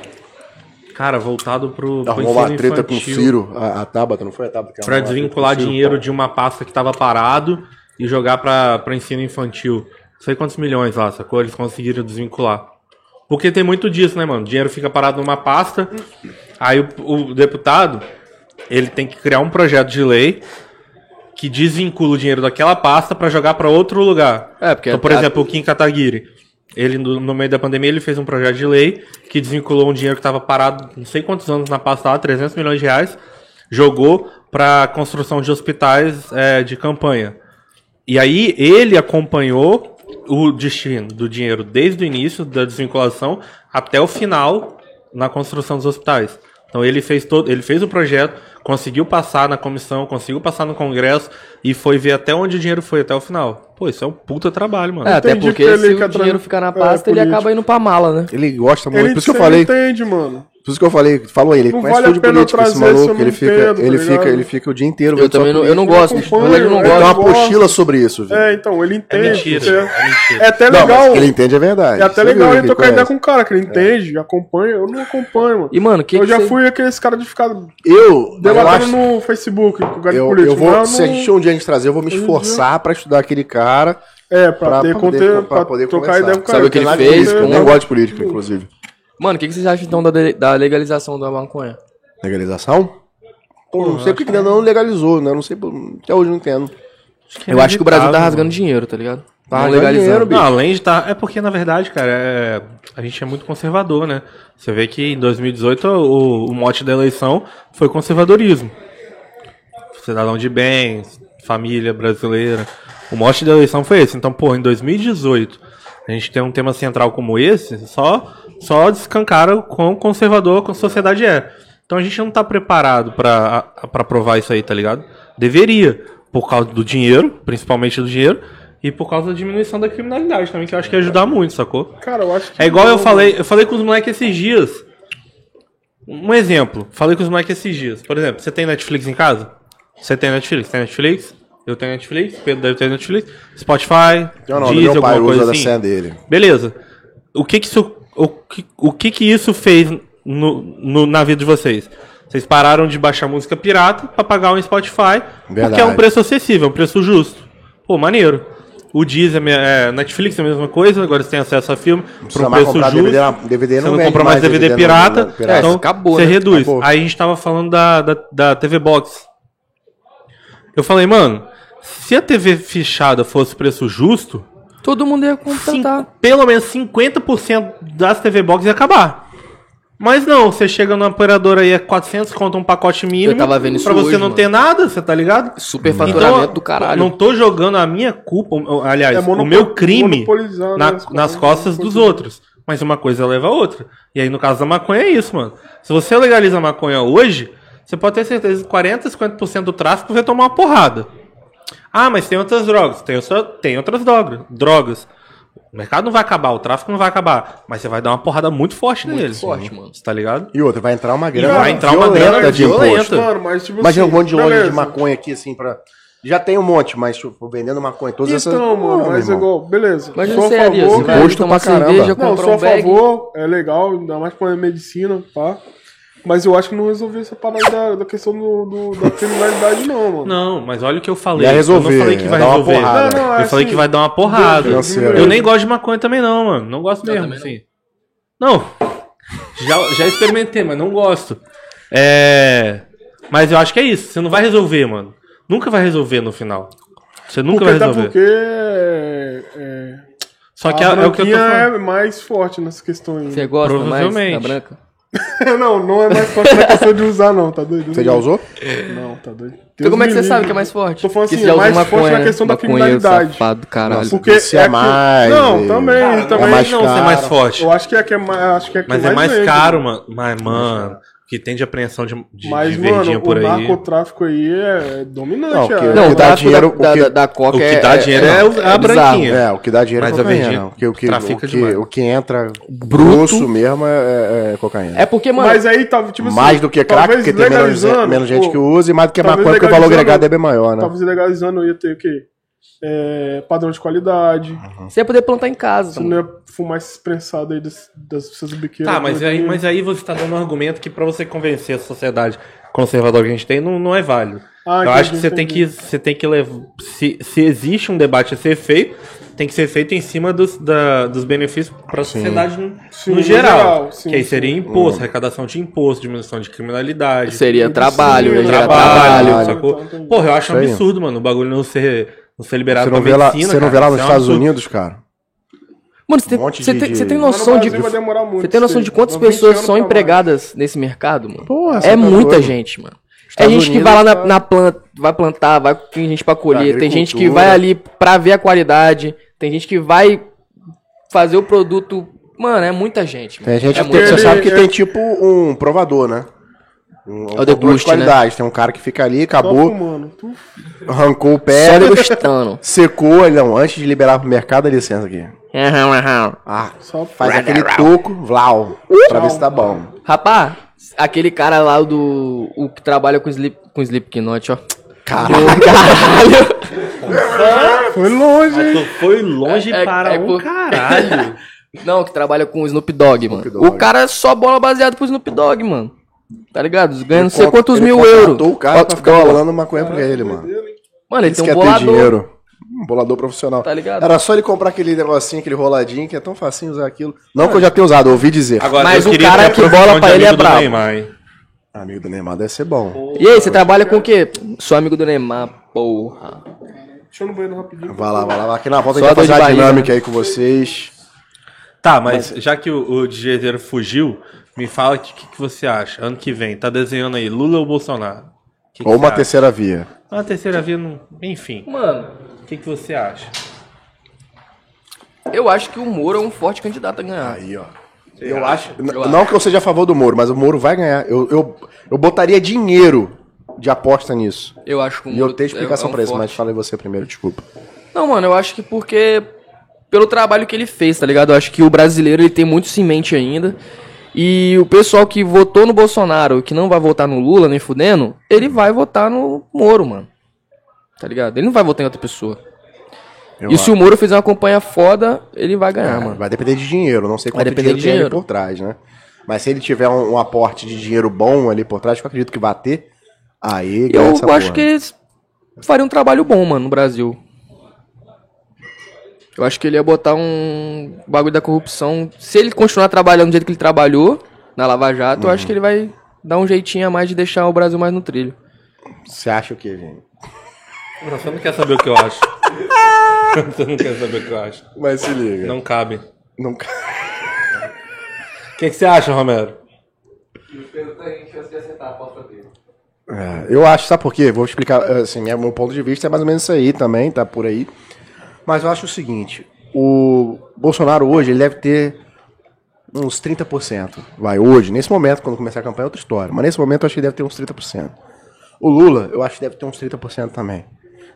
Cara, voltado pro. Arrumou uma treta com o infantil. Ciro, a, a Tabata, não foi a Tabata? que Pra desvincular Ciro? dinheiro de uma pasta que tava parado e jogar pra, pra ensino infantil. Não sei quantos milhões lá, sacou? Eles conseguiram desvincular. Porque tem muito disso, né, mano? O dinheiro fica parado numa pasta, aí o, o deputado, ele tem que criar um projeto de lei que desvincula o dinheiro daquela pasta pra jogar pra outro lugar. É, porque Então, por a- exemplo, o Kim Kataguiri, ele no, no meio da pandemia ele fez um projeto de lei que desvinculou um dinheiro que estava parado não sei quantos anos na pasta lá, 300 milhões de reais, jogou para construção de hospitais é, de campanha. E aí ele acompanhou o destino do dinheiro desde o início da desvinculação até o final na construção dos hospitais. Então ele fez todo, ele fez o projeto, conseguiu passar na comissão, conseguiu passar no Congresso e foi ver até onde o dinheiro foi até o final. Pô, isso é um puta trabalho, mano. É, até porque que ele se o dinheiro ficar na é, pasta, ele político. acaba indo pra mala, né? Ele gosta muito, Ele, por isso que eu você falei. entende, mano. Por isso que eu falei, falou aí, ele Não conhece vale tudo de política, esse maluco, não ele fica, entendo, tá ele fica, ligado? ele fica o dia inteiro Eu também não, eu não política. gosto, de, eu não eu Tem gosto. uma gosto. apostila sobre isso, viu? É, então, ele É entende. mentira, você- é mentira. É até Não, legal. que ele entende é verdade. É até Você legal viu ele trocar ideia com um cara que ele entende, acompanha. Eu não acompanho, mano. E, mano, que eu que já você- fui aqueles caras de ficar Eu, eu debatendo acho, no Facebook com o cara de eu, político. eu vou, se a não- gente um dia a gente trazer, eu vou me esforçar pra estudar aquele cara, É, pra, pra, ter poder, conteúdo, pra pra, poder trocar conversar. ideia com o cara. Sabe o que ele de fez política, Eu nem gosto de política, inclusive. Mano, o que, que vocês acham então da, da legalização da maconha? Legalização? Pô, não sei porque ainda não legalizou, né? Não sei, por- até hoje não entendo. Eu acho que o Brasil tá rasgando dinheiro, tá ligado? Tá não rasgando legalizando. dinheiro, bicho. Não, além de estar. É porque, na verdade, cara, é- a gente é muito conservador, né? Você vê que em 2018 o, o mote da eleição foi conservadorismo. Cidadão de bem, família brasileira. O mote da eleição foi esse. Então, pô, em 2018, a gente tem um tema central como esse, só, só descancara o quão conservador a sociedade é. Então a gente não tá preparado pra pra provar isso aí, tá ligado? Deveria, por causa do dinheiro, principalmente do dinheiro, e por causa da diminuição da criminalidade também, que eu acho que ia ajudar muito, sacou? Cara, eu acho que. É igual eu falei, eu falei com os moleques esses dias. Um exemplo, falei com os moleques esses dias. Por exemplo, você tem Netflix em casa? Você tem Netflix? Tem Netflix? Eu tenho Netflix, Pedro deve ter Netflix, Spotify, Eu não, Deezer, meu pai alguma usa coisa da assim. senha dele. Beleza. O que que isso, o que, o que que isso fez no, no- na vida de vocês? Vocês pararam de baixar música pirata pra pagar um Spotify, porque é Verdade. um preço acessível, um preço justo. Pô, maneiro. O Disney, é, Netflix é a mesma coisa, agora você tem acesso a filme por um preço justo. DVD, DVD você não não vende compra mais mais DVD, DVD pirata, no- no- pirata. então É, acabou, você né? reduz. Acabou. Aí a gente tava falando da, da, da TV Box. Eu falei, mano, se a TV fechada fosse preço justo, Todo mundo ia contratar. pelo menos 50% das TV Box ia acabar. Mas não, você chega numa operadora aí, é 400 conta um pacote mínimo. Eu tava vendo isso Pra você hoje, não mano. ter nada, você tá ligado? Super faturamento Então, do caralho. Não tô jogando a minha culpa, aliás, É o meu crime na- né, as nas costas dos outros. Mas uma coisa leva a outra. E aí, no caso da maconha, é isso, mano. Se você legaliza a maconha hoje, você pode ter certeza que 40, 50% do tráfico vai tomar uma porrada. Ah, mas tem outras drogas. Tem, outra- tem outras drogas. drogas. O mercado não vai acabar, o tráfico não vai acabar. Mas você vai dar uma porrada muito forte Muito neles. forte, mano. Você tá ligado? E outra, vai entrar uma grana vai entrar uma grana de violenta. imposto. Mano, mas tipo Imagina um assim, monte de loja de maconha aqui, assim, pra... Já tem um monte, mas, tipo, vendendo maconha. Todas essas... Então, mano, Pô, mas igual, beleza. Mas sou não a favor, tomar pra caramba. cerveja, Não, sou a um bag. favor, é legal, ainda mais pra medicina, pá. Mas eu acho que não resolveu essa parada da, da questão do, do- da criminalidade, não, mano. Não, mas olha o que eu falei. Ia resolver, eu não falei que ia vai dar uma resolver. porrada. Não, não, é eu falei assim, que vai dar uma porrada. Eu nem gosto de maconha também não, mano. Não gosto mesmo, também não. assim. Não. Já, já experimentei, mas não gosto. É... Mas eu acho que é isso. Você não vai resolver, mano. Nunca vai resolver no final. Você nunca porque vai até resolver. porque é, é, Só que a é, é o que eu tô branquinha falando. é mais forte nessa questão aí. Você gosta mais da Provavelmente. branca? não, não é mais forte na questão de usar, não, tá doido? Você já usou? Não, tá doido. Então como é que você Deus me sabe livre. que é mais forte? Tô falando assim, é mais forte na questão da criminalidade. Safado do caralho. Porque Vicia é que- mais, Não, também, não também. é mais não caro. mais forte. Eu acho que é que é mais, acho que é que Mas é mais vende, caro, mano. Mas, mano, que tem de apreensão de, de, Mas, de verdinha mano, por o aí. narcotráfico aí é dominante. Não, porque- é. Não, o o que dá dinheiro- da, o que- da, da coca o que é, dá dinheiro é o- é a branquinha. É, o que dá dinheiro Mas é a cocaína. verdinha O que, o que, o que, demais. o que entra bruto mesmo é, é- é cocaína. É porque, mano, Mas aí, tá, tipo assim, mais do que crack, talvez porque tem menos, legalizando, menos gente pô, que usa, e mais do que talvez maconha, porque o valor agregado é bem maior, né? Talvez legalizando ia ter o quê? É, padrão de qualidade. você ia poder plantar em casa. Você mano. não ia fumar esse prensado aí das, das suas biqueiras. Tá, mas aí, mas aí você tá dando um argumento que pra você convencer a sociedade conservadora que a gente tem, não, não é válido. Ah, eu entendi, acho que você tem que, entendi. você tem que levar. Se, se existe um debate a ser feito, tem que ser feito em cima dos, da, dos benefícios para a sociedade no, Sim, no no geral. geral, sim, que aí sim. seria imposto, arrecadação de imposto, diminuição de criminalidade. Seria trabalho, Sim, ia gerar trabalho, trabalho. sacou? Então, entendi. Porra, eu acho um absurdo, mano, o bagulho não ser, não ser liberado Você não pra vê lá, você não vê lá nos é Estados. Unidos, cara? Mano, você tem, Um monte você de- tem, de- tem noção de. Brasil vai demorar muito Você tem noção de quantas 20 pessoas são empregadas nesse mercado, mano? Porra, é tá muita doido. gente, mano. É Estados gente que Unidos vai lá na, tá- na planta, vai plantar, vai tem gente pra colher, tem gente que vai ali pra ver a qualidade, tem gente que vai fazer o produto. Mano, é muita gente. mano. Tem gente é que muita você sabe que é- tem tipo um provador, né? Um, um É o de né? qualidade. Tem um cara que fica ali, acabou, fumando. Tu- arrancou o Só pé, degustando. secou, ele não, antes de liberar pro mercado, dá licença aqui. Ah, Só faz aquele toco, vlau, pra ver se tá bom. Rapaz, aquele cara lá do. O que trabalha com Sleep, com Slipknot, ó. Caralho. Caralho! Foi longe, foi longe É- é- para é um por- caralho. Não, que trabalha com o Snoop Dogg, mano. Dogg. O cara é só bola baseado pro Snoop Dogg, mano. Tá ligado? Ganha não sei quantos ele mil euros. o cara pra ficar bolando maconha pra ele, mano. Mano, ele Isso tem quer um ter bolador. dinheiro. Um bolador profissional. Tá ligado? Era só ele comprar aquele negocinho, aquele roladinho, que é tão facinho usar aquilo. Não que eu já tenha usado, eu ouvi dizer. Agora, Mas o cara ter a que bola pra ele é amigo do brabo. Neymar, hein? Amigo do Neymar deve ser bom. E aí, você trabalha com o quê? Sou amigo do Neymar, porra. Deixa eu no banheiro rapidinho. Vai lá, vai lá. Aqui na volta a Só gente vai fazer a dinâmica aí com vocês. Tá, mas já que o, o DJ fugiu, me fala o que, que, que você acha. Ano que vem, tá desenhando aí Lula ou Bolsonaro? Que que Ou uma acha? terceira via. Uma terceira via, não... enfim. Mano, O que, que você acha? eu acho que o Moro é um forte candidato a ganhar. Aí, ó. Eu acho. Eu não que eu seja a favor do Moro, mas o Moro vai ganhar. Eu, eu, eu botaria dinheiro de aposta nisso. Eu acho que o E Moro eu tenho explicação é um pra isso, forte. mas fala aí você primeiro, desculpa. Não, mano, eu acho que porque. Pelo trabalho que ele fez, tá ligado? Eu acho que o brasileiro ele tem muito isso em mente ainda. E o pessoal que votou no Bolsonaro, que não vai votar no Lula, nem fudendo, ele vai votar no Moro, mano. Tá ligado? Ele não vai votar em outra pessoa. Eu e se o Moro fizer uma campanha foda, ele vai ganhar, É, mano. Vai depender de dinheiro, não sei Vai quanto depender dinheiro de tem ali dinheiro. por trás, né? Mas se ele tiver um, um aporte de dinheiro bom ali por trás, que eu acredito que vai ter, aí Eu acho porra. que eles fariam um trabalho bom, mano, no Brasil. Eu acho que ele ia botar um bagulho da corrupção. Se ele continuar trabalhando do jeito que ele trabalhou na Lava Jato, eu acho que ele vai dar um jeitinho a mais de deixar o Brasil mais no trilho. Você acha o quê, gente? Você não quer saber o que eu acho. Você não quer saber o que eu acho. Mas se liga. Não cabe. Não... O que, que você acha, Romero? É, eu acho, sabe por quê? Vou explicar, assim, é, meu ponto de vista é mais ou menos isso aí também, tá por aí. Mas eu acho o seguinte, o Bolsonaro hoje, ele deve ter uns 30%. Vai, hoje, nesse momento, quando começar a campanha, é outra história. Mas nesse momento eu acho que deve ter uns 30%. O Lula, eu acho que deve ter uns 30% também.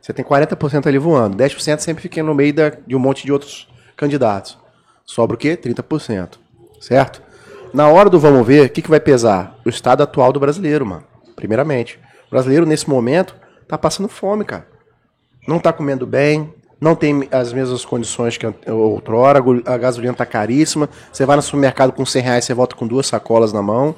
Você tem 40% ali voando. 10% sempre fica no meio da, de um monte de outros candidatos. Sobra o quê? 30%. Certo? Na hora do vamos ver, o que, que vai pesar? O estado atual do brasileiro, mano. Primeiramente. O brasileiro, nesse momento, tá passando fome, cara. Não tá comendo bem, não tem as mesmas condições que outrora, a gasolina tá caríssima. Você vai no supermercado com 100 reais, você volta com duas sacolas na mão.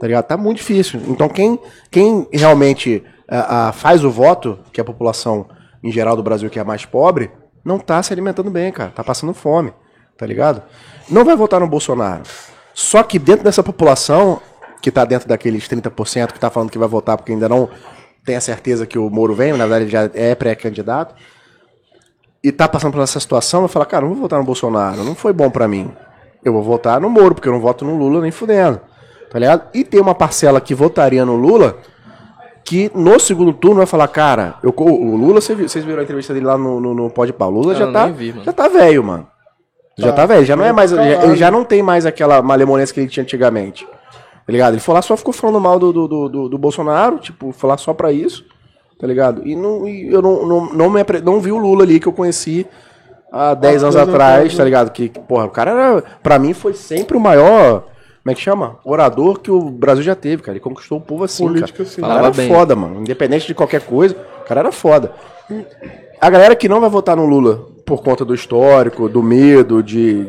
Tá ligado? Tá muito difícil. Então, quem, quem realmente a, a, faz o voto, que é a população em geral do Brasil que é a mais pobre, não tá se alimentando bem, cara. Tá passando fome. Tá ligado? Não vai votar no Bolsonaro. Só que dentro dessa população, que tá dentro daqueles 30% que tá falando que vai votar porque ainda não tem a certeza que o Moro vem, na verdade ele já é pré-candidato, e tá passando por essa situação, vai falar, cara, não vou votar no Bolsonaro, não foi bom para mim. Eu vou votar no Moro, porque eu não voto no Lula nem fudendo. Tá ligado? E tem uma parcela que votaria no Lula que no segundo turno vai falar, cara, eu, o Lula, vocês viram a entrevista dele lá no, no, no Pode Pau. O Lula já, tá, vi, já tá velho, mano. Já tá, tá velho, já não é mais. Já, ele já não tem mais aquela malemolência que ele tinha antigamente. Tá ligado? Ele foi lá só ficou falando mal do, do, do, do Bolsonaro, tipo, falar só pra isso, tá ligado? E, não, e eu não, não, não, me, não vi o Lula ali que eu conheci há 10 anos atrás, tá ligado? Que, que, porra, o cara era. Pra mim foi sempre o maior como é que chama? Orador que o Brasil já teve, cara. Ele conquistou o povo assim, Política, cara. Assim. O cara era bem. foda, mano. Independente de qualquer coisa, o cara era foda. A galera que não vai votar no Lula por conta do histórico, do medo, de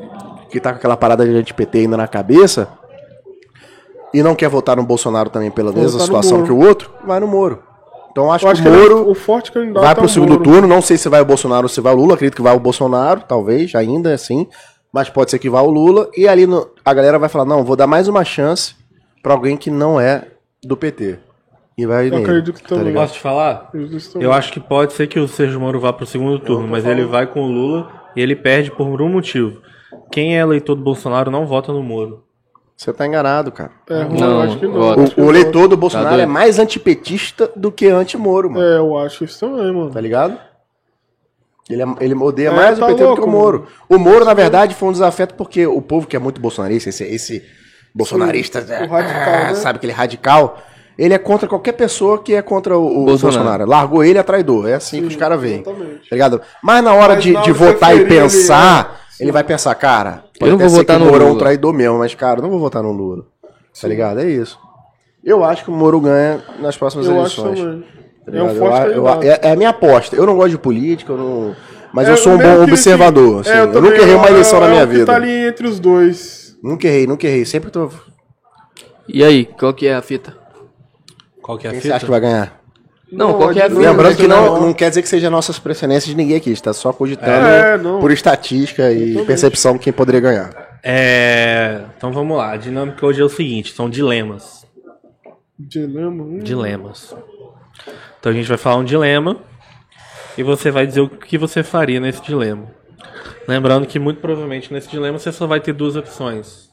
que tá com aquela parada de anti-PT ainda na cabeça, e não quer votar no Bolsonaro também pela mesma situação que o outro, vai no Moro. Então acho, acho que o Moro o forte candidato vai pro é segundo Moro. turno. Não sei se vai o Bolsonaro ou se vai o Lula. Acredito que vai o Bolsonaro, talvez, ainda assim mas pode ser que vá o Lula, e ali no, a galera vai falar, não, vou dar mais uma chance para alguém que não é do PT. E vai eu nele, acredito que tá também. Posso te falar? Eu, eu acho que pode ser que o Sérgio Moro vá pro segundo turno, mas falando. ele vai com o Lula e ele perde por um motivo. Quem é eleitor do Bolsonaro não vota no Moro. Você tá enganado, cara. É, não, eu acho que não. O, o eleitor do Bolsonaro tá é mais antipetista do que anti-Moro, mano. É, eu acho isso também, mano. Tá ligado? Ele, é, ele odeia é, mais tá o PT louco, do que o Moro. O Moro, na verdade, foi um desafeto porque o povo que é muito bolsonarista, esse, esse bolsonarista, Sim, é, radical, né? sabe, aquele radical, ele é contra qualquer pessoa que é contra o, o Bolsonaro. Bolsonaro. Largou ele, é traidor. É assim Sim, que os caras veem. Tá ligado? Mas na hora mas de, de votar e pensar, ele, ele vai pensar, cara, eu não vou votar no Moro Lula. é um traidor mesmo, mas, cara, não vou votar no Lula. Sim. Tá ligado? É isso. Eu acho que o Moro ganha nas próximas eu eleições. Tá é, um forte eu, eu, é, é, a minha aposta. Eu não gosto de política, eu não. Mas é, eu sou um bom observador. Assim. É, eu, eu nunca errei uma eleição na minha vida. tá ali entre os dois. Nunca errei, nunca errei. Sempre tô. E aí, qual que é a fita? Qual que é a Quem fita? você acha que vai ganhar? Não, não qual que é? Lembrando que não, não quer dizer que seja nossas preferências de ninguém aqui. está só cogitando é, por estatística e percepção de quem poderia ganhar. É... Então vamos lá. A dinâmica hoje é o seguinte: são dilemas. Dilema? Hum. Dilemas. Então a gente vai falar um dilema e você vai dizer o que você faria nesse dilema. Lembrando que muito provavelmente nesse dilema você só vai ter duas opções.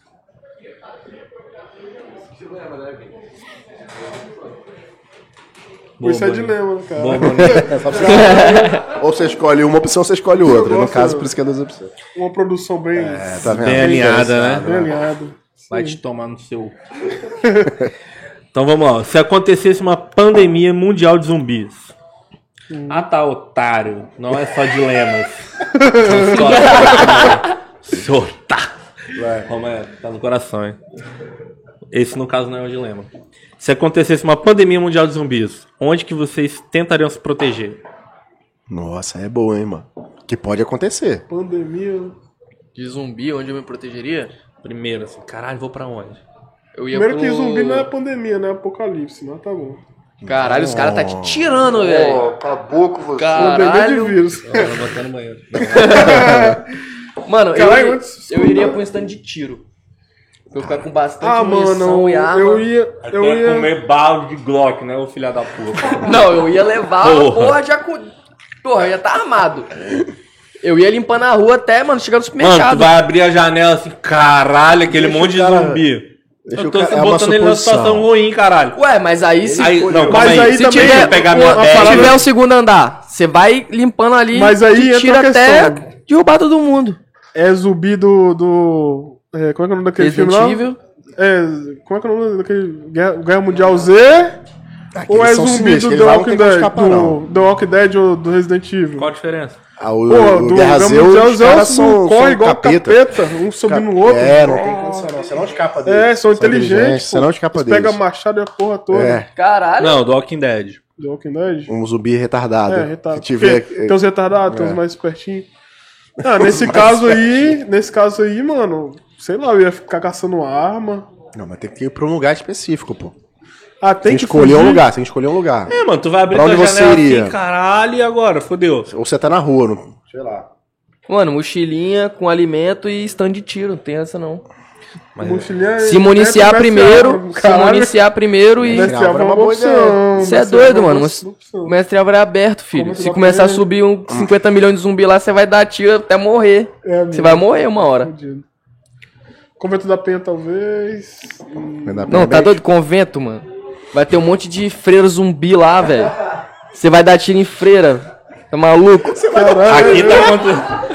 Boa, Isso é dilema, cara. Boa, é ou você escolhe uma opção, ou você escolhe outra. No caso, por isso que é duas opções. Uma produção bem, é, tá bem alinhada, né? Bem alinhada. Vai te tomar no seu. Então vamos lá. Se acontecesse uma pandemia mundial de zumbis. Hum. Ah tá, otário. Não é só dilemas. Seu tá. Romero, tá no coração, hein? Esse, no caso, não é um dilema. Se acontecesse uma pandemia mundial de zumbis, onde que vocês tentariam se proteger? Nossa, é boa, hein, mano? Que pode acontecer. Pandemia. De zumbi, onde eu me protegeria? Primeiro, assim, caralho, vou pra onde? Eu ia Primeiro pro... que zumbi não é pandemia, né? Apocalipse, mas tá bom. Caralho, os caras tá te tirando, velho. acabou com você. Pandemia de Caralho. vírus. Eu vou botar no banheiro. Mano, eu, Caralho, antes- eu iria pra um stand de tiro. Pra eu ficar com bastante Ah, munição mano, e arma. eu ia. Eu ia. comer balde de Glock, né, ô filha da puta? Não, eu ia levar Porra. a porra já com. Porra, já tá armado. Eu ia limpando a rua até, mano, chegar no Mano, tu supermercado. vai abrir a janela assim, caralho, aquele Deixa monte de cara- zumbi. deixa Eu tô cara- é botando ele numa suposição. situação ruim, caralho. Ué, mas aí se, Aí, não, Mas aí. aí Se também- tiver pegar minha se tiver o segundo andar, você vai limpando ali Mas aí e tira até derrubar todo mundo. É zumbi do. do é, como é que é o nome daquele Resident filme lá? Evil. É, como é que é o nome daquele. Guerra, Guerra Mundial Z? Aqueles ou é zumbi do The Walking Dead? escapar. Do The Walking Dead ou do Resident Evil? Qual a diferença? Ah, o, o do Guerra Mundial os Z caras um são, corre são igual capeta. capeta, um sobe no outro. É, não tem condição não. Você não escapa deles. É, são inteligentes. Você não escapa Eles deles. Pega machado e a porra toda. É, Caralho. Não, do Walking Dead. The Walking Dead? um zumbi retardado. É, retardado. Tiver... Tem uns retardados, tem uns É. mais espertinhos. Ah, nesse caso aí, nesse caso aí, mano, sei lá, eu ia ficar caçando arma. Não, mas tem que ir pra um lugar específico, pô. Ah, Tem tem que escolher um fugir. lugar, tem que escolher um lugar. É, mano, tu vai abrir Pra tua onde você janela iria? assim, caralho, e agora? Fodeu. Ou você tá na rua, no... sei lá. Mano, mochilinha com alimento e stand de tiro, não tem essa não. Mochilinha Se e- municiar Mestre primeiro, se municiar primeiro e. Mestre é uma boa. Você é Mestre doido, mano. Mas. O mestre Álvaro é aberto, filho. Como Se começar a subir um 50 milhões de zumbi lá, você vai dar tiro até morrer. É. Você vai morrer uma hora. Fudido. Convento da Penha, talvez. Não, tá doido? Convento, mano. Vai ter um monte de freira zumbi lá, velho. Você vai dar tiro em freira. Tá maluco? Aqui tá, aconte...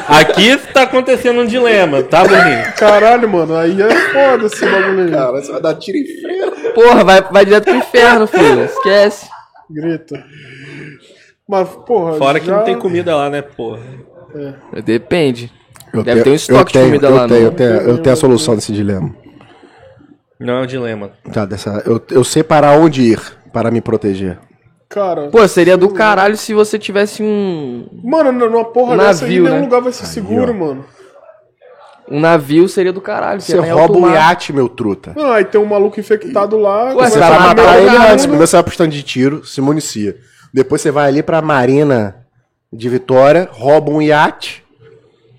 Aqui tá acontecendo um dilema, tá, Bruninho? Caralho, mano, aí é foda esse bagulho aí. Cara, você vai dar tiro em freira. Porra, vai, vai direto pro inferno, filho. Esquece. Grita. Mas, porra. Fora que já- não tem comida lá, né, porra? Depende. Eu Deve tenho- ter um estoque eu de tenho, comida eu lá, tenho, não. eu tenho, eu tenho a solução desse dilema. Não é um dilema. Tá, dessa, eu, eu sei para onde ir para me proteger. Cara. Pô, seria do caralho se você tivesse um. Mano, numa porra Um dessa aí, navio, nenhum né? lugar vai ser seguro, mano. Um navio seria do caralho. Você em rouba alto um mar. iate, meu truta. Não, aí tem um maluco infectado lá. Ué, Você vai matar ele mundo. antes. Primeiro você vai pro stand de tiro, se municia. Depois você vai ali pra marina de Vitória, rouba um iate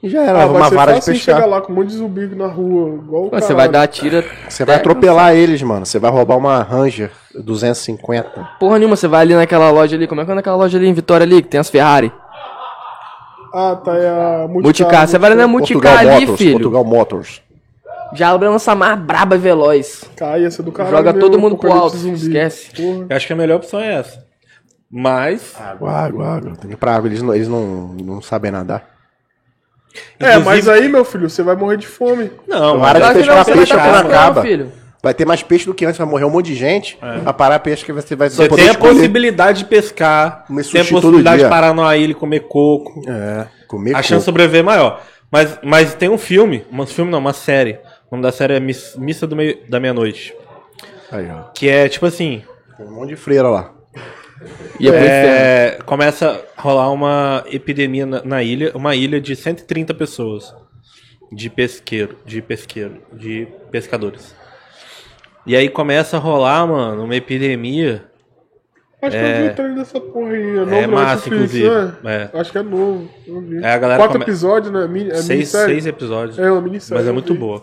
e já era. Ah, vai uma ser vara de pescar. chegar lá com um monte de zumbi na rua, igual Você vai dar tiro. Você vai atropelar eles, mano. Você vai roubar uma Ranger 250. Porra nenhuma, você vai ali naquela loja ali. Como é que é naquela loja ali em Vitória ali, que tem as Ferrari? Ah, tá aí a Multicar. Multicar. Você vai ali na Multicar Portugal ali, Motors, filho. Portugal Motors. Já abre lança mais braba e veloz. Cara, ia ser do caralho. Joga todo mundo pro alto, esquece. Porra. Eu acho que a melhor opção é essa. Mas. Água, água, água. Tem que ir pra água. Eles não, eles não, não sabem nadar. É, Inclusive- mas aí, meu filho, você vai morrer de fome. Não, Para de que pescar não, você vai peixe quando pescando, acaba. filho. Vai ter mais peixe do que antes, vai morrer um monte de gente. Vai parar peixe que você vai Você poder tem a escolher. possibilidade de pescar, Comer tem a possibilidade de parar numa ilha e comer coco. É, comer A chance de coco. sobreviver é maior. Mas, mas tem um filme, um filme não, uma série. O nome da série é Miss- Missa do Meio- da Meia-Noite. Aí, ó. Que é tipo assim: Tem um monte de freira lá. Ia pro inferno. é, começa a rolar uma epidemia na, na ilha, uma ilha de 130 pessoas de pesqueiro, de pesqueiro, de pescadores. E aí começa a rolar, mano, uma epidemia. Acho que eu vi o trailer dessa porra aí. É novo É massa, inclusive. né? É. Acho que é novo. Eu vi. É, a galera Quatro come- episódios, né? É seis, minissérie. seis episódios. É uma minissérie. Mas é muito vi. boa.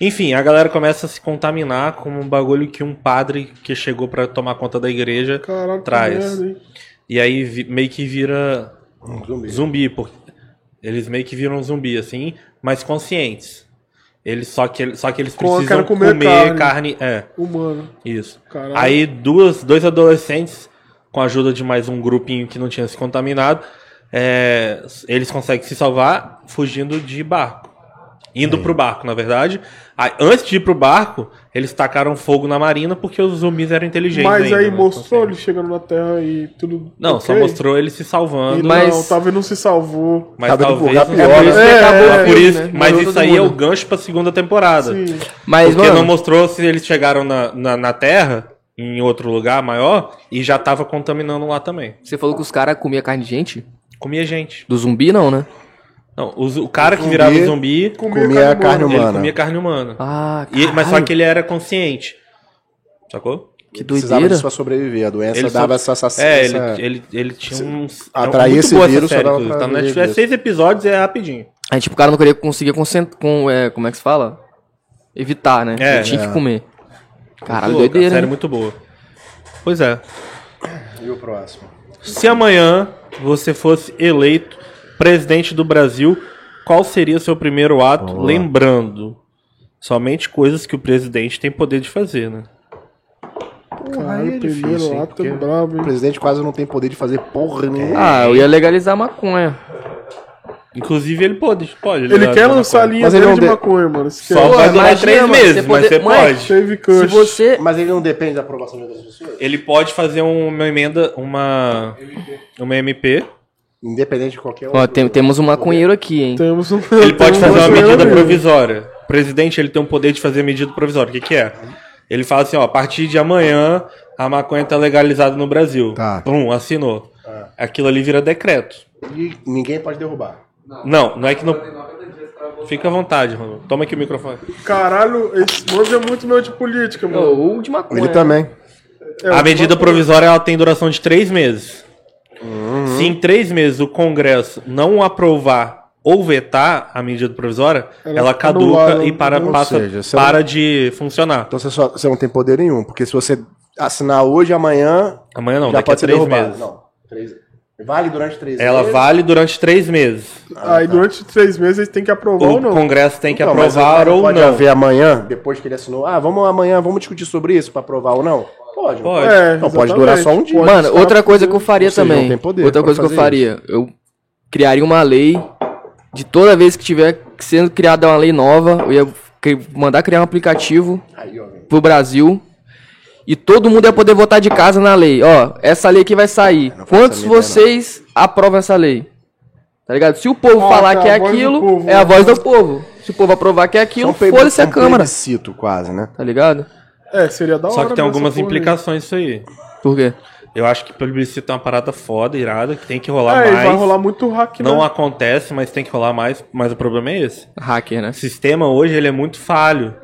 Enfim, a galera começa a se contaminar com um bagulho que um padre que chegou pra tomar conta da igreja que traz. merda, hein? E aí vi- meio que vira zumbi. zumbi, porque eles meio que viram zumbi assim, mas conscientes. Eles só que só que eles precisam comer comer, carne. carne. é, Humano. isso. Caralho. Aí duas, dois adolescentes com a ajuda de mais um grupinho que não tinha se contaminado, é, eles conseguem se salvar fugindo de barco. Indo pro barco, na verdade. Aí, antes de ir pro barco, eles tacaram fogo na marina porque os zumbis eram inteligentes. Mas ainda, aí né? mostrou Conscientes. ele chegando na Terra e tudo. Não, só ok? mostrou ele se salvando. E Mas- Não, talvez não se salvou. Mas pro talvez. pior, por isso né? É, acabou é, Por filme, isso, né? mas isso aí é o gancho pra segunda temporada. Sim. Mas, Porque mano, não mostrou se eles chegaram na, na, na Terra, em outro lugar maior, e já tava contaminando lá também. você falou que os caras comiam carne de gente? Comia gente. Do zumbi, não, né? Não, os- o cara que Zumbi. virava zumbi, Comia, Comia carne ele humana. comia carne humana. Ah, E- mas só que ele era consciente. Sacou? Que Ele precisava doideira. disso pra sobreviver. A doença Ele dava só- essa... É, ele, ele, ele tinha uns. atrair é muito esse boa essa vírus, só série, dava inclusive. pra Tá Netflix, seis episódios, é rapidinho. Aí, tipo, o cara não queria, conseguia concentrar, com, é, como é que se fala? Evitar, né? É. Ele tinha que comer. Caralho, Muito louca, doideira, série muito boa. Pois é. E o próximo? Se amanhã você fosse eleito presidente do Brasil, qual seria o seu primeiro ato? Lembrando, somente coisas que o presidente tem poder de fazer, né? Caralho, é o difícil, primeiro hein, ato é brabo, O hein? presidente quase não tem poder de fazer porra nenhuma. Ah, eu ia legalizar a maconha. Inclusive ele pode, pode. Ele quer lançar a linha Mas ele dele não de de- maconha, mano. Só Pô, vai durar três mano, meses, você mas poder- você Moleque, pode. Se você... Mas ele não depende da aprovação de outras pessoas? Ele pode fazer uma emenda, uma, uma MP. Independente de qualquer Ó, tem- temos um maconheiro aqui, hein? Temos um... Ele pode temos fazer uma medida provisória. O presidente ele tem o poder de fazer medida provisória. O que, que é? Ele fala assim, ó, a partir de amanhã a maconha tá legalizada no Brasil. Tá. Pum, assinou. Aquilo ali vira decreto. E ninguém pode derrubar. Não, não é que não. Fica à vontade, mano. Toma aqui o microfone. Caralho, esse mano é muito meu de política, mano. Ou de maconha. Ele também. É, A medida provisória ela tem duração de três meses. Uhum. Se em três meses o Congresso não aprovar ou vetar a medida provisória, Ela ela, caduca e para, passa, seja, para de funcionar. Então você, só, você não tem poder nenhum. Porque se você assinar hoje, amanhã. Amanhã não, já daqui a pode ser três derrubado. meses. Não, três. Vale durante três Ela meses. vale durante três meses. Aí durante três meses eles têm que aprovar O ou não. Congresso tem que Então, mas aprovar ou pode não. haver amanhã, depois que ele assinou. Ah, vamos amanhã, vamos discutir sobre isso pra aprovar ou não? Pode. Pode. É, Não, pode durar só um dia. Mano, outra coisa que eu faria seja, também. outra coisa que eu faria. Eu criaria uma lei de toda vez que tiver sendo criada uma lei nova, eu ia mandar criar um aplicativo Aí, ó, pro Brasil e todo mundo ia poder votar de casa na lei. Ó, essa lei aqui vai sair. Quantos vocês aprovam essa lei? Tá ligado? Se o povo Ah, falar tá, que é aquilo, povo, é a voz do povo. Se o povo aprovar que é aquilo, foda-se a Câmara. plebiscito quase, né? Tá ligado? É, seria da hora. Só que tem algumas aí. implicações isso aí. Por quê? Eu acho que plebiscito é uma parada foda, irada, que tem que rolar É, mais. vai rolar muito hack, Não né? acontece, mas tem que rolar mais. Mas o problema é esse. Hacker, né? O sistema hoje ele é muito falho.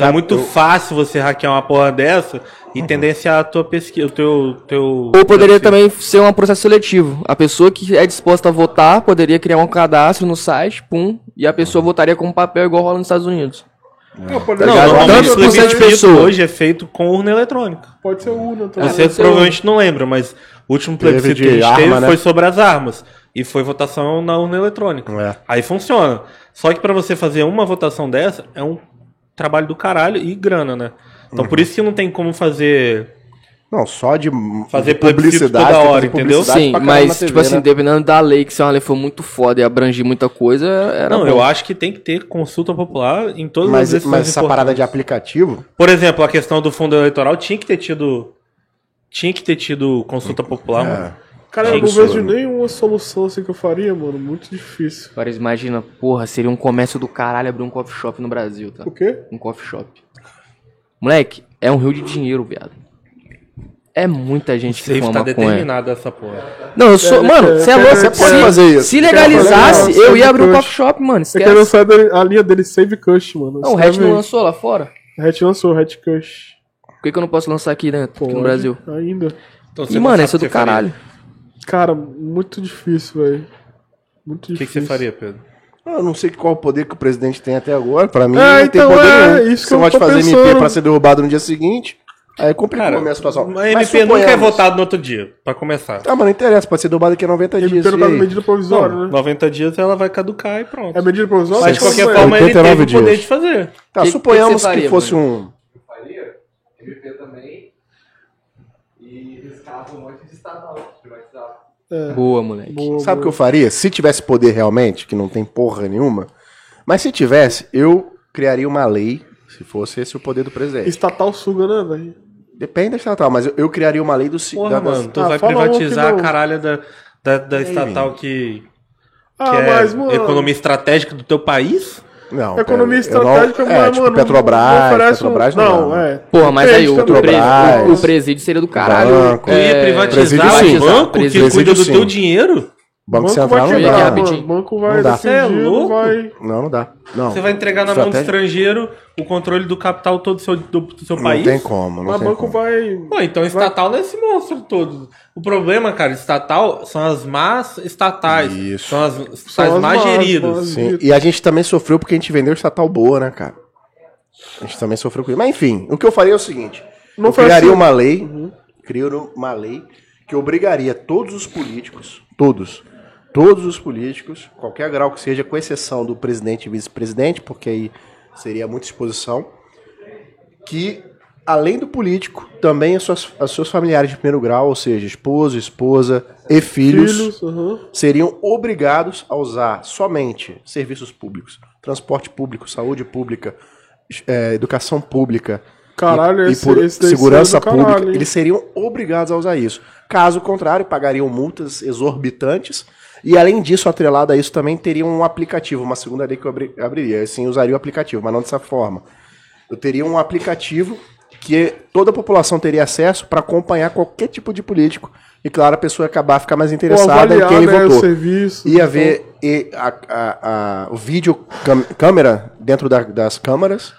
é muito fácil você hackear uma porra dessa e tendenciar a tua pesquisa, o teu, teu. Ou poderia teu- também ser um processo seletivo. A pessoa que é disposta a votar poderia criar um cadastro no site, pum, e a pessoa votaria com papel igual rola nos Estados Unidos. Não, pode, Não, ligado? normalmente o plebiscito pessoa. hoje é feito com urna eletrônica. pode ser urna também. Você provavelmente não lembra, mas o último plebiscito de que a gente arma, teve né? foi sobre as armas. E foi votação na urna eletrônica. É. Aí funciona. Só que pra você fazer uma votação dessa, é um trabalho do caralho e grana, né? Então Uhum. por isso que não tem como fazer. Não, só de Fazer de plebiscito toda hora, fazer entendeu? publicidade Sim, mas, na TV, tipo assim, né? dependendo da lei, que se uma lei for muito foda e abranger muita coisa, era Não, bom. eu acho que tem que ter consulta popular em todas as Mas, decisões mas essa parada de aplicativo, Por exemplo, a questão do fundo eleitoral tinha que ter tido. Tinha que ter tido consulta popular, mano. Cara, eu não vejo nenhuma solução assim que eu faria, mano. Muito difícil. Agora imagina, porra, seria um comércio do caralho abrir um coffee shop no Brasil, tá? O quê? Um coffee shop. Moleque, é um rio de dinheiro, viado. É muita gente que Safe fuma tá maconha. determinado essa porra. Não, eu sou. É, mano, é, você é é, louco. você pode se, fazer isso. Se legalizasse, isso? eu ia abrir um coffee shop, mano. Você quer Esquece. lançar dele- a linha dele Save Cush, mano. Não, o Hatch não lançou lá fora. Hatch lançou, Hatch Cush. Por que, que eu não posso lançar aqui dentro, aqui no Brasil? Ainda. Então, E, mano, isso é o que do você faria. caralho. Cara, muito difícil, velho. Muito O que, que difícil. você faria, Pedro? eu não sei qual o poder que o presidente tem até agora. Pra mim, É, não então, tem poder é, nenhum. isso que Você eu pode fazer MP pensando. pra ser derrubado no dia seguinte. Aí complicou a minha situação. a Mas MP nunca é suponhamos- votado no outro dia, pra começar. Ah, mas não interessa, pode ser derrubado daqui a 90 Ele dias. pelo medida provisória, né? 90 dias ela vai caducar e pronto. É medida provisória? Mas de qualquer é? forma ele 89 teve o poder dias. de fazer. Tá, Que- que suponhamos que, faria, fosse Bruno? um. faria MP também e riscava um monte de estatal, privatizava. Boa, moleque. Boa, Sabe o que eu faria? Se tivesse poder realmente, que não tem porra nenhuma. Mas se tivesse, eu criaria uma lei, se fosse esse o poder do presidente. Estatal suga, né, velho? Depende da estatal, mas eu, eu criaria uma lei do Porra, da- mano, tu Ah, vai privatizar a caralha da, da, da estatal que, que Ah, é mas, mano. economia estratégica do teu país? Não, Economia pera, eu não- estratégica, é, mas, tipo mano. Petrobras, não oferece um- Petrobras não, não. é. Porra, mas aí o, o. Petrobras. presídio seria do caralho. Banco. Tu ia É, privatizar o banco que cuida do sim. teu dinheiro? Banco, Central vai não dá. mano. Banco vai Não dá. Cê é louco? vai... Não, não dá. Não. Você vai entregar na mão do estrangeiro o controle do capital todo do seu, do, do seu Não país? tem como, não Mas tem banco como. vai... Pô, então estatal não é esse monstro todo. O problema, cara, estatal são as más estatais. Isso. São as estatais São as mais más, geridas. más. Sim, e a gente também sofreu porque a gente vendeu estatal boa, né, cara? A gente também sofreu com isso. Mas enfim, o que eu faria é o seguinte: Não eu criaria assim. uma lei, criaria uma lei que obrigaria todos os políticos, todos, todos os políticos, qualquer grau que seja, com exceção do presidente e vice-presidente, porque aí seria muita exposição, que além do político, também as suas, os seus familiares de primeiro grau, ou seja, esposo, esposa e filhos Filhos, aham. seriam obrigados a usar somente serviços públicos, transporte público, saúde pública, eh, educação pública Caralho, e, esse- e por esse segurança caralho, pública, eles seriam obrigados a usar isso. Caso contrário, pagariam multas exorbitantes e além disso, atrelado a isso também teriam um aplicativo, uma segunda lei que eu abri- abriria, assim usaria o aplicativo, mas não dessa forma. Eu teria um aplicativo que toda a população teria acesso para acompanhar qualquer tipo de político. E claro, a pessoa ia acabar ficar mais interessada em quem né, votou. o serviço. Ia ver e a, a- a- o vídeo câmera dentro da- das câmaras,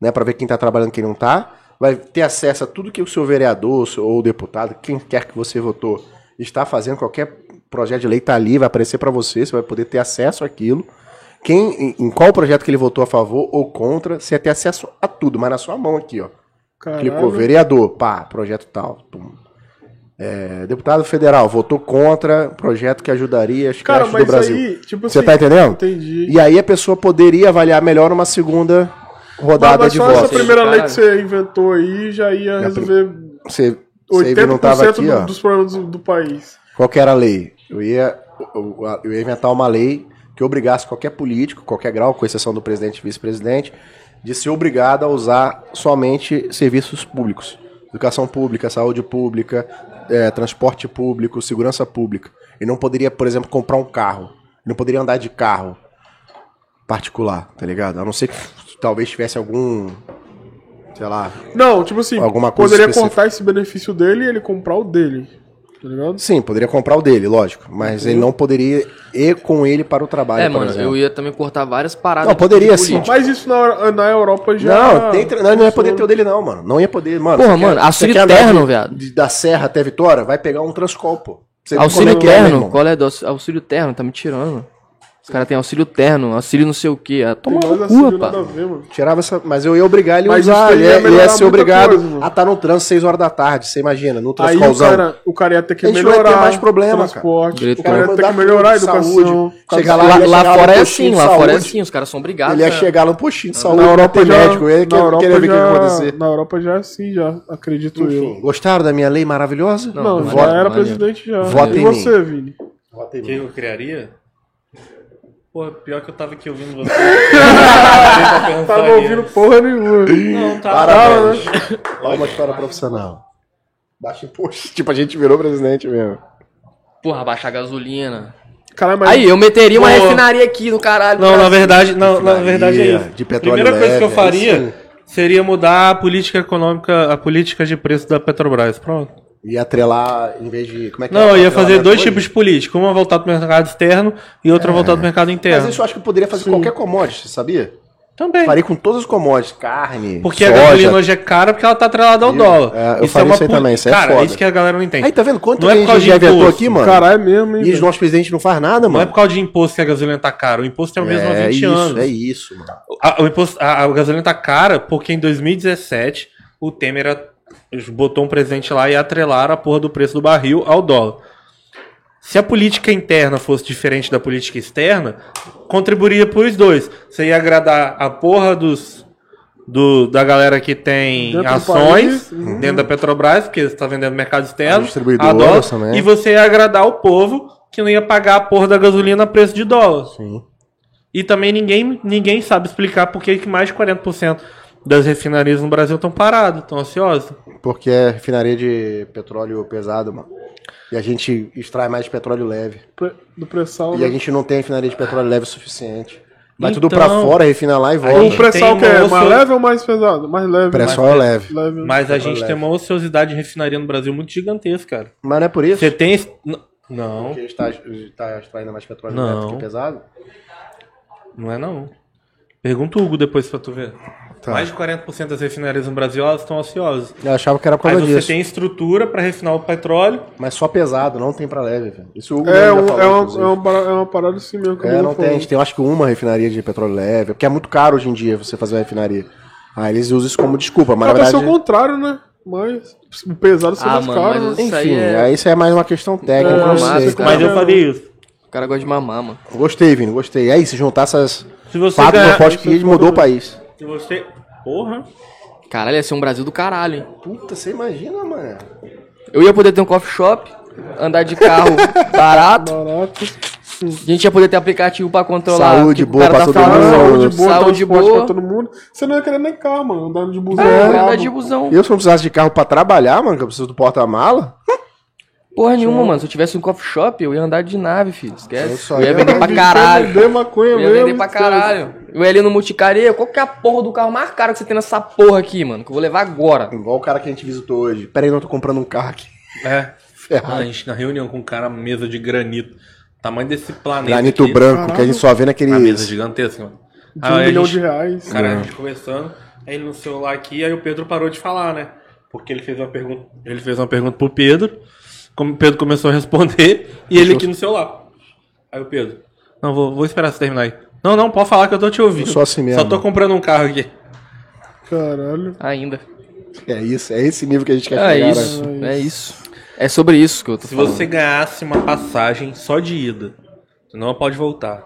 né, para ver quem tá trabalhando e quem não tá. Vai ter acesso a tudo que o seu vereador ou o deputado, quem quer que você votou, está fazendo. Qualquer projeto de lei tá ali, vai aparecer para você, você vai poder ter acesso àquilo. Quem, em, em qual projeto que ele votou a favor ou contra, você ia ter acesso a tudo, mas na sua mão aqui, ó. Caralho. Clicou vereador, pá, projeto tal. É, deputado federal, votou contra projeto que ajudaria as Cara, creches mas do Brasil. aí, tipo Você assim, tá entendendo? Entendi. E aí a pessoa poderia avaliar melhor uma segunda rodada mas de só essa votos. primeira lei que você inventou aí já ia resolver Você, você não 80% tava aqui, do- ó. dos problemas do, do país. Qual que era a lei? Eu ia, eu, ia inventar uma lei que obrigasse qualquer político, qualquer grau, com exceção do presidente e vice-presidente, de ser obrigado a usar somente serviços públicos. Educação pública, saúde pública, eh, transporte público, segurança pública. E não poderia, por exemplo, comprar um carro. Não poderia andar de carro particular, tá ligado? A não ser que talvez tivesse algum, sei lá, Não, tipo assim, Alguma coisa poderia específica. cortar esse benefício dele e ele comprar o dele. Tá ligado? Sim, poderia comprar o dele, lógico. Mas ele não poderia ir com ele para o trabalho, É, por mano, exemplo. eu ia também cortar várias paradas. Não, poderia de sim. político. Mas isso na, na Europa já. Não, tem não, não ia poder ter o dele não, mano. Não ia poder, mano. Porra, mano, quer- auxílio você quer andar terno, de- viado. da Serra até Vitória, vai pegar um Transcol, pô. Você vê Auxílio é que é, terno, irmão. qual é do aux- auxílio terno? Tá me tirando, mano. Os caras têm auxílio terno, auxílio não sei o que. Ah, toma no cu, pá. Tirava essa, mas eu ia obrigar ele a Mas usar, ele aí ia ia, ele ia melhorar ser obrigado coisa, a estar no trânsito 6 horas da tarde, você imagina, no Aí o Transcolzão. cara, o cara ia ter que A gente ia ter melhorar. mais problema, cara. transporte, Direito O cara ia ter que melhorar a educação. Cara, Chegar Lá, lá, ia lá fora é assim, lá fora é assim, os caras são obrigados. Ele ia chegar no postinho de saúde, na Europa já, médico, ele Europa querer ver o que já, ia acontecer. na Europa já é assim, já, acredito eu. Gostaram da minha lei maravilhosa? Não, já era presidente já. Vota e em você, Vini? Vota em O mim. que eu criaria? Pô, pior que eu tava aqui ouvindo você. Tava Tava ouvindo porra nenhuma. Não, tá. Parabéns. Olha uma história profissional. Baixa imposto. Tipo, a gente virou presidente mesmo. Porra, baixar a gasolina. Caralho, mas Aí, eu meteria uma Pô. refinaria aqui no caralho. Não, na verdade, não, na verdade é isso. de petróleo Primeira coisa que eu leve, faria sim. seria mudar a política econômica, a política de preço da Petrobras. Pronto. E atrelar, em vez de. Como é que Não, é? eu ia fazer dois hoje? tipos de política. Uma voltada para o mercado externo e outra voltada para o mercado interno. Mas isso eu acho que eu poderia fazer com qualquer commodity, sabia? Também. Faria com todas as commodities, carne, Porque a soja. gasolina hoje é cara porque ela tá atrelada ao dólar. É, eu faria isso aí pu- também, isso é Cara, foda. isso que a galera não entende. Aí, tá vendo quanto Não é por a causa gente de já inventou imposto. aqui, mano? Caralho, é mesmo, hein? E os nossos presidentes não faz nada, Não é mano. por causa de imposto que a gasolina tá cara. O imposto é o mesmo há É 20 isso, anos. é isso, mano. A, o imposto, a, a gasolina tá cara porque em 2017 o Temer botou um presidente lá e atrelaram a porra do preço do barril ao dólar. Se a política interna fosse diferente da política externa, contribuiria pros dois. Você ia agradar a porra dos. Do, da galera que tem Dentro ações uhum. dentro da Petrobras, porque você está vendendo no mercado externo, a dólar, também. e você ia agradar o povo que não ia pagar a porra da gasolina a preço de dólar. Sim. E também ninguém, ninguém sabe explicar por que que mais de 40% das refinarias no Brasil estão paradas, estão ansiosas. Porque é refinaria de petróleo pesado, mano. E a gente extrai mais de petróleo leve. Pre- Do pré-sal, E né? a gente não tem refinaria de petróleo leve o suficiente. Vai Então, tudo pra fora, refina lá e volta. O pré-sal que é mais leve ou mais pesado? Mais leve. Pré-sal é leve. leve. Mas a gente leve. tem uma ociosidade de refinaria no Brasil muito gigantesca, cara. Mas não é por isso. Você tem. Não, Porque a gente tá, a gente tá extraindo mais petróleo Não. neto que pesado? não é não. Pergunta o Hugo depois pra tu ver. Tá. Mais de 40% das refinarias no Brasil elas estão ociosas. Eu achava que era por Aí causa você disso. tem estrutura pra refinar o petróleo. Mas só pesado, não tem pra leve, velho. Isso o Hugo É, um- falou, é, uma, é, uma, parada- é uma parada assim mesmo que É, eu não tem. A gente tem, acho que uma refinaria de petróleo leve, porque é muito caro hoje em dia você fazer uma refinaria. Aí eles usam isso como desculpa, mas na Pode ser verdade... o contrário, né? Mas o pesado ser Ah, mais mano, caro, mas né? Isso aí Enfim, é- aí isso é mais uma questão técnica, É, eu não massa, sei, cara. Mas eu faria isso. O cara gosta de mamar, mano. Gostei, Vini, gostei. É isso, se juntar essas Se você quatro ganhar- propostas que mudou o país. Se você. Porra. Caralho, ia ser um Brasil do caralho, hein? Puta, você imagina, mano. Eu ia poder ter um coffee shop, andar de carro barato. Barato. A gente ia poder ter aplicativo pra controlar. Saúde o que o boa pra tá todo falando. mundo. Saúde boa, Saúde transporte boa. pra todo mundo. Você não ia querer nem carro, mano. Andando de busão. É, andar de busão. Eu, se não precisasse de carro pra trabalhar, mano, que eu preciso do porta-mala, Porra nenhuma, mano. Se eu tivesse um coffee shop, eu ia andar de nave, filho. Esquece. Eu só Eu ia ia vender pra Vender caralho. maconha Eu ia mesmo. vender pra esquece. caralho. Eu ia ali no multicaria. Qual que é a porra do carro mais caro que você tem nessa porra aqui, mano? Que eu vou levar agora. igual o cara que a gente visitou hoje. Pera aí, não, eu tô comprando um carro aqui. É. Ferrado. A gente na reunião com um cara, mesa de granito. Tamanho desse planeta. Granito aqui. branco, que a gente só vê Uma mesa gigantesca, mano. De um Aí a milhão gente- de reais. Cara, É. a gente conversando, aí ele no celular aqui, aí o Pedro parou de falar, né? Porque ele fez uma pergunta, ele fez uma pergunta pro Pedro, como o Pedro começou a responder, e ele aqui no celular. Aí o Pedro, não, vou, vou esperar você terminar aí. Não, não, pode falar que eu tô te ouvindo. Eu sou assim mesmo. Só tô comprando um carro aqui. Caralho. Ainda. É isso, é esse nível que a gente quer É chegar, isso. né? É isso. É sobre isso que eu tô Se falando. você ganhasse uma passagem só de ida, você não pode voltar.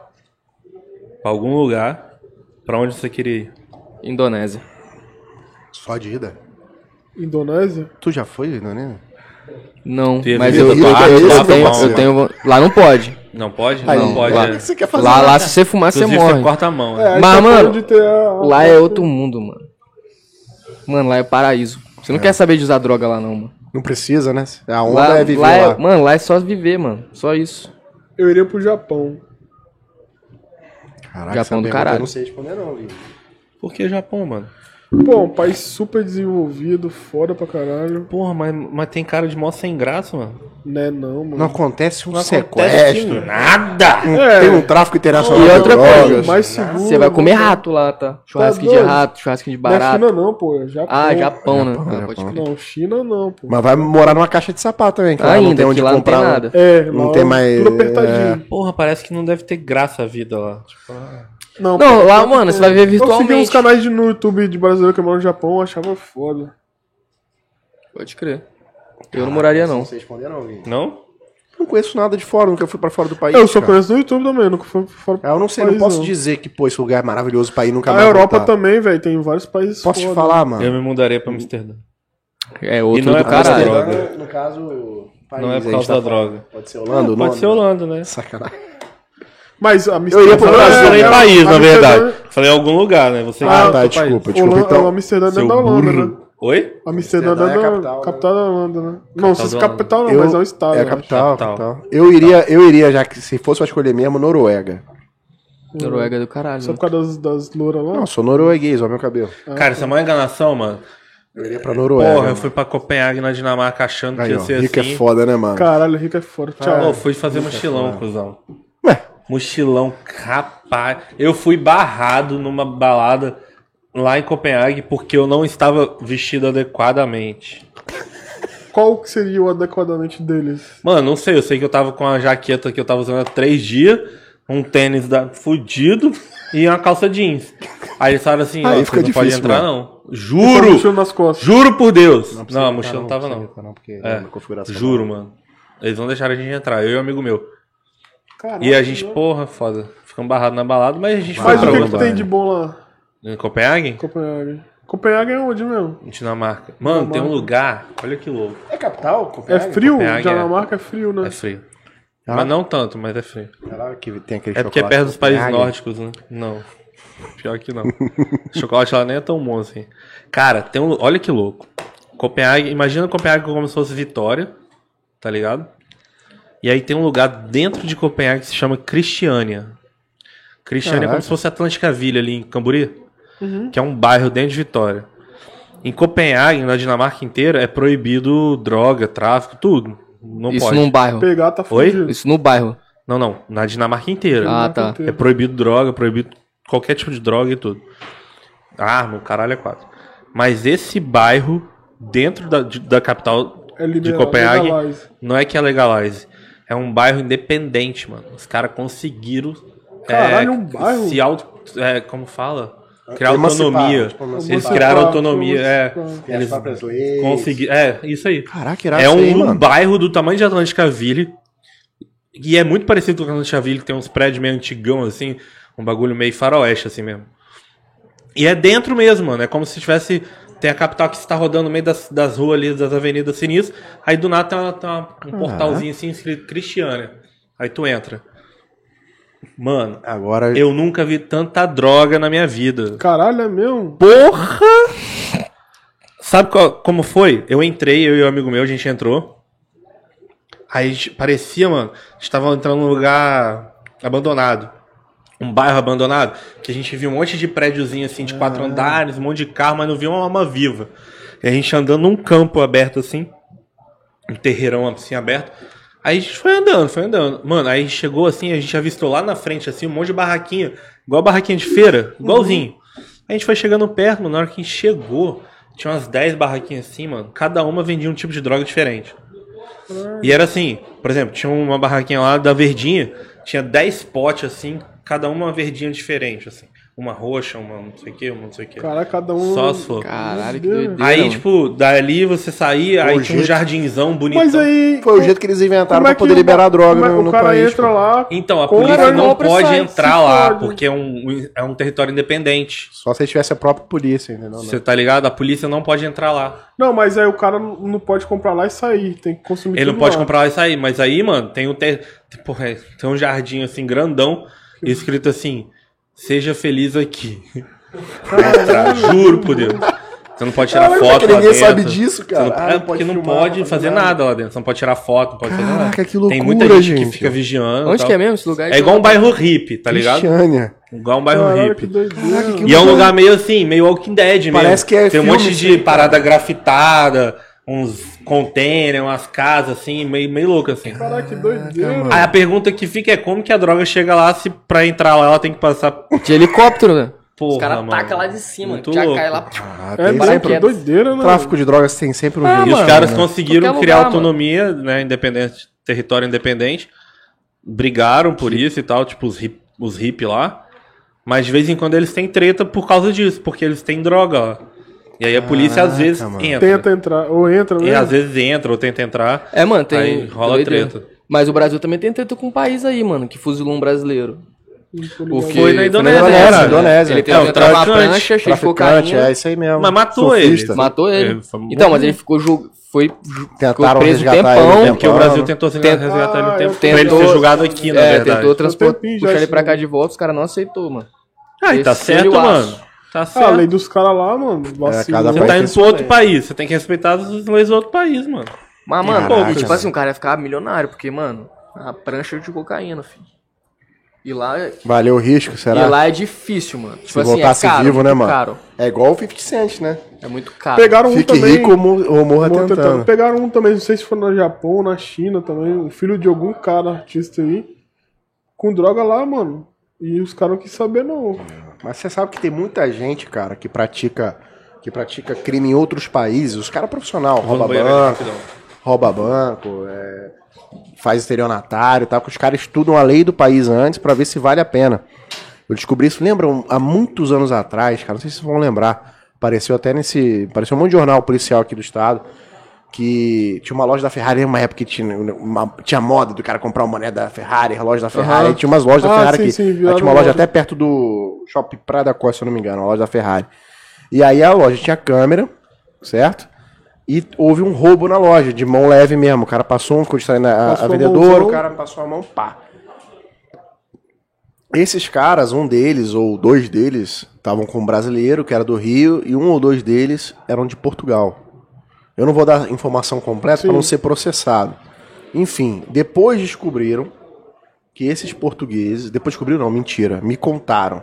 Pra algum lugar, pra onde você queria ir. Indonésia. Só de ida. Indonésia? Tu já foi, Indonésia? Não, Teve mas eu, eu, eu, esse, tenho, eu tenho. Lá não pode. Não pode? Aí, não pode. lá- é. O que você quer fazer? Lá, lá, se você fumar, você Inclusive, você morre. corta a mão. É, né? aí Mas, tá mano, a- Lá é outro mundo, mano. Mano, lá é paraíso. Você não quer saber de usar droga lá, não, mano. Não precisa, né? A onda Lá, é viver lá lá. é, mano, lá é só viver, mano. Só isso. Eu iria pro Japão. Caraca, Japão do caralho. Eu não sei responder não, Vini. Por que Japão, mano? Pô, um país super desenvolvido, foda pra caralho. Porra, mas, mas tem cara de mó sem graça, mano. Né, não, mano. Não acontece um Não sequestro. acontece nada! um- É. Tem um tráfico internacional E de outra coisa, mais seguro. Você vai comer rato lá, tá? Churrasquinho de doido? rato, churrasquinho de Não é barato. China não, pô. É Japão. Ah, Japão, né? Japão, Ah, Japão. Não, China não, pô. Mas vai morar numa caixa de sapato também, que lá não Ainda, tem onde lá não tem comprar. nada. É, Não lá tem é mais- Tudo apertadinho. Porra, parece que não deve ter graça a vida lá. Tipo, Não, Não, lá, mano, você vai ver Eu segui uns virtualmente. canais de, no YouTube de brasileiro que moram no Japão, eu achava foda. Pode crer. Eu não moraria, não. Não sei responder não, Vini. não? Não conheço nada de fora, nunca fui pra fora do país. Eu só cara. conheço no YouTube também, nunca fui fora Ah, Eu não sei, país, não posso dizer que, pô, esse lugar é maravilhoso pra ir nunca A mais Europa voltar. também, velho, tem vários países Posso te foda. falar, mano? Eu me mudaria pra Amsterdã. É outro E não é do por causa da droga. No caso, país, Não é a por causa tá da falando. droga. Pode ser Holanda, o Pode nome? ser Holanda, né? Sacanagem. Mas a Eu Amsterdã... ia pro Eu Brasil, falei é, país, na Amsterdã- verdade. Falei algum lugar, né? Você Ah, que tá, é desculpa, país. desculpa. Então, Amsterdã é da Holanda, né? Oi? Amsterdã é Amsterdã é da a capital, capital, né? da Holanda, né? Não, sei se da capital não, Eu- mas é um estado. É a eu acho. capital, Capital. capital. Eu iria, eu iria, já que se fosse pra escolher mesmo, Noruega. Noruega é do caralho. Só né? por causa das, das louras lá? Não, sou norueguês, olha meu cabelo. Cara, isso é uma enganação, mano. Eu iria pra Noruega. Porra, eu mano. fui pra Copenhague, na Dinamarca, achando que Aí, ia ó, ser rico assim. é foda, né, mano? Caralho, rico é foda. Tchau. Pô, fui fazer mochilão, cuzão. Mochilão, rapaz. Eu fui barrado numa balada lá em Copenhague porque eu não estava vestido adequadamente. Qual que seria o adequadamente deles? Mano, não sei, eu sei que eu tava com a jaqueta que eu tava usando há três dias, um tênis da, fudido e uma calça jeans. Aí eles falaram assim, Aí ó, fica não pode difícil, entrar mano. não. Com a Juro! mochila nas costas. Juro por Deus! Não, precisa a mochila não tava não. entrar, Não, porque É, configuração Juro, não. mano. Eles não deixaram a gente entrar, eu e um amigo meu. E a gente, né? porra, foda. Ficamos barrados na balada, mas a gente Mas foi o pra que, outra. que tem de bom lá? Em Copenhague? Copenhague. Copenhague é onde mesmo? Em Dinamarca. Mano, tem um lugar, olha que louco. É capital? É Copenhague? frio? Copenhague Dinamarca é frio, né? É frio. Ah. Mas não tanto, mas é frio. Caralho, que tem aquele É porque é chocolate perto dos países nórdicos, né? Não. Pior que não. chocolate lá nem é tão bom assim. Cara, tem um. Olha que louco. Copenhague, imagina Copenhague como se fosse Vitória, tá ligado? E aí tem um lugar dentro de Copenhague que se chama Cristiânia. Cristiânia é como se fosse Atlântica Villa ali em Camburi, que é um bairro dentro de Vitória. Em Copenhague, na Dinamarca inteira, é proibido droga, tráfico, tudo. Não Isso pode. num bairro. Pegar tá Oi? Isso no bairro. Não, não. Na Dinamarca inteira. Ah, tá. É proibido droga, proibido qualquer tipo de droga e tudo. Arma, o caralho é quatro. Mas esse bairro, dentro da, de- da capital É de liberal, Copenhague, legalize. não é que é legalize. É um bairro independente, mano. Os caras conseguiram. Caralho, é, um bairro? Se auto. É, como fala? Criar Emancipar, autonomia. tipo, Eles criaram autonomia. É, as eles conseguiram. É, isso aí. Caraca, irado É um aí, mano. bairro do tamanho de Atlântica Ville. E é muito parecido com Atlântica Ville, que tem uns prédios meio antigão, assim. Um bagulho meio faroeste, assim mesmo. E é dentro mesmo, mano. É como se tivesse. Tem a capital que está rodando no meio das, das ruas ali, das avenidas sinistras. Aí do nada tem, uma- tem uma- um portalzinho assim escrito Cristiana. Aí tu entra. Mano, Agora, eu nunca vi tanta droga na minha vida. Caralho, é mesmo? Porra! Sabe qual- como foi? Eu entrei, eu e o amigo meu, a gente entrou. Aí a gente- parecia, mano, a gente tava entrando num lugar abandonado. Um bairro abandonado. Que a gente viu um monte de prédiozinho assim, de quatro andares, um monte de carro, mas não viu uma alma viva. E a gente andando num campo aberto assim. Um terreirão assim aberto. Aí a gente foi andando, foi andando. Mano, aí chegou assim, a gente avistou lá na frente, assim, um monte de barraquinha. Igual barraquinha de feira, igualzinho. A gente foi chegando perto, mano. Na hora que a gente chegou, tinha umas 10 barraquinhas assim, mano. Cada uma vendia um tipo de droga diferente. E era assim, por exemplo, tinha uma barraquinha lá da verdinha, tinha 10 potes assim, cada uma verdinha diferente, assim. Uma roxa, uma não sei o que, uma não sei o que. Caralho, cada um. Só se for. Caralho, que doideira. Aí, tipo, dali você saía, aí o tinha um jeito- jardinzão bonitão. Mas aí. foi o jeito que eles inventaram é pra poder liberar droga como é- no, no O cara país. entra pô. lá. Então, a polícia não pode sai, entrar lá, fode. porque é um, é um território independente. Só se tivesse a própria polícia, entendeu? Você tá ligado? A polícia não pode entrar lá. Não, mas aí o cara não pode comprar lá e sair. Tem que consumir Ele não pode lá. comprar lá e sair. Mas aí, mano, tem um, ter... Porra, tem um jardim assim, grandão, escrito assim: Seja feliz aqui. Juro por Deus. Você não pode tirar foto porque lá ninguém dentro. sabe disso, cara. não- Ah, é não porque pode não filmar, pode não pode fazer nada. nada lá dentro. Você não pode tirar foto, não pode fazer nada. Caraca, que Tem loucura, muita gente, que gente. fica vigiando. Onde tal. que é mesmo esse lugar? É igual um bairro hippie, tá ligado? Cristiânia. Igual um bairro Caralho, hippie. que que E é um lugar meio assim, meio Walking Dead mesmo. Parece que é Tem um filme monte de parada grafitada, uns containers, umas casas assim, meio, meio louco assim. Caralho, que doideira. Aí a pergunta que fica é como que a droga chega lá se pra entrar lá ela tem que passar De helicóptero, né? porra, Os caras mano. tacam lá de cima, Muito já louco. cai lá. Ah, É tem sempre... é doideira, né? Tráfico de drogas tem sempre um Ah, jeito. E os mano, caras né? conseguiram qualquer criar lugar, autonomia, né, independente, território independente. Brigaram por isso e tal, tipo os hip, os hip lá. Mas de vez em quando eles têm treta por causa disso, porque eles têm droga lá. E aí a polícia às Caraca, vezes mano. entra. Tenta entrar, ou entra E mesmo. às vezes entra ou tenta entrar. É, mano, tem. Aí rola doideira. treta. Mas o Brasil também tem treta com um país aí, mano, que fuzilou um brasileiro. Porque Foi na Indonésia, Indonésia, cara. Indonésia. Ele É, tentou o entrar numa traficante, prancha é isso aí mesmo. Mas matou Surfista. ele. Matou ele. É, foi- então, mas ele ficou julgado. Foi. Ficou Tentaram preso um ele, tempão. né? Porque o Brasil tentou se Tenta- resgatar ele um tempo eu pra ele tentou- ser julgado aqui, na é, verdade. tentou transportar, puxar ele pra cá de volta, os caras não aceitou, mano. Ah, e tá certo, mano. Tá Ah, a certo. lei dos caras lá, mano. É, cada Você país tá tem indo sua pro outro lei. país, você tem que respeitar as leis do outro país, mano. Mas, mano, Caraca, tipo assim, o cara ia ficar milionário, porque, mano, a prancha de cocaína, filho. E lá, e Valeu o risco, será? lá é difícil, mano. Tipo Se assim, voltasse é caro, vivo, né, mano? caro. É igual o 50 Cent, né? É muito caro. Pegaram um Fique também. rico ou mo- ou morra Morra tentando. tentando. Pegaram um também, não sei se foi no Japão ou na China também, um filho de algum cara, artista aí, com droga lá, mano. E os caras não quis saber, não. Mas você sabe que tem muita gente, cara, que pratica que pratica crime em outros países. Os caras profissional, rouba banco, rouba banco, é, faz estelionatário e tal, que os caras estudam a lei do país antes pra ver se vale a pena. Eu descobri isso, lembram, há muitos anos atrás, cara, não sei se vocês vão lembrar, apareceu até nesse, apareceu um monte de jornal policial aqui do estado, que tinha uma loja da Ferrari, uma época que tinha, uma- tinha moda do cara comprar uma moneda da Ferrari, a loja da Ferrari, aí tinha umas lojas da Ah, Ferrari sim, aqui. sim, tinha uma loja até perto do Shopping Praia da Costa, se eu não me engano, a loja da Ferrari. E aí a loja tinha câmera, certo? E houve um roubo na loja, de mão leve mesmo. O cara passou, ficou distraindo a, a vendedora, o cara passou a mão, pá. Esses caras, um deles ou dois deles, estavam com um brasileiro que era do Rio e um ou dois deles eram de Portugal. Eu não vou dar informação completa para não ser processado. Enfim, depois descobriram que esses portugueses, depois descobriram não, mentira, me contaram.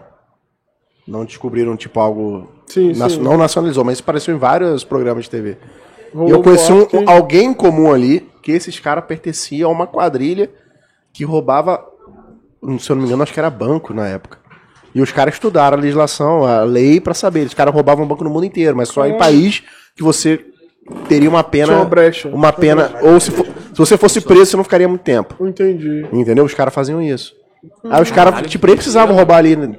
Não descobriram tipo algo Sim, nacio- sim. não nacionalizou, mas isso apareceu em vários programas de TV. E eu conheci um, que- alguém comum ali, porque esses caras pertenciam a uma quadrilha que roubava, se eu não me engano, acho que era banco na época. E os caras estudaram a legislação, a lei pra saber. Os caras roubavam banco no mundo inteiro, mas só em país que você teria uma pena. Uma brecha. Uma pena. Ou se, for- se você fosse preso, você não ficaria muito tempo. Entendi. Entendeu? Os caras faziam isso. Aí os caras, tipo, nem precisavam roubar ali, né?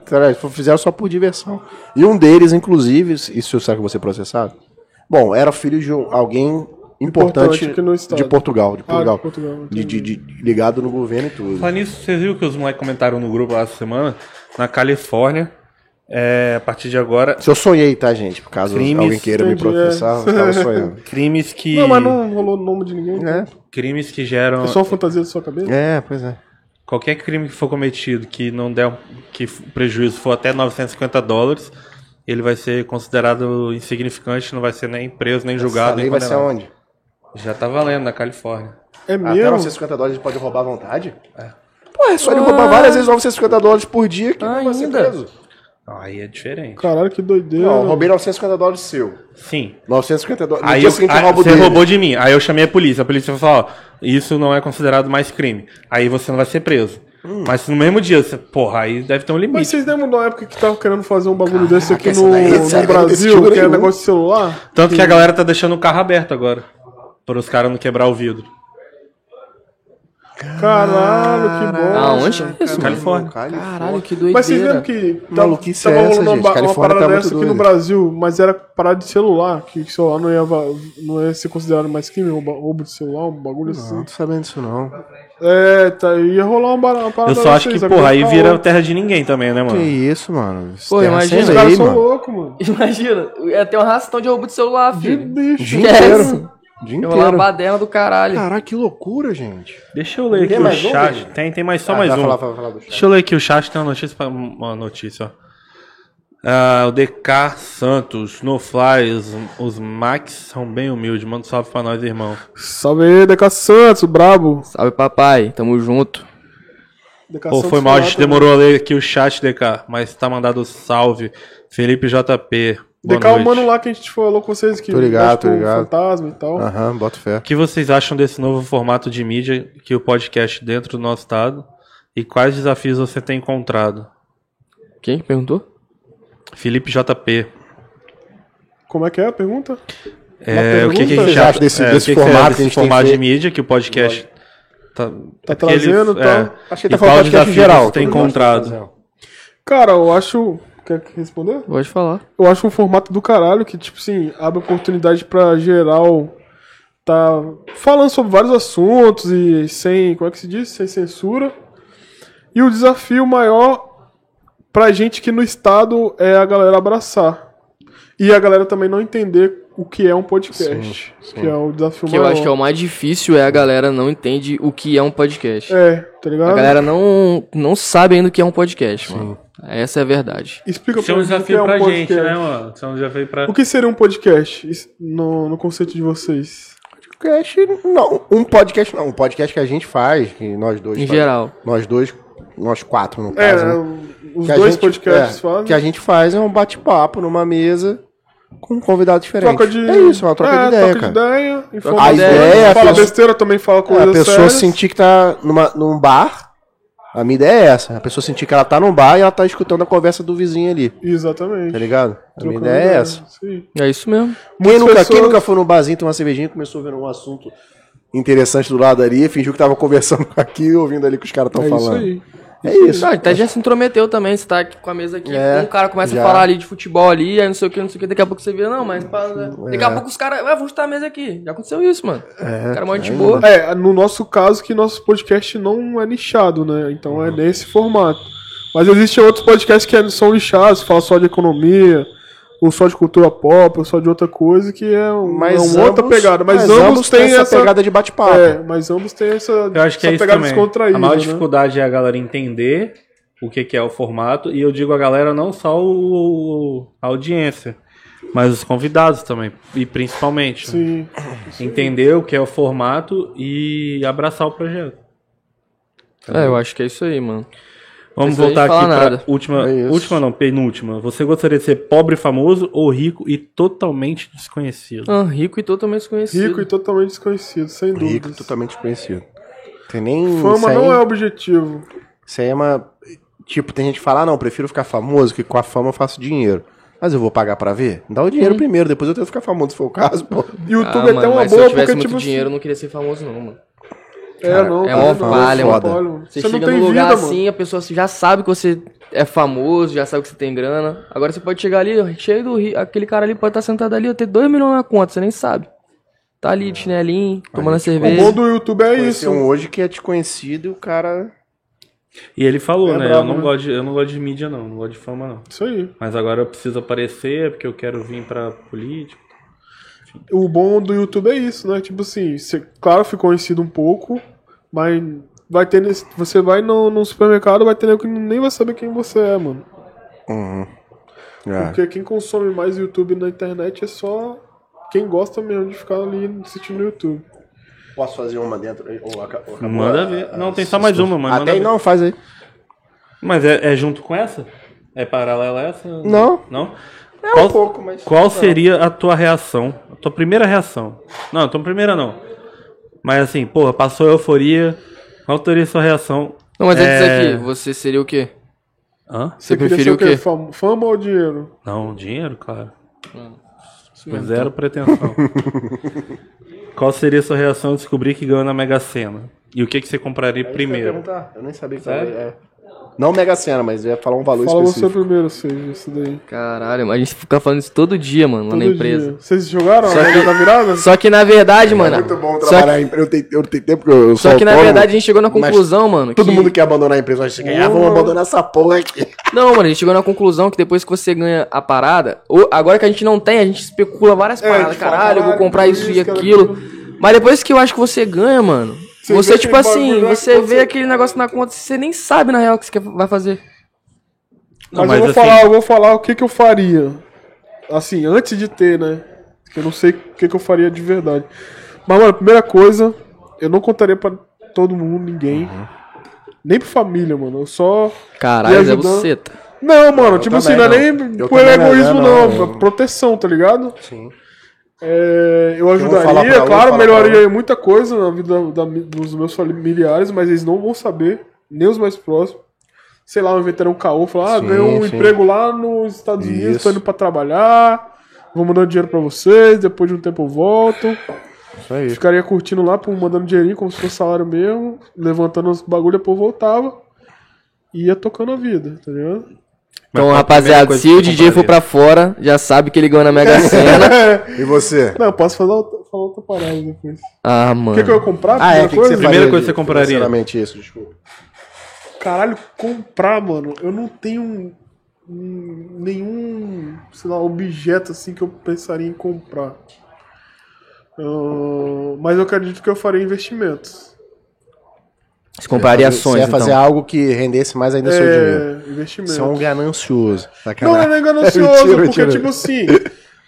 fizeram só por diversão. E um deles, inclusive, isso será que ser processado? Bom, era filho de um- alguém importante, Importante de Portugal, de Ah, de Portugal. Portugal, de, de- de- ligado no governo e tudo. Falar nisso, vocês viram que os moleques comentaram no grupo lá essa semana? Na Califórnia, é, a partir de agora, Se eu sonhei, tá, gente? Por caso Crimes. alguém queira me Entendi, processar, eu tava sonhando. crimes que. Não, mas não rolou nome de ninguém. É, Crimes que geram. É só uma fantasia da sua cabeça? é, pois é. Qualquer crime que for cometido que não der que o prejuízo for até 950 dólares, ele vai ser considerado insignificante, não vai ser nem preso, nem julgado, Essa nem lei vai ser onde? Já tá valendo na Califórnia. É Até mesmo? 950 dólares pode roubar à vontade? É. Pô, é só ele roubar várias vezes 950 dólares por dia que não vai ser Ainda? preso. Aí é diferente. Caralho, que doideira. Não, eu roubei 950 dólares seu. Sim. 950 dólares. Aí eu, você dele. roubou de mim. Aí eu chamei a polícia. A polícia falou, ó, isso não é considerado mais crime. Aí você não vai ser preso. Hum. Mas no mesmo dia, você, porra, aí deve ter um Mas limite. vocês lembram da época que tava querendo fazer um bagulho desse aqui no, no não Brasil, que é negócio de celular? Tanto que a galera tá deixando o carro aberto agora. Para os caras não quebrar o vidro. Caralho, que bom. Aonde é isso? Califórnia. Caralho, que doideira. Mas vocês lembram que tá- Maluquice tava é essa, rolando uma, gente? uma Califórnia parada tá dessa aqui no doida. Brasil, mas era parada de celular, que celular não ia, não ia ser considerado mais crime, roubo, roubo de celular, um bagulho assim. Não tô sabendo disso, não. É, tá, ia rolar uma, uma parada Eu só acho que, porra, aí tá vira terra de ninguém também, né, Que mano? isso, mano? Isso Pô, imagina, Os caras são mano. loucos, mano. Imagina, ia ter um arrastão de roubo de celular, Que filho. bicho. Dia Esquece. inteiro. Dia É uma inteiro. baderna do caralho. Caralho, que loucura, gente. Deixa eu ler Tem aqui o mais um, chat. Tem, tem mais só Ah, mais vai um. falar, vai falar do chat. Deixa eu ler aqui o chat, tem uma notícia, pra, uma notícia, ó. Ah, o DK Santos, no Fly, os, os Max são bem humildes. Manda um salve pra nós, irmão. Salve aí, Deca Santos, brabo. Salve, papai. Tamo junto. Deca Pô, Santos foi mal, a gente também. demorou a ler aqui o chat, DK, mas tá mandado salve. Felipe JP. Deca é o mano lá que a gente falou com vocês que Tô ligado, tô com ligado. fantasma e tal. Aham, bota fé. O que vocês acham desse novo formato de mídia que o podcast dentro do nosso estado? E quais desafios você tem encontrado? Quem que perguntou? Felipe JP. Como é que é a pergunta? É, o que, que a pergunta? gente acham desse- é, desse o que que formato desse que a gente tem formato de feito? mídia que o podcast tá, Tá é trazendo e tal. Acho que e ele tá falando qual podcast desafio em geral. você tem encontrado? Cara, eu acho. Quer responder? Pode falar. Eu acho um formato do caralho que, tipo assim, abre oportunidade pra geral tá falando sobre vários assuntos e sem. Como é que se diz? Sem censura. E o desafio maior pra gente aqui no estado é a galera abraçar. E a galera também não entender o que é um podcast. Que é o desafio O que eu maior. acho que é o mais difícil é a galera não entende o que é um podcast. É, tá ligado? A galera não, não sabe ainda o que é um podcast, mano. Essa é a verdade. Explica Isso é um mim o que desafio é um pra gente, podcast. né, mano? Isso é um desafio pra... O que seria um podcast no, no conceito de vocês? Podcast, não. Um podcast não. Um podcast que a gente faz, que nós dois. Em faz- geral. Nós dois, nós quatro, no É, caso. né? os Que dois gente- podcasts é, fazem. que a gente faz é um bate-papo numa mesa com um convidado diferente. Troca de. É isso, uma troca é, de ideia, troca cara. de ideia, A ideia, é fala a pessoa, besteira, também fala é, coisa a pessoa séria. sentir que tá numa, num bar. A minha ideia é essa. A pessoa sentir que ela tá num bar e ela tá escutando a conversa do vizinho ali. Exatamente. Tá ligado? A minha Trocando ideia é essa. Sim. É isso mesmo. Quem nunca, quem pessoas- nunca foi num barzinho, tomar uma cervejinha, começou a ver um assunto interessante do lado ali, fingiu que tava conversando aqui e ouvindo ali o que os caras estão É isso falando. aí. É isso. Não, até já se intrometeu também. Você tá aqui com a mesa aqui, É, um cara começa já. a falar ali de futebol ali, aí não sei o que, não sei o que, daqui a pouco você vira, não, mas né? daqui a É. pouco os caras, ué, vou chutar a mesa aqui. Já aconteceu isso, mano. o cara morre de boa. É, no nosso caso, que nosso podcast não é nichado, né? Então é nesse formato. Mas existem outros podcasts que são nichados, falam só de economia, ou só de cultura pop, ou só de outra coisa, que é, um, é uma outra pegada. Mas, ambos têm essa, pegada de bate-papo. É, mas ambos têm essa, Eu acho que essa é pegada também. descontraída. A maior né? dificuldade é a galera entender o que, que é o formato. E eu digo a galera não só o, a audiência, mas os convidados também. E principalmente. né? Sim. Entender o que é o formato e abraçar o projeto. É, eu acho que é isso aí, mano. Vamos voltar aqui nada. última, É última não, penúltima. Você gostaria de ser pobre, famoso ou rico e totalmente desconhecido? Ah, rico e totalmente desconhecido. Rico e totalmente desconhecido, sem Rico, dúvida. totalmente desconhecido. Tem nem. Fama não é objetivo. Isso aí é uma. Tipo, tem gente que fala, ah, não, prefiro ficar famoso, que com a fama eu faço dinheiro. Mas eu vou pagar pra ver? Dá o dinheiro primeiro, depois eu tento ficar famoso, se for o caso, pô. YouTube Ah, é até uma mas se boa, eu tivesse porque, muito tipo dinheiro, eu assim... não queria ser famoso, não, mano. É, não, é cara, uma não, falha, mano. mano. Você, Você não chega tem num lugar vida, assim, mano. a pessoa já sabe que você é famoso, já sabe que você tem grana. Agora você pode chegar ali, cheio do rio. Aquele cara ali pode estar sentado ali, ter 2 milhões na conta, você nem sabe. Tá ali de chinelinho, tomando a O cerveja. bom do YouTube é Conheci isso. um hoje que é desconhecido e o cara. E ele falou, É né? brabo, eu, não né? gosto de, eu não gosto de mídia, não. Não gosto de fama, não. Isso aí. Mas agora eu preciso aparecer porque eu quero vir pra política. O bom do YouTube é isso, né? Tipo assim, você, claro, ficou conhecido um pouco, mas vai ter nesse, você vai no, no supermercado, vai ter nego que nem vai saber quem você é, mano. Uhum. É. Porque quem consome mais YouTube na internet é só quem gosta mesmo de ficar ali assistindo no YouTube. Posso fazer uma dentro? Ou, ou acabou Manda a- ver. a- Não, tem só mais uma, manda Até não, faz aí. Mas é, é junto com essa? É paralela a essa? Não. Não? É Qual, um pouco, mas. qual seria a tua reação? A tua primeira reação? Não, a tua primeira não. Mas assim, porra, passou a euforia. Qual teria a sua reação? Não, mas antes É. aqui, você seria o quê? Hã? Você queria preferia o quê? Fama, fama ou dinheiro? Não, dinheiro, claro. mesmo, Zero pretensão. Qual seria a sua reação ao descobrir que ganhou na Mega Sena? E o que, que você compraria primeiro? Eu nem sabia que Sério? era. É. Não Mega Sena, mas eu ia falar um valor Fala você específico. primeiro, seja isso daí. Caralho, mas a gente fica falando isso todo dia, mano, lá Todo na empresa. dia. Vocês jogaram Só a que- da virada? Só que na verdade, mano. É muito bom só trabalhar que, em empresa. Eu tenho, eu tenho tempo que eu eu sou só que na autônomo, verdade a gente chegou na conclusão, mano. Todo que- mundo quer abandonar a empresa, nós chega, ah, vamos abandonar essa porra aqui. Não, mano, a gente chegou na conclusão que depois que você ganha a parada, ou- agora que a gente não tem, a gente especula várias É, paradas. tipo, fala, Caralho, eu vou comprar isso e isso, aquilo. Mas depois que eu acho que você ganha, mano, Você você, tipo assim, você vê aquele negócio na conta, você nem sabe na real o que você vai fazer. Mas, Não, eu, vou assim, falar, eu vou falar o que, que eu faria. Assim, antes de ter, né? Que eu não sei o que, que eu faria de verdade. Mas, mano, primeira coisa, eu não contaria pra todo mundo, ninguém. Nem pra família, mano. Eu só. Caralho, ajudando. Buceta. Não, mano, tipo assim, não é não. nem Eu por não, egoísmo, não, não. não. Proteção, tá ligado? Sim. É, eu ajudaria, um, claro, melhoraria muita coisa na vida da- dos meus familiares, mas eles não vão saber, nem os mais próximos. Sei lá, inventaram um caô, falar, ah, ganhou um sim. emprego lá nos Estados Unidos, Isso. tô indo pra trabalhar, vou mandando dinheiro pra vocês, depois de um tempo eu volto. Isso aí. Ficaria curtindo lá, mandando dinheirinho como se fosse salário mesmo, levantando os bagulho, depois voltava. E ia tocando a vida, tá ligado? Então, rapaziada, se o DJ for pra fora, já sabe que ele ganhou na Mega Sena. E você? Não, eu posso falar outra, falar outra parada depois. ah, O mano. que, que eu ia comprar? Ah, é, o que, que você? Primeira coisa que você compraria? Sinceramente, isso, desculpa. Caralho, comprar, mano, eu não tenho um- um- nenhum, sei lá, objeto assim que eu pensaria em comprar. Ah, mas eu acredito que eu faria investimentos. Você compraria Você ações, ia fazer então. algo que rendesse mais ainda seu dinheiro. É, investimentos. Você é um ganancioso. Não, Sacanagem. não é ganancioso, Mentira, porque, mentira. tipo assim,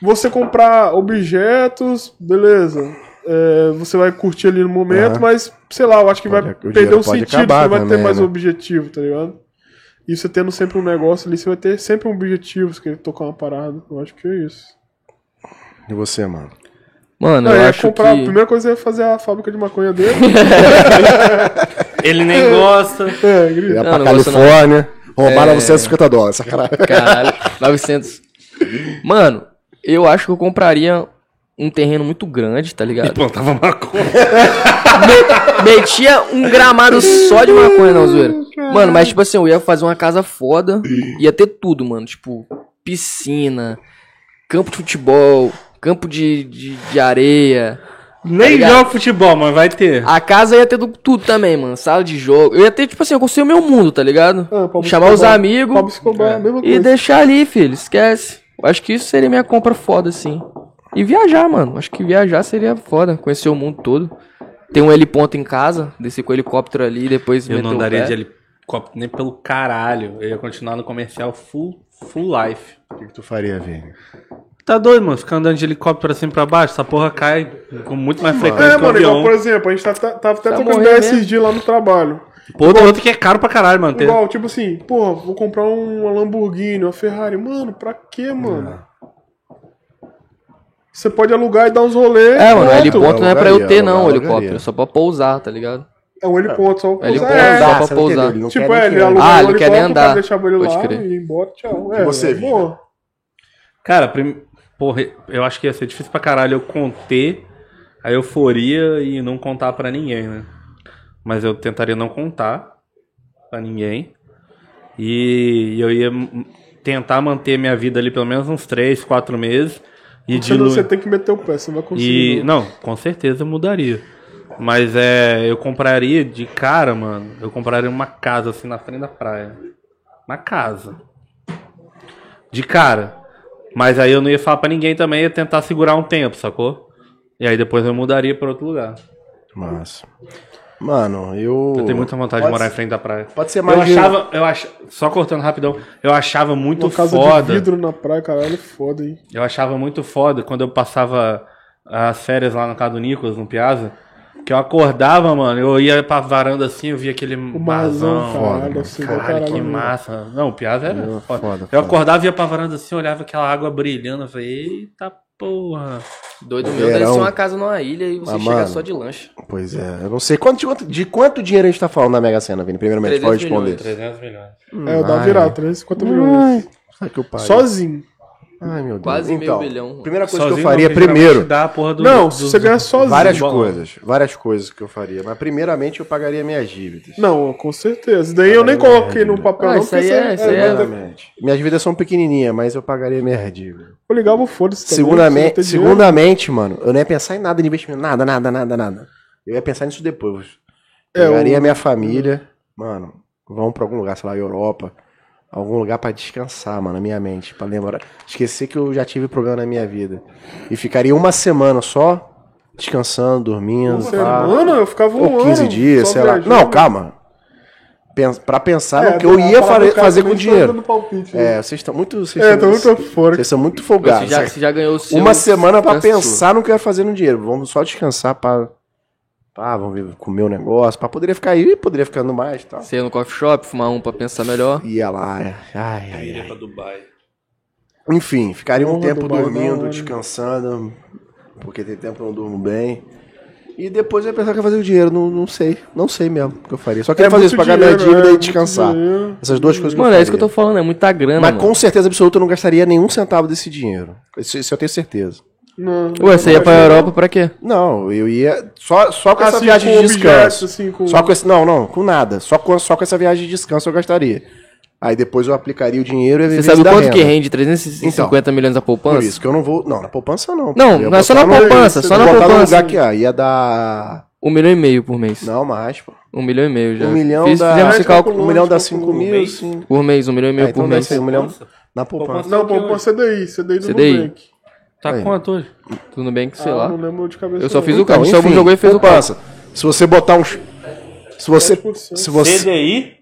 você comprar objetos, beleza. é, você vai curtir ali no momento, mas, sei lá, eu acho que vai Pode- o perder o sentido, acabar você vai ter mais né? objetivo, tá ligado? E você tendo sempre um negócio ali, você vai ter sempre um objetivo, você quer tocar uma parada. Eu acho que é isso. E você, mano? Mano, Não, eu eu ia acho comprar, que... a primeira coisa é fazer a fábrica de maconha dele. Ele nem gosta. é, grita. Ia Não, pra não. Califórnia, roubaram É. 950 dólares, sacanagem. Caralho, 900. Mano, eu acho que eu compraria um terreno muito grande, tá ligado? Plantava maconha. Metia um gramado só de maconha, não, zoeira. Mano, mas tipo assim, eu ia fazer uma casa foda, ia ter tudo, mano. Tipo, piscina, campo de futebol, campo de, de, de areia. Nem ligado? joga futebol, mas vai ter. A casa ia ter do- tudo também, mano. Sala de jogo. Eu ia ter, tipo assim, eu construir o meu mundo, tá ligado? Ah, Chamar os amigos mesma e deixar ali, filho. Esquece. Eu acho que isso seria minha compra foda, assim. E viajar, mano. Acho que viajar seria foda. Conhecer o mundo todo. Ter um heliponto em casa, descer com o helicóptero ali e depois Eu meter não andaria de helicóptero nem pelo caralho. Eu ia continuar no comercial full, full life. O que, que tu faria, Vini? Tá doido, mano? Ficar andando de helicóptero assim pra baixo, essa porra cai com muito mais frequência É, que o mano, igual, por exemplo, a gente tá, tá, tava até Tá trocando ideia esses dias lá no trabalho. Pô, tem outro que é caro pra caralho, mano. Igual, tipo assim, pô, vou comprar uma Lamborghini, uma Ferrari. Mano, pra quê, mano? Você pode alugar e dar uns rolês. É, mano, o heliponto não é pra eu ter, não, o helicóptero. É só pra pousar, tá ligado? É um heliponto, só pra Heliponto, pousar. dá É, pra você não pousar. Tipo, é, ele alugou Ah, um ele quer nem o andar. ele Pode lá crer. e ia embora, tchau. É, você, é. Cara, prim... porra, eu acho que ia ser difícil pra caralho eu conter a euforia e não contar pra ninguém, né? Mas eu tentaria não contar pra ninguém. E eu ia tentar manter minha vida ali pelo menos uns 3, 4 meses. E Você, dilu- você tem que meter o pé, você não vai conseguir. E não, com certeza mudaria. Mas é, eu compraria de cara, mano. Eu compraria uma casa assim na frente da praia. Uma casa. De cara. Mas aí eu não ia falar pra ninguém também, ia tentar segurar um tempo, sacou? E aí depois eu mudaria pra outro lugar. Massa. Mano, eu. Eu tenho muita vontade Pode de morar em ser- frente da praia. Pode ser mais Eu de- achava, eu ach... só cortando rapidão, eu achava muito Uma casa foda. de vidro na praia, caralho, foda, hein? Eu achava muito foda quando eu passava as férias lá na casa do Nicolas, no Piazza. Que eu acordava, mano, eu ia pra varanda assim, eu via aquele O marzão, caralho, foda, assim, caralho, caralho, Que mano. massa. Não, o Piazza era Foda, foda. foda, Eu foda. acordava, ia pra varanda assim, olhava aquela água brilhando, eu falei, eita porra. Doido meu deve ser uma casa numa ilha e você Ah, chega mano. só de lanche. Pois é, eu não sei. Quanto, de, quanto, de quanto dinheiro a gente tá falando na Mega Sena, Vini? Primeiramente, 300 pode responder. 300 milhões. É, eu dava virar, 350 milhões. Ai, que eu pariu. Sozinho. Ai, meu Deus. Quase meio então, bilhão. Primeira coisa Sozinho que eu faria, não, primeiro, Dá a porra do, Não, do- se você ganhar sozinho. várias Bom. coisas. Várias coisas que eu faria. Mas primeiramente eu pagaria minhas dívidas. Não, com certeza. Daí eu nem coloquei no papel, Ah, não, isso aí é- isso aí é- Primeiramente. Minhas dívidas são pequenininhas, mas eu pagaria minhas dívidas. Eu ligava o foda-se também. Segundamente, segundamente, mano, eu não ia pensar em nada de investimento. Nada, nada, nada, nada. Eu ia pensar nisso depois. É, Pegaria o- minha família, mano, vamos pra algum lugar, sei lá, Europa. Algum lugar pra descansar, mano, na minha mente. Pra lembrar. Esquecer que eu já tive problema na minha vida. E ficaria uma semana só descansando, dormindo. Uma semana, eu ficava um Ou 15 ano dias, sei lá. Não, calma. Pra pensar É, no que eu a ia fazer também com o tá dinheiro. palpite, né? É, vocês estão muito. Vocês É, estão- muito fora. Vocês são muito Você folgados. já, sabe? você já ganhou o seu. Uma semana pra descanso. pensar no que eu ia fazer no dinheiro. Vamos só descansar pra. Pá, vamos ver, comer um negócio. Pra poderia ficar aí, poderia ficando mais e tal. Você ia no coffee shop, fumar um pra pensar melhor. Ia lá, é. ai, ai, Iria ai. pra Dubai. Enfim, ficaria um Porra, tempo Dubai, dormindo, hora. descansando, porque tem tempo que eu não durmo bem. E depois eu ia pensar que ia fazer o dinheiro, não, não sei, não sei mesmo o que eu faria. Só queria É fazer isso, pagar minha dinheiro, dívida é, e descansar. dinheiro. Essas duas coisas que Mano, eu é isso que eu tô falando, é muita grana, Mas mano. com certeza absoluta eu não gastaria nenhum centavo desse dinheiro. Isso, isso eu tenho certeza. Não, Ué, você ia pra Europa pra quê? Não, eu ia só, só com essa Assim, viagem com de descanso. assim, com- Só com esse, não, não, com nada. Só com, só com essa viagem de descanso eu gastaria. Aí depois eu aplicaria o dinheiro e Você sabe da quanto renda. que rende 350 milhões da poupança? Por isso que eu não vou. Não, na poupança não. Não, não é só na no- poupança, eu só na botar no poupança. lugar que ah, ia dar. Um milhão e meio por mês. Não, mais, pô. Um milhão e meio já. Um milhão Fiz, dá. Fizemos esse cálculo Um milhão dá calculou. 5 mil, mês? por mês, um milhão e meio É, então por dá mês. aí, um milhão na poupança. Poupança. Não, Qual que é poupança CDI, CDI do CDI. Nubank. Tá Aí. quanto hoje? Tudo bem que, sei Ah, lá. Não lembro de cabeça. Eu só não. fiz o Então, cálculo. Só enfim, jogou e fez o poupança. Se você botar uns. Se você. 10%. Se você. CDI?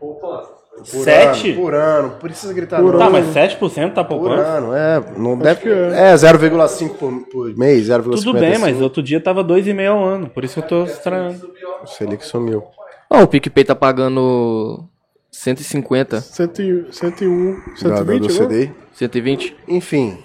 Poupança. Por 7? ano, por ano. Não precisa gritar, Por não. Tá, mas 7% tá Por poupando? ano, é. Não deve. que é. É, 0,5 por, por mês, 0,55. Tudo bem, mas outro dia tava 2,5 ao ano, por isso que eu tô estranhando. O Selic sumiu. Ó, o PicPay tá pagando 150, 101, 101, Da- da- 120, do né? CDI. 120. Enfim,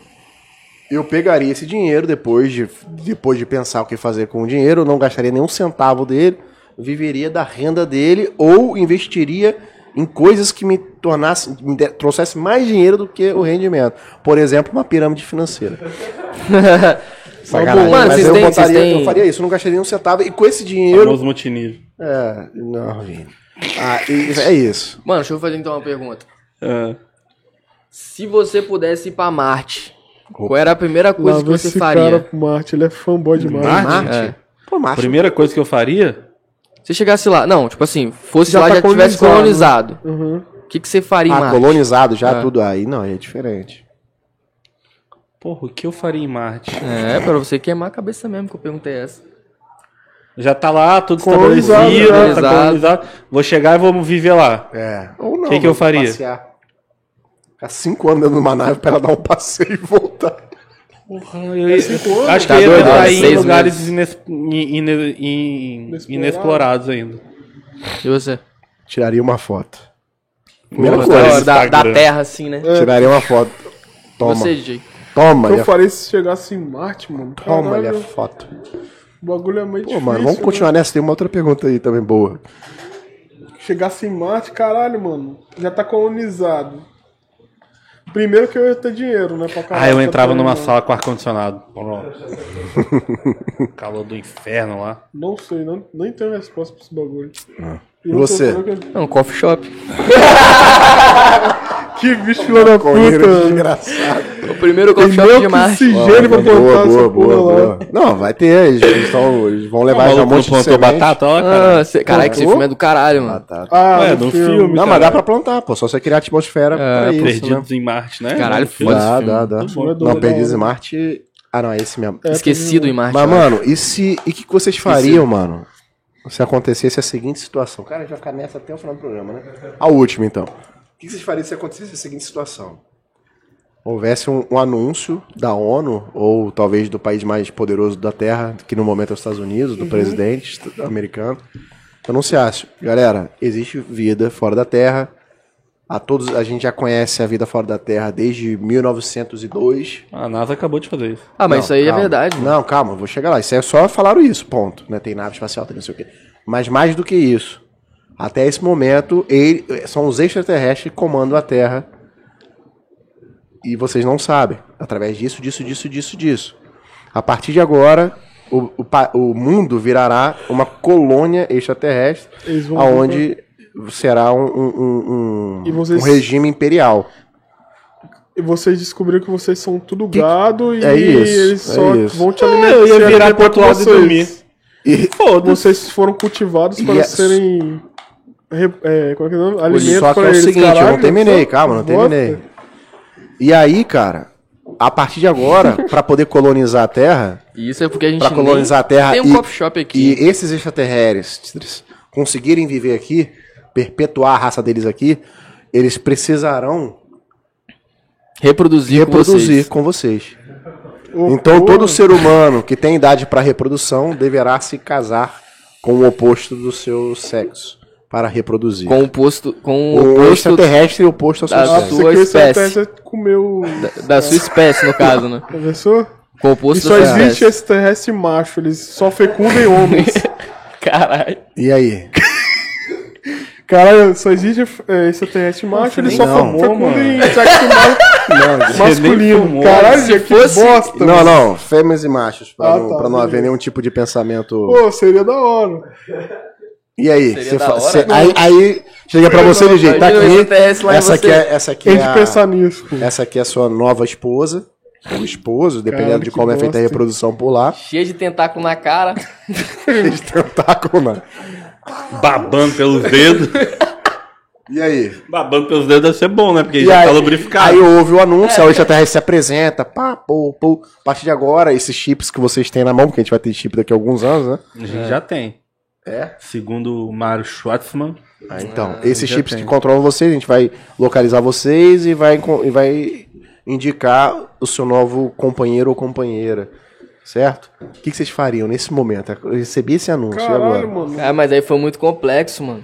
eu pegaria esse dinheiro depois de, depois de pensar o que fazer com o dinheiro, eu não gastaria nenhum centavo dele, viveria da renda dele ou investiria em coisas que me tornassem, me de- trouxesse mais dinheiro do que o rendimento. Por exemplo, uma pirâmide financeira. Sacanagem. Mano, mas vocês eu, têm- botaria, têm- eu faria isso, eu não gastaria nenhum centavo. E com esse dinheiro. Famoso multinível. É, não, Vini. Ah, é isso. Mano, deixa eu fazer então uma pergunta. É. Se você pudesse ir pra Marte, qual era a primeira Lá coisa que você esse faria? cara pro Marte, ele é fanboy demais. Marte? Marte? É. Pô, Marte. Primeira coisa que eu faria, Se chegasse lá, não, tipo assim, fosse Já lá e tá já tivesse colonizado. colonizado, Uhum. o que, que você faria em Ah, Marte? colonizado já, É. tudo aí. Não, aí é diferente. porra, o que eu faria em Marte? É, pra você queimar a cabeça mesmo que eu perguntei essa. Já tá lá, tudo Colonizado, estabelecido, já. tá Colonizado. colonizado. Vou chegar e vou viver lá. É. Ou não. Que que eu faria? Passear. Ficar cinco anos dentro de uma nave pra ela dar um passeio e voltar. Eu- cinco anos? acho que Tá eu ia doido, tentar olha, ir em seis lugares ines- in- in- in- Inexplorado. inexplorados ainda. E você? Tiraria uma foto. Primeira Pô, coisa. da, da. Terra, assim, né? Tiraria uma foto. Toma. Você, DJ. Toma, Eu faria se chegasse em Marte, mano. toma ali a foto. o bagulho é meio Pô, difícil. mano, vamos né? continuar nessa. Tem uma outra pergunta aí também boa. Chegasse em Marte, caralho, mano. Já tá colonizado. Primeiro que eu ia ter dinheiro, né? Pra caralho, Ah, eu entrava numa sala com ar-condicionado. Pronto. Calor do inferno lá. Não sei, não, nem tenho resposta pra esse bagulho. E não tô você? falando que- Não, coffee shop. Que bicho filho da puta, desgraçado. O primeiro coffee de Marte. oxigênio pra boa, plantar boa, essa boa, porra lá. boa. Não, vai ter. Eles, eles tão- eles vão O levar já um monte de semente. batata, ó, cara. Ah, cê, caralho, que esse Plantou? filme é do caralho, mano. Batata. Ah, Ué, no no filme. filme. Não, mas dá pra plantar, pô. Só você criar atmosfera pra isso, Perdidos né? em Marte, né? Caralho, foda Dá, dá, dá. é Não, Perdidos hora. em Marte... Ah, não, é esse mesmo. É, Esquecido em Marte. Mas, mano, e se. E o que, que vocês fariam, mano? Se acontecesse a seguinte situação? Cara, a gente vai ficar nessa até o final do programa, né? A última, então. O que vocês fariam se acontecesse a seguinte situação? Houvesse um, um anúncio da ONU, ou talvez do país mais poderoso da Terra, que no momento é os Estados Unidos, do presidente est- americano, anunciasse: galera, existe vida fora da Terra. A todos a gente já conhece a vida fora da Terra desde 1902. A NASA acabou de fazer isso. Ah, mas Não, isso aí calma. é verdade, mano. Não, calma, vou chegar lá. Isso é só falaram isso, ponto. Né? Tem nave espacial, tem não sei o quê. Mas mais do que isso, até esse momento, ele, são os extraterrestres que comandam a Terra. E vocês não sabem. Através disso, disso, disso, disso, disso. A partir de agora, o, o, o mundo virará uma colônia extraterrestre, Eles vão- onde será um, um, um, vocês- um regime imperial. E vocês descobriram que vocês são tudo gado e É isso, eles é só isso. vão te É, alimentar. eu ia virar pro outro lado e dormir. E Vocês foram cultivados para E é- serem. É, como é que é o nome? Alimentos Só que para é o eles, seguinte, eu caralho, não terminei, calma, não bosta. terminei. E aí, cara, a partir de agora, pra poder colonizar a Terra, E isso é porque a gente Pra colonizar a Terra tem um e- shop aqui. e esses extraterrestres conseguirem viver aqui, perpetuar a raça deles aqui, eles precisarão reproduzir, com reproduzir vocês. com vocês. Então todo ser humano que tem idade para reprodução deverá se casar com o oposto do seu sexo para reproduzir. Com o posto, com o o extraterrestre oposto ao seu da sexo. você sua espécie. extraterrestre comeu. da sua espécie, no caso, né? Já pensou? Com o E oposto só da sua existe espécie. extraterrestre macho, eles só fecundem homens. Caralho. E aí? Caralho, só existe é, extraterrestre macho, eles só Não. fecundem sexo ma- Não, masculino. Caralho, Se que fosse- bosta. Não, não, fêmeas e machos, pra, Ah, não, tá, pra não haver nenhum tipo de pensamento. Pô, seria da hora. E aí? Seria Cê da fa- hora, cê- não. aí, aí chega pra você de jeito, tá o aqui. Essa você. aqui é, essa aqui é a, pensar nisso, pô. essa aqui é a sua nova esposa, ou esposo, dependendo Caralho, de como é feita a reprodução por lá. Cheio de tentáculo na cara. Eles tentáculo, mano. Babando pelos dedos. E aí? Babando pelos dedos deve ser bom, né? Porque E já aí, tá lubrificado. aí houve o anúncio, a extraterrestre se apresenta, pá, pô, pô. A partir de agora, esses chips que vocês têm na mão, porque a gente vai ter chip daqui a alguns anos, né? A gente já tem. É? Segundo o Mário Schwartzman. Ah, então, esses já chips tem. que controlam vocês, a gente vai localizar vocês e vai, e vai indicar o seu novo companheiro ou companheira. Certo? O que, que vocês fariam nesse momento? Eu recebi esse anúncio e agora? Caralho, mano. Ah, mas aí foi muito complexo, mano.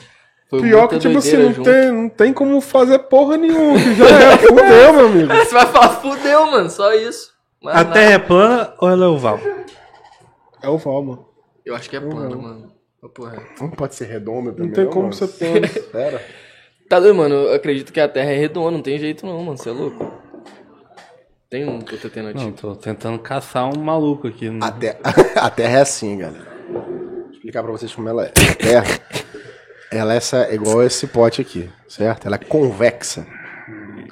Foi Pior que, tipo assim, não junto. tem, não tem como fazer porra nenhuma. Que já era, fudeu, meu amigo. Você vai falar, fudeu, mano, só isso. Mas A nada. Terra é plana ou ela é oval? É o Val, mano. Eu acho que é plano, mano. Não pode ser redondo Não tem como ser plano. Sério? Tá doido, mano? Eu acredito que a Terra é redonda, não tem jeito não, mano. Você é louco? Tem um puta Não, alternativa. tô tentando caçar um maluco aqui. A, te- a Terra é assim, galera. Vou explicar pra vocês como ela é. A Terra, ela é essa, igual esse pote aqui, certo? Ela é convexa.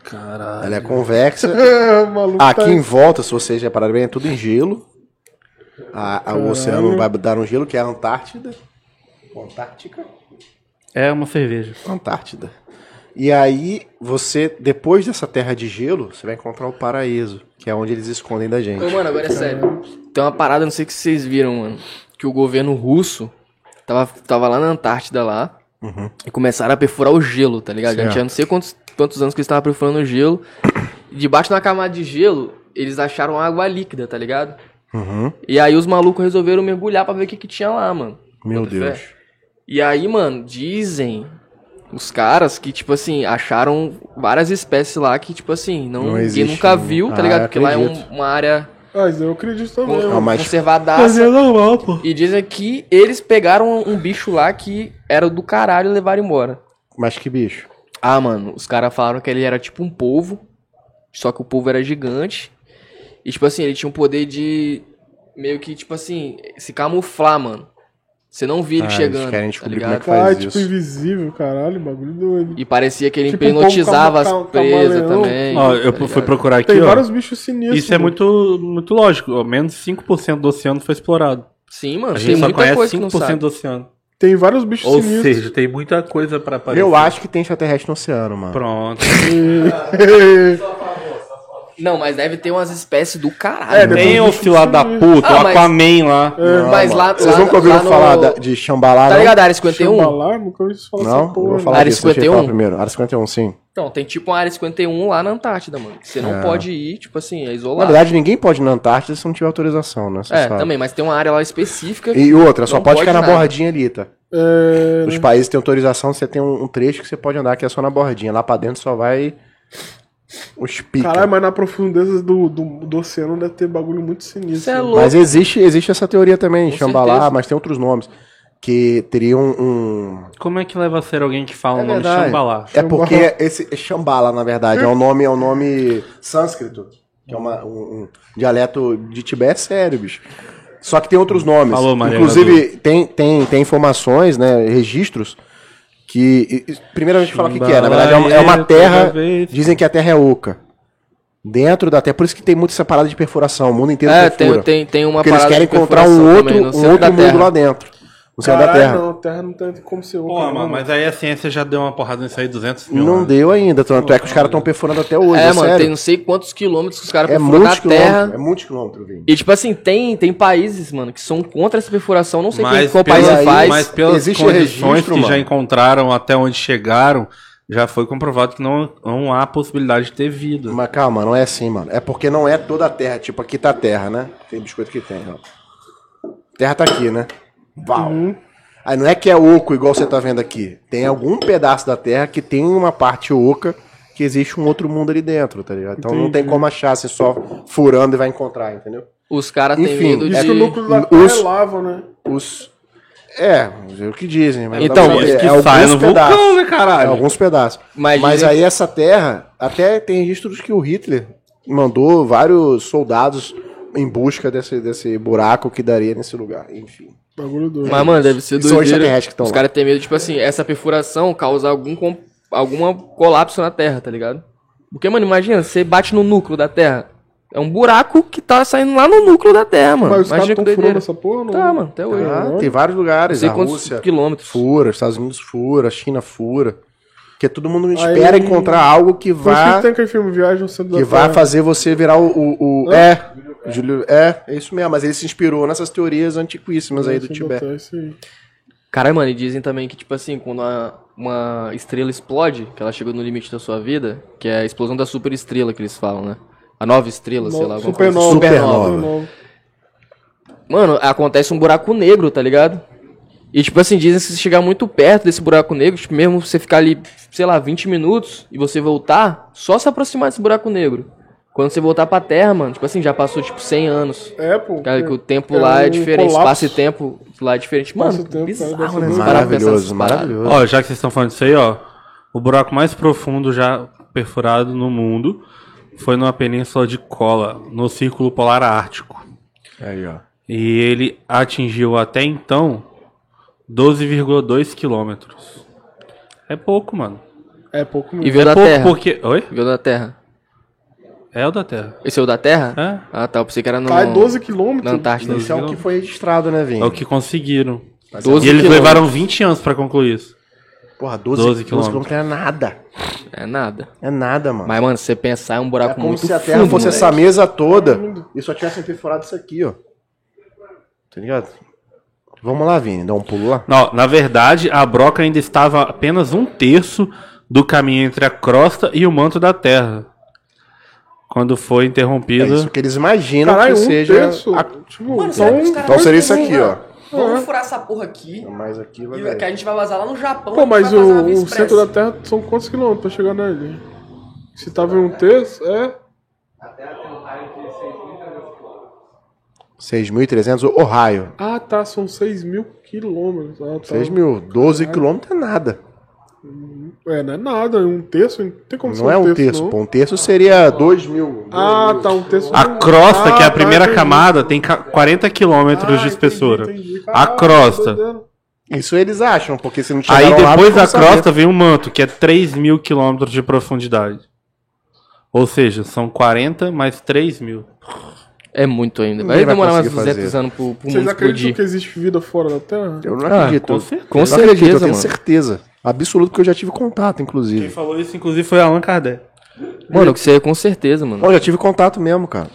Caralho. Ela é convexa. É, Aqui tá... em volta, se vocês repararem bem, é tudo em gelo. A- a- o oceano vai dar um gelo, que é a Antártida. Antártica? É uma cerveja. Antártida. E aí, você, depois dessa terra de gelo, você vai encontrar o paraíso, que é onde eles escondem da gente. Ô, mano, agora é sério. Tem uma parada, não sei se vocês viram, mano. Que o governo russo tava, tava lá na Antártida lá. E começaram a perfurar o gelo, tá ligado? Já Certo. tinha não sei quantos, quantos anos que eles estavam perfurando o gelo. E debaixo da camada de gelo, eles acharam água líquida, tá ligado? Uhum. E aí os malucos resolveram mergulhar pra ver o que, que tinha lá, mano. Meu Bota fé. E aí, mano, dizem os caras que, tipo assim, acharam várias espécies lá que, tipo assim, não, Não existe, nunca né? viu, tá Ah, ligado? Porque lá é um- uma área Ah, isso eu acredito também. con- É mano. mais- conservadaça. normal, pô. E dizem que eles pegaram um bicho lá que era do caralho e levaram embora. Mas que bicho. Ah, mano, os caras falaram que ele era tipo um polvo, só que o polvo era gigante. E, tipo assim, ele tinha um poder de meio que, tipo assim, se camuflar, mano. Você não via ele Ah, eles chegando, querem tá descobrir ligado? como é que faz tipo isso. invisível, caralho, bagulho doido. E parecia que ele Tipo um hipnotizava as presas também. Ó, eu tá fui procurar aqui, Tem ó. vários bichos sinistros. Isso é muito, muito lógico. Menos 5% do oceano foi explorado. Sim, mano, A tem gente só muita conhece coisa que não 5% sabe. do oceano. Tem vários bichos Ou sinistros. seja, tem muita coisa pra aparecer. Eu acho que tem extraterrestre no oceano, mano. Pronto. Não, mas deve ter umas espécies do caralho. É, né? Tem o filho da puta, Ah, o mas- Aquaman lá. Não, mas lá- Vocês lá- nunca ouviram lá no- falar da- de Xambalá, Tá não? ligado a área 51? Xambalá, nunca ouvi falar Não? essa Eu porra. vou falar Área disso, deixa eu 51? falar primeiro. Área 51, sim. Então, tem tipo uma área 51 lá na Antártida, mano. Você não É. pode ir, tipo assim, é Na isolado. verdade, ninguém pode ir na Antártida se não tiver autorização, né? Você é, sabe. também, mas tem uma área lá específica. E outra, só Não pode pode ficar na nada. bordinha ali, tá? É, Os países têm autorização, você tem um, um trecho que você pode andar que é só na bordinha. Lá pra dentro só vai os pica. Caralho, mas na profundeza do, do, do oceano deve ter bagulho muito sinistro. Isso é louco. Mas existe, existe essa teoria também, Com Xambalá, certeza. mas tem outros nomes. Que teriam um. Como é que leva a ser alguém que fala É o nome verdade. Xambalá? É porque esse é Shambhala, na verdade, é um nome, é um nome sânscrito, que é uma- um, um dialeto de Tibete sério, bicho. Só que tem outros nomes. Falou, Maria Inclusive, tem, tem, tem informações, né, registros, que... e- e- Primeiro a gente fala o que, que é. Na verdade, é uma, é uma terra... Dizem que a terra é oca. Dentro da terra. Por isso que tem muito essa parada de perfuração. O mundo inteiro É, perfura. tem, tem, tem uma porque eles parada querem de encontrar um outro, também um outro mundo Terra. lá dentro. No céu da terra. não, terra não tem como ser oca. Pô, não, mano, mas aí a ciência já deu uma porrada nisso aí 200 mil Não anos. deu ainda. Tanto é que os caras estão perfurando até hoje. É, É, mano, sério. tem não sei quantos quilômetros que os caras É perfuram quilômetros. terra. É muitos quilômetros, Vini. E tipo assim, tem, tem países, mano, que são contra essa perfuração. Não sei quem, Mas, qual pela- país aí- faz. mas pelas Existe condições registro, que já mano. encontraram até onde chegaram, já foi comprovado que não, não há possibilidade de ter vida. Mas calma, não é assim, mano. É porque não é toda a terra. Tipo, aqui tá a terra, né? Tem biscoito que tem, ó. Terra tá aqui, né? Val. Aí não é que é oco igual você tá vendo aqui. Tem algum pedaço da terra que tem uma parte oca que existe um outro mundo ali dentro, tá ligado? Então não tem Entendi. como achar assim só furando e vai encontrar, entendeu? Os caras têm Enfim, medo Diz de. que o núcleo da terra os- é lava, né? Os. É, é o que dizem. Mas Então, saber. que é sai no pedaços. vulcão, né, É, caralho? alguns pedaços. Mas Mas, aí essa terra, até tem registros que o Hitler mandou vários soldados em busca desse, desse buraco que daria nesse lugar. Enfim. Bagulho doido. Mas, mano, deve ser doideira. extraterrestres que tão Os caras têm medo, tipo assim, essa perfuração causa algum com... alguma colapso na Terra, tá ligado? Porque, mano, imagina, você bate no núcleo da Terra. É um buraco que tá saindo lá no núcleo da Terra, mano. Mas os caras que estão furando essa porra? Não? Tá, mano, até hoje. Ah, tem vários lugares. Não sei A quantos Rússia quilômetros. fura, os Estados Unidos fura, a China fura. Porque todo mundo espera Aí- encontrar algo que Por isso vá, que tem aquele filme Viagem ao Centro que da Terra. fazer você virar o. o, o- é, Júlio, é, é isso mesmo. Mas ele se inspirou nessas teorias antiquíssimas aí do Tibete. Terra, é isso aí. Caralho, mano, e dizem também que, tipo assim, quando uma, uma estrela explode, que ela chegou no limite da sua vida, que é a explosão da superestrela que eles falam, né? A nova estrela, sei lá. Supernova. Supernova. Supernova. Mano, acontece um buraco negro, tá ligado? E, tipo assim, dizem que se você chegar muito perto desse buraco negro, tipo, mesmo você ficar ali, sei lá, 20 minutos e você voltar, só se aproximar desse buraco negro. Quando você voltar pra Terra, mano, tipo assim, já passou, tipo, 100 anos. É, pô. Cara, que o tempo É lá é um diferente, colapso. espaço e tempo lá é diferente. Mano, Espaço-tempo, bizarro, né? Maravilhoso, maravilhoso. Ó, já que vocês estão falando disso aí, ó. O buraco mais profundo já perfurado no mundo foi numa península de Kola, no Círculo Polar Ártico. Aí, ó. E ele atingiu até então 12,2 quilômetros. É pouco, mano. É pouco E mesmo. veio da pouco Terra. porque. Oi? Veio da Terra. É o da Terra. Esse é o da Terra? É. Ah, tá. Eu pensei que era no... Cai 12 na quilômetros. Antártida. Esse é o que foi registrado, né, Vini? É o que conseguiram. 12 E eles quilômetros. levaram 20 anos pra concluir isso. Porra, 12, 12 12 quilômetros. quilômetros é nada. É nada. É nada, mano. Mas, mano, se você pensar, é um é buraco como muito se a Terra fundo, fosse moleque. essa mesa toda e só tivessem perfurado isso aqui, ó. Tá ligado? Vamos lá, Vini, dá um pulo lá. Não, na verdade, a broca ainda estava apenas um terço do caminho entre a crosta e o manto da Terra. Quando foi É interrompida. isso que eles imaginam Caralho, que um seja. terço. a- Tipo, Mano, caras Então seria isso aqui, ó. Vamos furar essa porra aqui. Mas aqui vai. E que a gente vai vazar lá no Japão. Pô, mas o, o centro da Terra são quantos quilômetros pra chegar nele? Se tava em um terço, é. A Terra tem um raio de 6.300 quilômetros. 6.300, o raio. Ah, tá, são 6 mil quilômetros. Ah, tá. 6 mil, 12 quilômetros é nada. É, não é nada, um terço, não tem como ser Não é um terço, não. pô. Um terço seria 2 mil. Ah, tá, um terço. A crosta, que é Ah, a primeira tá, entendi. camada, tem ca- 40 quilômetros Ah, de entendi, espessura. entendi. A Caralho, crosta. Isso eles acham, porque se não Aí chegaram lá, depois não da saber. crosta vem o manto, que é 3 mil quilômetros de profundidade. Ou seja, são 40 mais 3 mil. É muito ainda. Vai vai demorar mais conseguir 200 fazer. anos pro, pro Vocês mundo acreditam explodir. que existe vida fora da Terra? Eu não Ah, acredito. com certeza. Com não acredito, eu certeza, tenho mano. certeza. Absoluto, porque eu já tive contato, Quem inclusive. falou isso, inclusive, foi Allan Kardec. Mano, que você é com certeza, mano. Pô, já tive contato mesmo, cara.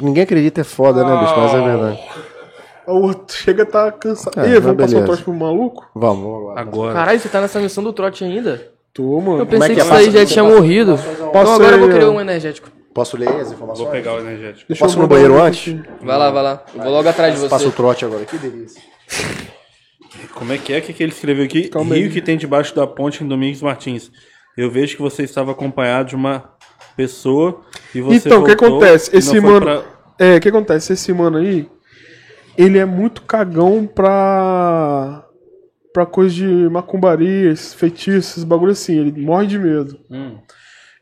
Ninguém acredita, é foda, né, bicho? Mas é verdade. O outro chega a tá cansado. É, Ih, vamos passar o beleza. trote pro maluco? Vamos. Agora. Caralho, você tá nessa missão do trote ainda? Tô, mano. Eu pensei é que que é? isso aí já tinha passa- morrido. Então agora eu vou querer um energético. Posso ler as informações? Vou pegar o energético. Deixa Posso eu ir no banheiro antes? Vai lá, vai lá. Eu vou logo atrás de você. Passa o trote agora. Que delícia. Como é que é? O que, que ele escreveu aqui? Calma Rio aí. que tem debaixo da ponte em Domingos Martins. Eu vejo que você estava acompanhado de uma pessoa e você Então, o que acontece? Esse mano. pra- É, o que acontece? Esse mano aí, ele é muito cagão pra. pra coisa de macumbarias, feitiços, bagulho assim. Ele morre de medo. Hum.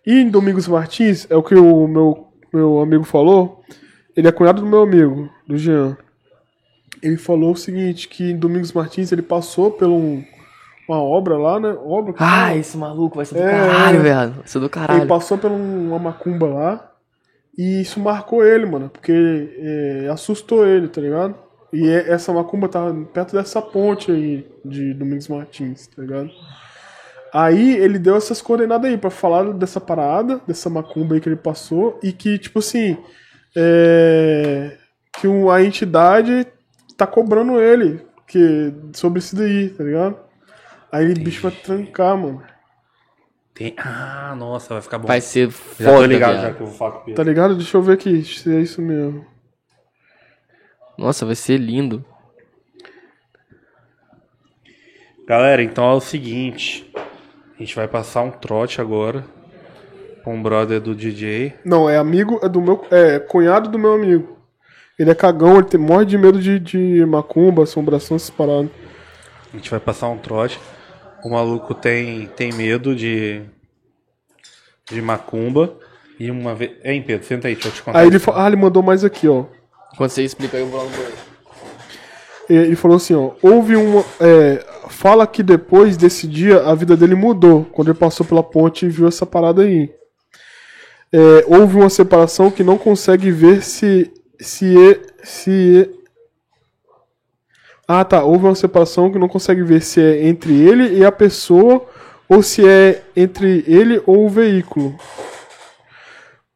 E em Domingos Martins, é o que o meu, meu amigo falou. Ele é cunhado do meu amigo, do Jean. Ele falou o seguinte, que Domingos Martins ele passou por um, uma obra lá, né? Obra que Ah, esse maluco vai ser do É. caralho, velho. Vai ser do Ele caralho. passou por um- uma macumba lá e isso marcou ele, mano, porque é, assustou ele, tá ligado? E é- essa macumba tava perto dessa ponte aí de Domingos Martins, tá ligado? Aí ele deu essas coordenadas aí pra falar dessa parada, dessa macumba aí que ele passou e que, tipo assim, é, que a entidade tá cobrando ele que, sobre isso daí, tá ligado? Aí o bicho vai trancar, mano. Tem- Ah, nossa, vai ficar bom. Vai ser já tô foda, ligado já que eu vou falar com o Pedro. Tá ligado? Deixa eu ver aqui se é isso mesmo. Nossa, vai ser lindo. Galera, então é o seguinte. A gente vai passar um trote agora com um brother do DJ. Não, é amigo, é do meu. É cunhado do meu amigo. Ele é cagão, ele tem, morre de medo de, de macumba, assombração, essas paradas. A gente vai passar um trote. O maluco tem, tem medo de. de macumba. E uma vez. Hein, Pedro, senta aí, deixa eu te contar. Aí ele, isso. fa- ah, ele mandou mais aqui, ó. Quando você explica aí, eu vou lá no banheiro. Ele falou assim, ó. Houve uma. é, fala que depois desse dia a vida dele mudou. Quando ele passou pela ponte e viu essa parada aí. É, houve uma separação que não consegue ver se. Se. se ah, tá. Houve uma separação que não consegue ver se é entre ele e a pessoa ou se é entre ele ou o veículo.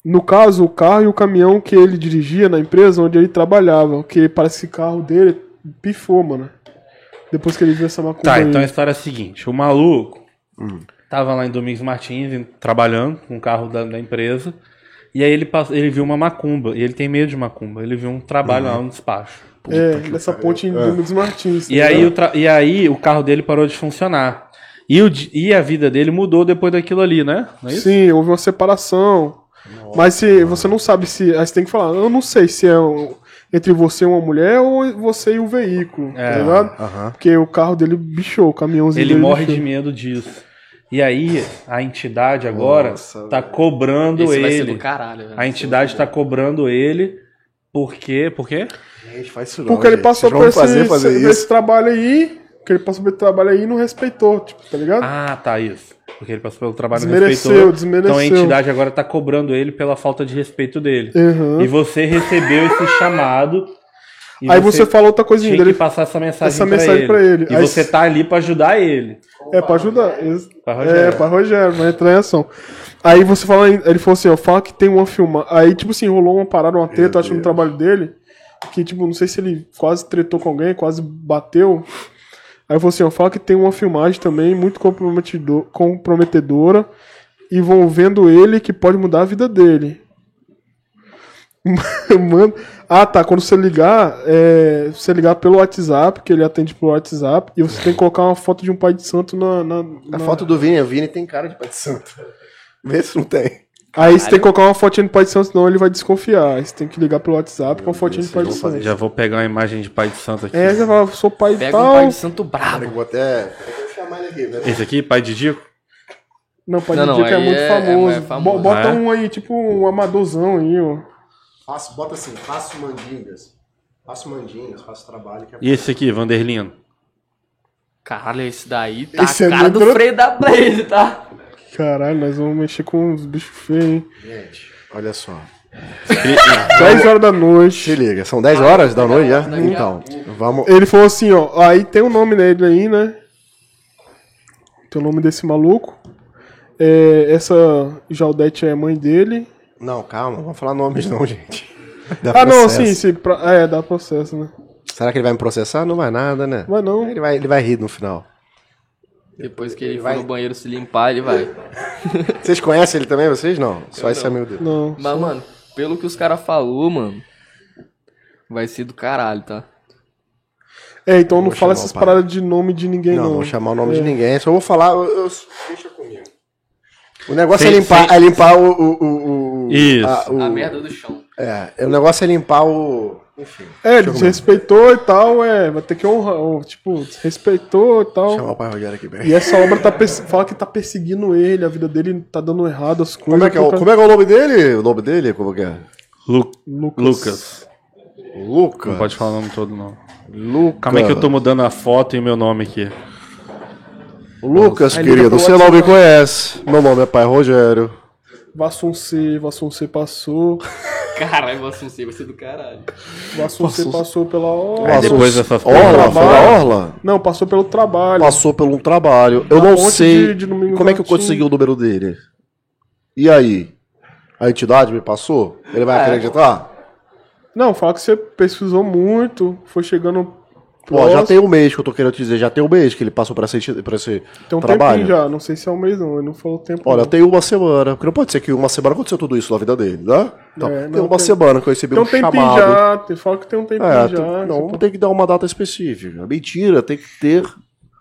No caso, o carro e o caminhão que ele dirigia na empresa onde ele trabalhava, que parece que o carro dele pifou, mano. Depois que ele viu essa macumba Tá, aí. então a história é a seguinte: o maluco tava lá em Domingos Martins trabalhando com o carro da, da empresa. E aí ele, pass- ele viu uma macumba. E ele tem medo de macumba. Ele viu um trabalho lá, um despacho. É, nessa ponte em Domingos Martins. tá E aí, o e aí o carro dele parou de funcionar. E, o, e a vida dele mudou depois daquilo ali, né? Não é isso? Sim, houve uma separação. Mas se você não sabe se. Aí você tem que falar, eu não sei se é um- entre você e uma mulher ou você e o veículo, É, tá ligado? aham. Porque o carro dele bichou, o caminhãozinho Ele dele morre bichou. de medo disso. E aí, a entidade agora tá cobrando Esse vai ser ele. do caralho, velho. A entidade tá cobrando ele. Por quê? Por quê? Gente, faz isso não, Porque ele gente. passou por esse, fazer, fazer esse, esse trabalho aí, que ele passou esse trabalho aí e não respeitou, tipo, tá ligado? Ah, tá, isso. Porque ele passou pelo trabalho e não respeitou. desmereceu. Então a entidade agora tá cobrando ele pela falta de respeito dele. Uhum. E você recebeu esse chamado. E Aí você fala outra coisinha dele. que passar essa mensagem, essa pra, mensagem ele. pra ele. E Aí você tá ali pra ajudar ele. É, pra ajudar. Isso. Pra Rogério. É, pra Rogério, vai entrar em ação. Aí você fala, ele falou assim, ó, fala que tem uma filma. Aí, tipo assim, rolou uma parada, uma treta, eu acho, no trabalho dele. Que, tipo, não sei se ele quase tretou com alguém, quase bateu. Aí ele falou assim, ó, fala que tem uma filmagem também muito comprometido- comprometedora, envolvendo ele que pode mudar a vida dele. Mano, Ah, tá. Quando você ligar, é, você ligar pelo WhatsApp, que ele atende pelo WhatsApp, e você tem que colocar uma foto de um pai de santo na. na- A na- foto do Vini, o Vini tem cara de pai de santo. Vê se não tem. Aí você tem que colocar uma fotinha de pai de santo, senão ele vai desconfiar. Aí você tem que ligar pelo WhatsApp com a fotinha de pai de santo. Já vou pegar uma imagem de pai de santo aqui. É, você fala, sou pai e Pega um tal. pai de santo brabo. eu vou até. Vou chamar ele aqui, né? Esse aqui, pai de Dico? Não, pai Não, de não, que é aí muito é- famoso. é- é famoso. Bo- Bota Ah, é? um aí, tipo um amadorzão aí, ó. Faço, bota assim, faço mandingas. Faço mandingas, faço trabalho. Que é... E esse aqui, Vanderlino? Caralho, esse daí tá Esse é a cara do muito- freio da Blaze, tá? Caralho, nós vamos mexer com uns bichos feios, hein? Gente, olha só. 10 horas da noite. Se liga, são 10 horas da noite já? Então, vamos. Ele falou assim, ó, aí tem o nome dele aí, né? Tem o nome desse maluco. É, essa Jaldete é mãe dele. Não, calma, não vamos falar nomes não, gente. Dá Ah, não, sim, sim. é, dá processo, né? Será que ele vai me processar? Não vai nada, né? Vai não. Ele vai, ele vai rir no final. Depois que ele Vai. no banheiro se limpar, ele vai. Vocês conhecem ele também, vocês? Não. Só esse amigo dele. Não. Mas, mano, pelo que os caras falou, mano, vai ser do caralho, tá? É, então não Vou fala essas paradas de nome de ninguém, Não, não. não vou chamar o nome É. de ninguém, só vou falar. Eu, eu- deixa comigo. O negócio Sem- é limpar, sem- é limpar o. o, o, o Isso. a- o- A merda do chão. É, o negócio é limpar o. Enfim. É, ele desrespeitou e tal, é, vai ter que honrar, ó, tipo, desrespeitou e tal. Chamar o pai Rogério aqui, bem. E essa obra tá fala que tá perseguindo ele, a vida dele tá dando errado as coisas. Como é, que é, o, causa- como é que é o nome dele? O nome dele? Como que é? Lu- Lucas. Lucas. Lucas. Não pode falar o nome todo, não. Lucas. Calma aí que eu tô mudando a foto e o meu nome aqui. Lucas, Aí querido, você não me WhatsApp. conhece. Meu nome é pai Rogério. Vassuncê, Vassuncê passou. Caralho, sei, vai ser do caralho. Vassuncê Vassun- passou pela Aí orla. depois dessas Orla, foi na Orla? Não, passou pelo trabalho. Passou por um trabalho. Eu Na não ponte sei de- de como é que eu consegui o número dele. E aí? A entidade me passou? Ele vai É. acreditar? Não, fala que você pesquisou muito, foi chegando. Ó, já tem um mês que eu tô querendo te dizer, já tem um mês que ele passou pra esse, pra esse Tem um trabalho. tempinho já, não sei se é um mês não, ele não falou tempo. Olha, não. tem uma semana, porque não pode ser que uma semana aconteceu tudo isso na vida dele, né? Então, É, tem não, uma tem- semana que eu recebi Tem um um tempinho chamado. já, tem, fala que tem um tempinho É, já. tem- não, tipo, tem que dar uma data específica. Mentira, tem que ter.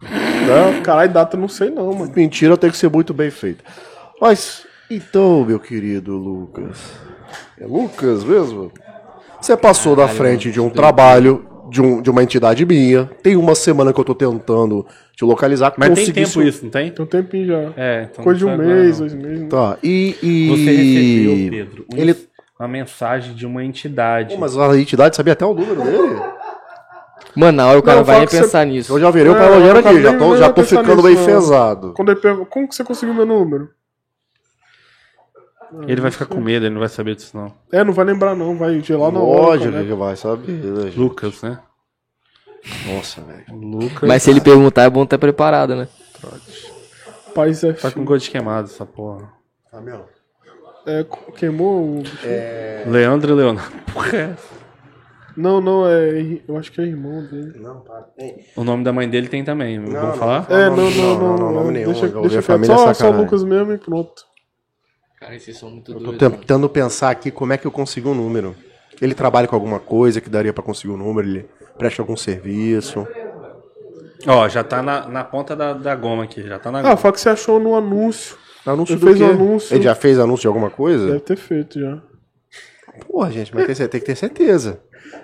Né? Caralho, data não sei não, mano. Mentira tem que ser muito bem feita. Mas, então, meu querido Lucas. É Lucas mesmo? Você passou na frente de um trabalho de, um, de uma entidade minha. Tem uma semana que eu tô tentando te localizar. Mas tem tempo su- isso, não tem? Tem um tempinho já. É, então Coisa de um mês, não. dois meses. Tá, e. e... Você recebeu, Pedro, um- Ele... uma mensagem de uma entidade. Pô, mas a entidade sabia até o número dele? Mano, na hora o cara Não, vai que você- pensar nisso. Eu já virei o É, aqui, já tô, já tô pensar ficando nisso, bem fezado. Quando ele pergunta, como que você conseguiu meu número? Ele vai ficar com medo, ele não vai saber disso, não. É, não vai lembrar não, vai gelar na hora. Lógico né? que vai saber. né, gente? Lucas, né? Nossa, velho. Lucas. Mas se ele perguntar, é bom estar preparado, né? Paz é, Tá com gosto de queimado essa porra. Tá, meu? é queimou o... Leandro e Leonardo. Porra, é essa? Não, não, é... Eu acho que é irmão dele. Não, para. O nome da mãe dele tem também. Não, Vamos não. falar? É, não, não, não, não, não. não, nome é, nenhum, Deixa, envolver deixa a quieto. família é Só, só o sacanagem. Lucas mesmo e pronto. Cara, esses são muito Eu tô doidos. mano. tentando pensar aqui como é que eu consigo um número. Ele trabalha com alguma coisa que daria pra conseguir um número, ele presta algum serviço. Ó, já tá na, na ponta da, da goma aqui. Já tá na Ah, goma. fala que você achou no anúncio. Anúncio Ele do fez quê? anúncio. Ele já fez anúncio de alguma coisa? Deve ter feito já. Porra, gente, mas tem, que ter- tem que ter certeza.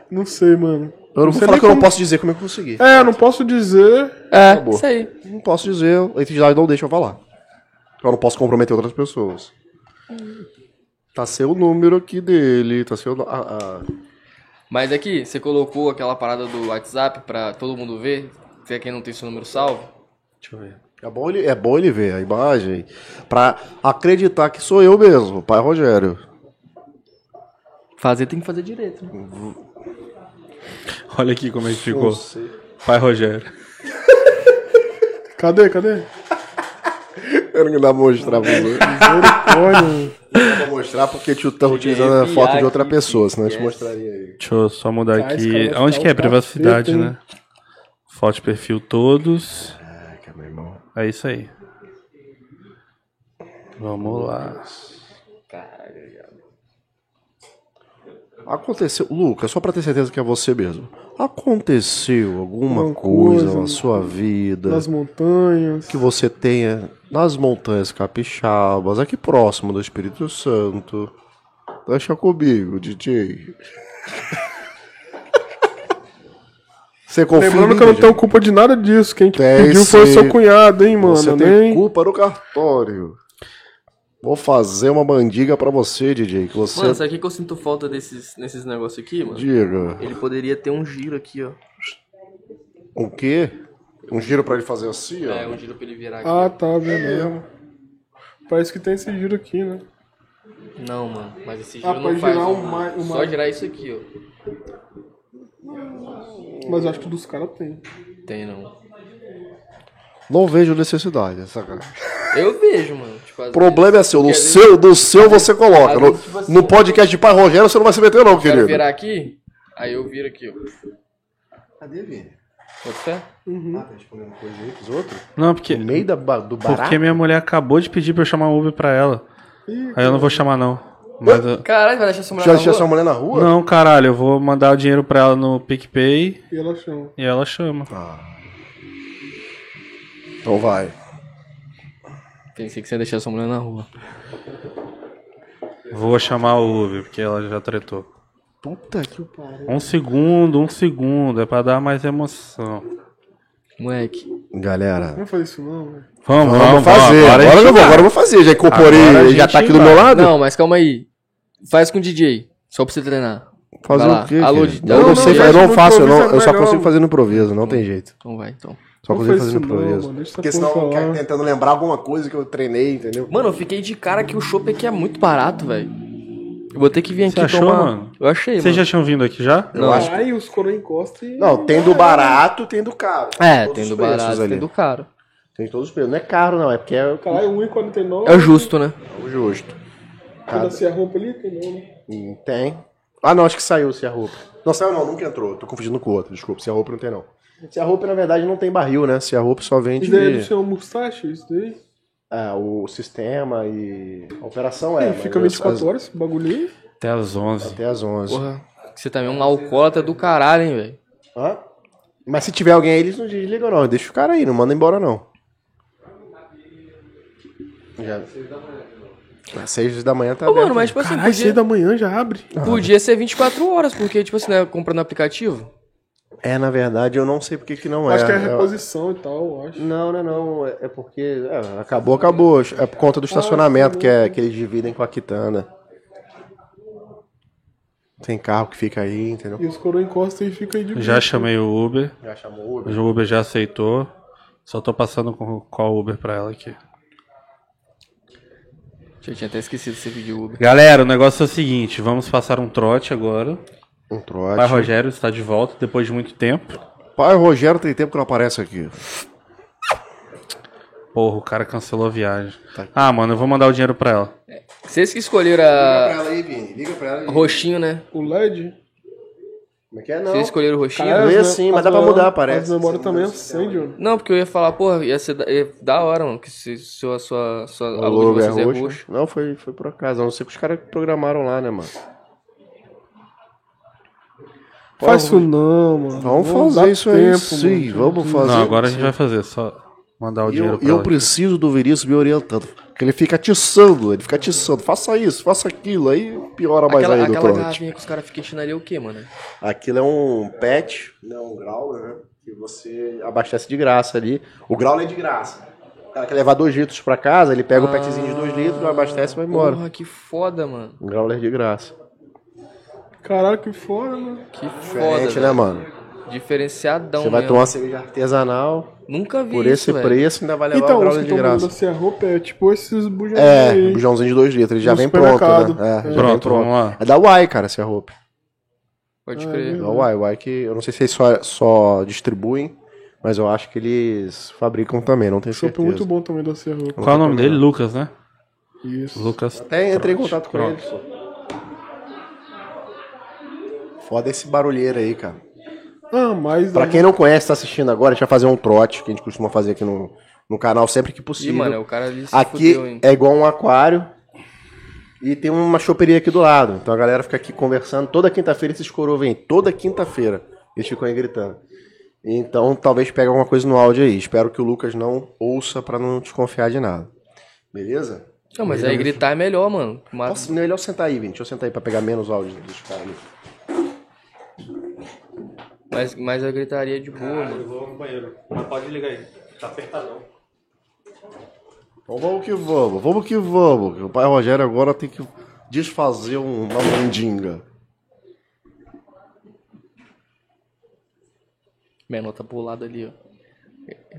Não sei, mano. Eu não vou sei falar nem que eu não como- posso dizer como eu consegui. É, eu não posso dizer. É, Acabou. isso aí. Não posso dizer, a entidade não deixa eu falar. Eu não posso comprometer outras pessoas. Tá seu número aqui dele, tá seu. a- a- Mas aqui, você colocou aquela parada do WhatsApp pra todo mundo ver? Se é quem não tem seu número salvo? Deixa eu ver. É bom, ele, é bom ele ver a imagem pra acreditar que sou eu mesmo, pai Rogério. Fazer tem que fazer direito, né? Olha aqui como é que ficou. Pai Rogério. Cadê, cadê? Eu não dá pra mostrar pra você. Misericórdia. Não dá pra mostrar porque tu tá utilizando a foto de outra aqui, pessoa, senão eu te yes. mostraria aí. Deixa eu só mudar esse aqui. Onde ficar que é? Privacidade, né? Foto de perfil todos. Caraca, meu irmão. É isso aí. Vamos lá. Aconteceu. Lucas, só pra ter certeza que é você mesmo. Aconteceu alguma Uma coisa, coisa na sua vida nas montanhas. que você tenha nas montanhas capixabas, aqui próximo do Espírito Santo? Deixa comigo, DJ. Você confia em Lembrando que eu não tenho culpa de nada disso. Quem Tem pediu foi o seu cunhado, hein, mano. Você tem Nem... culpa no cartório. Vou fazer uma mandiga pra você, DJ, que você Mano, sabe o que, que eu sinto falta desses, nesses negócios aqui, mano? diga. Ele poderia ter um giro aqui, ó. O quê? Um giro pra ele fazer assim, ó. É, um giro pra ele virar aqui. Ah, tá, beleza. Parece que tem esse giro aqui, né? Não, mano, mas esse Ah, giro pode não faz. girar um mais- um Só mais. girar isso aqui, ó. Mas eu acho que dos caras tem. Tem não. Não vejo necessidade, essa cara. Eu vejo, mano. Tipo, O problema é seu. No seu, no seu você coloca. No, vezes, tipo assim, no podcast de Pai Rogério você não vai se meter, não, eu quero querido. virar aqui, aí eu viro aqui, ó. Cadê, Vini? Pode ser? Ah, tá respondendo coisa aí pros outros? Não, porque, No meio da, do barato? porque minha mulher acabou de pedir pra eu chamar um Uber pra ela. Aí eu não vou chamar, não. Mas eu- Caralho, vai deixar sua mulher Já na deixou rua? sua mulher na rua? Não, caralho, eu vou mandar o dinheiro pra ela no PicPay E ela chama. e ela chama. Então vai. Pensei que você ia deixar sua mulher na rua. Vou chamar o Uber, porque ela já tretou. Puta que pariu. Um segundo, um segundo, é pra dar mais emoção. Moleque. Galera. Não faz isso não, velho. Vamos, Vamos, fazer. Agora, Agora, eu vou, agora eu vou fazer. Já incorporei, já tá aqui do vai. meu lado. Não, mas calma aí. Faz com o DJ. Só pra você treinar. Fazer o quê? Alô, eu Não, não, não, sei, eu não faço, eu, não, eu só consigo fazer no improviso, não tem jeito. Então vai, então. Só Não consigo faz fazer no improviso. mano. Porque senão eu quero tentando lembrar alguma coisa que eu treinei, entendeu? Mano, eu fiquei de cara que o chopp aqui é muito barato, velho. Eu vou ter que vir Você aqui achou, tomar. mano? Eu achei, Vocês já tinham vindo aqui já? Eu acho que... Aí os coroa encosta e. Não, tem do barato, tem do caro. É, Todos tem os do preços barato, ali. tem do caro. Tem todos os preços. Não é caro, não, é porque é Caralho, 1,49. É o justo, né? o justo. Quando assim a roupa ali, tem não, né? Hum, Tem. Ah, não, acho que saiu o Cia Roupa. Não, saiu não, nunca entrou. Tô confundindo com o outro, desculpa. Cia Roupa não tem, não. Cia Roupa, na verdade, não tem barril, né? Cia Roupa só vende... Isso daí é do seu mustache, isso daí. É, o sistema e a operação é. Ih, mas fica as- 24 horas esse bagulho aí. Até às 11. Até as 11. Porra, você também é um alcoólatra do caralho, hein, velho. Hã? Mas se tiver alguém aí, eles não desligam, não. Deixa o cara aí, não manda embora, não. Já. Às 6 da manhã tá Ô, mano, mas tipo assim, Caralho, 6 podia, da manhã já abre. podia ser 24 horas, porque, tipo assim, né, comprando aplicativo. É, na verdade, eu não sei porque que não é. Acho que é É- reposição e tal, eu acho. Não, não, não. É é porque. é, acabou, acabou. É por conta do estacionamento que, é, que eles dividem com a quitanda. Tem carro que fica aí, entendeu? E os coroa encosta e fica aí de Já chamei o Uber, Já chamou o Uber? o Uber já aceitou. Só tô passando com qual Uber pra ela aqui. Eu tinha até esquecido você pediu Uber. Galera, o negócio é o seguinte, vamos passar um trote agora. Um trote. Pai Rogério está de volta depois de muito tempo. Pai Rogério tem tempo que não aparece aqui. Porra, o cara cancelou a viagem. Ah, mano, eu vou mandar o dinheiro pra ela. Vocês que escolheram Liga a pra ela aí, Vini. Liga pra ela aí. roxinho, né? O LED. Como é que é, não? Vocês escolheram o roxinho? Cara, Vê sim, mas dá pra mudar, parece. As memórias também acende. Não, porque eu ia falar, porra, ia ser da, ia- da hora, mano, que se, se a sua, sua O a luz de é vocês é roxo. Não, foi, foi por acaso. A não ser que os caras programaram lá, né, mano? Faz isso não, mano. Vamos Vamos fazer isso aí tempo, sim. mano. Vamos fazer. Não, agora a gente vai fazer, só mandar o dinheiro eu, pra eu preciso do Vinícius me orientando. Porque ele fica atiçando, ele fica atiçando. Faça isso, faça aquilo. Aí piora mais Aquela, aí do aquela trote. garrafinha que os caras ficam enchendo ali é o quê, mano? Aquilo é um pet, né, um growler, né? Que você abastece de graça ali. O growler é de graça. O cara quer levar dois litros pra casa, ele pega o petzinho de dois litros, abastece e vai embora. Porra, que foda, mano. Um growler de graça. Caralho, que foda, mano. Que foda, Diferente, né, velho. mano? Diferenciadão Você vai mesmo. tomar uma cerveja artesanal, Nunca vi por isso, esse velho. preço ainda vai levar Então, os growler que de estão graça. mandando assim a roupa é tipo esses bujões É, aí. bujãozinho de dois litros, ele já No vem pronto, supermercado. né? É, já vem Pronto, vamos lá. É da Uai, cara, essa roupa. Pode Ah, crer. É da Uai, Uai que eu não sei se eles só, só distribuem, mas eu acho que eles fabricam também, não tenho Chopp certeza. muito bom também da Serra Roupa. Qual é o nome dele? Lucas, né? Isso. Lucas. Até entrei em contato com Pronto. eles. Foda esse barulheiro aí, cara. Ah, mas. Pra quem não conhece, tá assistindo agora, a gente vai fazer um trote que a gente costuma fazer aqui no, no canal sempre que Ih, possível. mano, o cara ali se aqui fudeu, hein? é igual um aquário. E tem uma choperia aqui do lado. Então a galera fica aqui conversando. Toda quinta-feira esses coroas vêm. Toda quinta-feira. Eles ficam aí gritando. Então talvez pegue alguma coisa no áudio aí. Espero que o Lucas não ouça pra não desconfiar de nada. Beleza? Não, mas aí gritar é melhor, mano. Mas- Nossa, melhor sentar aí, Vini. Deixa eu sentar aí pra pegar menos áudio dos caras ali. Mas, mas eu gritaria de boa, mano. Eu vou no banheiro. Mas pode ligar aí. Tá apertadão. Então vamos que vamos, vamos que vamos. O pai Rogério agora tem que desfazer um- uma mandinga. Menor tá pro lado ali, ó.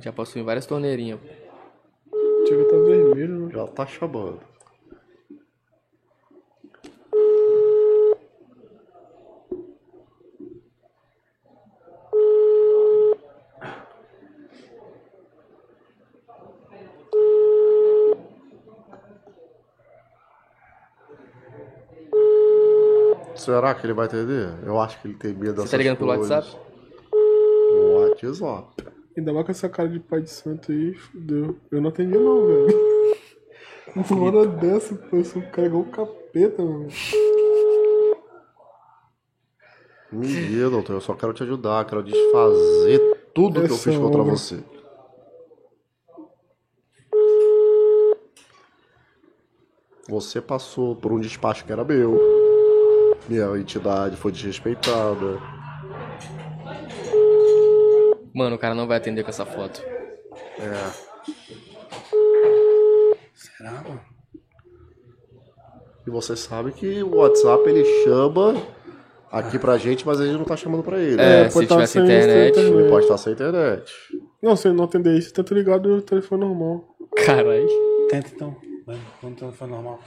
Já passou em várias torneirinhas. Chega tá vermelho, né? Já tá chamando. Será que ele vai atender? Eu acho que ele tem medo dessas Você tá ligando pelo coisas. WhatsApp? No WhatsApp. Ainda mais com essa cara de pai de santo aí, fudeu. Eu não atendi não, velho. Uma hora dessa, pô, eu sou um cara igual o capeta, mano. Me guia, doutor. Eu só quero te ajudar. Quero desfazer tudo que eu Essa fiz contra hora. você. Você passou por um despacho que era meu. Minha entidade foi desrespeitada. Mano, o cara não vai atender com essa foto. Será, mano? E você sabe que o WhatsApp ele chama aqui pra gente, mas a gente não tá chamando pra ele. É, É, se pode tá tivesse sem internet. internet. Ele pode estar sem internet. Não, se ele não atender isso, tenta ligar do telefone normal. Caralho. Tenta então. Vamos no telefone normal.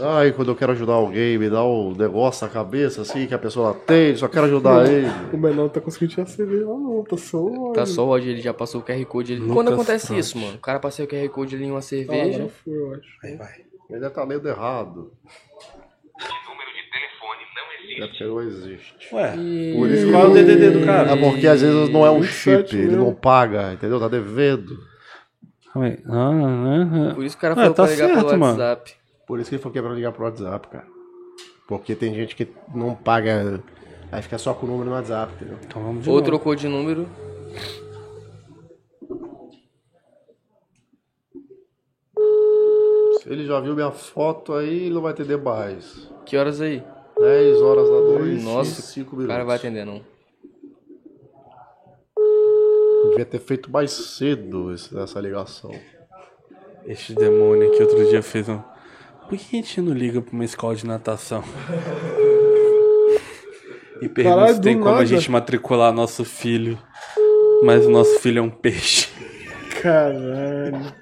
Ai, quando eu quero ajudar alguém, me dá um negócio na cabeça assim que a pessoa atende, só quero ajudar ele. O menor não tá conseguindo te acender lá não, tá só o Tá só áudio, ele já passou o QR Code. Ele... Lucas Quando acontece isso, mano? O cara passou o QR Code ali em uma Ah, cerveja. já foi, eu acho. Aí vai. Ele deve estar lendo errado. É porque não existe. Ué, E... Por isso qual é o DDD do cara? É porque às vezes não é um 27 chip, ele mesmo. não paga, entendeu? Tá devendo. calma aí. Ah, ah, ah. Por isso que o cara Ah, falou tá pra ligar pelo certo, mano. Por isso que ele falou que é pra ligar pro WhatsApp, cara. Porque tem gente que não paga. Aí fica só com o número no WhatsApp, entendeu? Então vamos de Ou novo. trocou de número. Se ele já viu minha foto aí, ele não vai atender mais. Que horas aí? 10 horas da noite Nossa, e 5 o minutos. cara vai atender, não. Devia ter feito mais cedo esse- essa ligação. Este demônio aqui outro dia fez um. Por que a gente não liga pra uma escola de natação? E pergunta Caralho, se tem como a nada. gente matricular nosso filho. Mas o nosso filho é um peixe. Caralho.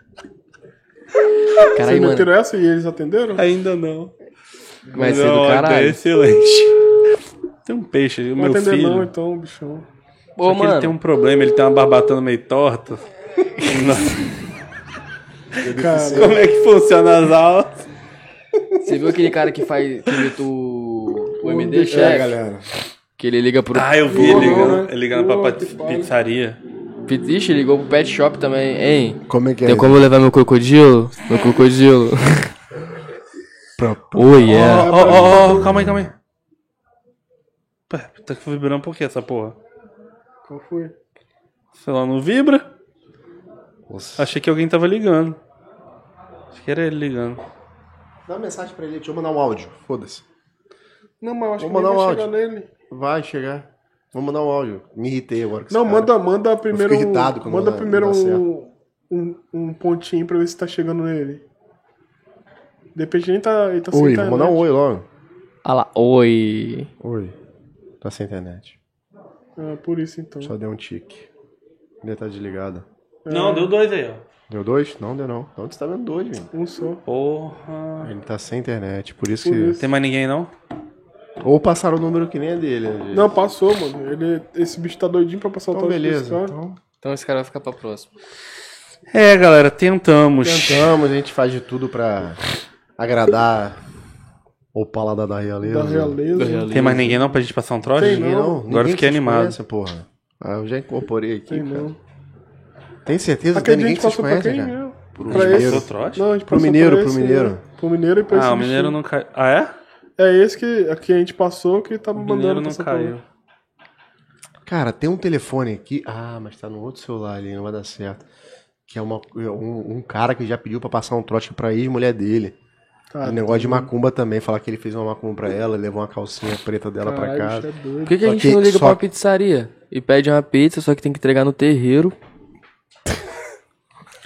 Caralho, Vocês mano. meteram essa e eles atenderam? Ainda não. Vai ser é do ideia caralho. excelente. Tem um peixe, o Não meu atender filho. não, então, bichão. Ô, Só que ele tem um problema, ele tem uma barbatana meio torta. Como é que funciona as aulas? Você viu aquele cara que faz. que imita o. O MD É, Chef? galera. Que ele liga pro. Ah, eu vi ele ligando, ele ligando pra pizzaria. Ixi, ligou pro Pet Shop também. Hein? Como é que é? Tem como levar meu crocodilo? Meu crocodilo. oh, yeah. Ó, ó, ó, calma aí, calma aí. Pé, tá vibrando por que essa porra? Qual foi? Sei lá, não vibra? Nossa. Achei que alguém tava ligando. Acho que era ele ligando. Dá uma mensagem pra ele, deixa eu mandar um áudio. Foda-se. Não, mas eu acho Vou que nem mandar vai um chegar nele. Vai chegar. Vou mandar um áudio. Me irritei agora com esse Não, cara. manda, manda primeiro. fico irritado quando manda não dá- primeiro não dá um, um, um pontinho pra ver se tá chegando nele. De repente ele tá, ele tá sem Oi, vou internet. mandar um oi logo. Ah lá, oi. Oi. Tá sem internet. Ah, por isso então. Só deu um tique. Ele tá desligado. Não, deu dois aí, ó. Deu dois? Não, deu não. Onde você tá vendo dois, gente? Um só. Porra. Ele tá sem internet, por isso Por que. isso. Tem mais ninguém não? Ou passaram o número que nem é dele. né, Não, passou, mano. Ele, esse bicho tá doidinho pra passar o Então, tal beleza. desse cara. Então, Então esse cara vai ficar pra próxima. É, galera, tentamos. tentamos, a gente faz de tudo pra agradar o paladar da realeza. Da realeza. Da realeza. Tem mais ninguém não pra gente passar um trote? Tem Ninguém não. Agora Ninguém eu fiquei animado. conhecem, porra. Ah, eu já incorporei aqui. Tem cara. não. Tem certeza tem ninguém gente que vocês passou pra conhecem, quem cara? mesmo? Pro Pra mineiro. trote? Não, a gente Pro mineiro, pra pro esse, mineiro. Pro mineiro e pra esse Ah, o mineiro não caiu. Ah, é? É esse que, que a gente passou que tá O mandando. mineiro não caiu. Cara, tem um telefone aqui. Ah, mas tá no outro celular ali, não vai dar certo. Que é uma, um, um cara que já pediu pra passar um trote pra ex-mulher dele. Cara, um negócio de macumba também, falar que ele fez uma macumba pra ela, levou uma calcinha preta dela pra caralho, casa. bicho é. Por que, que a gente que não liga só- pra uma pizzaria e pede uma pizza, só que tem que entregar no terreiro?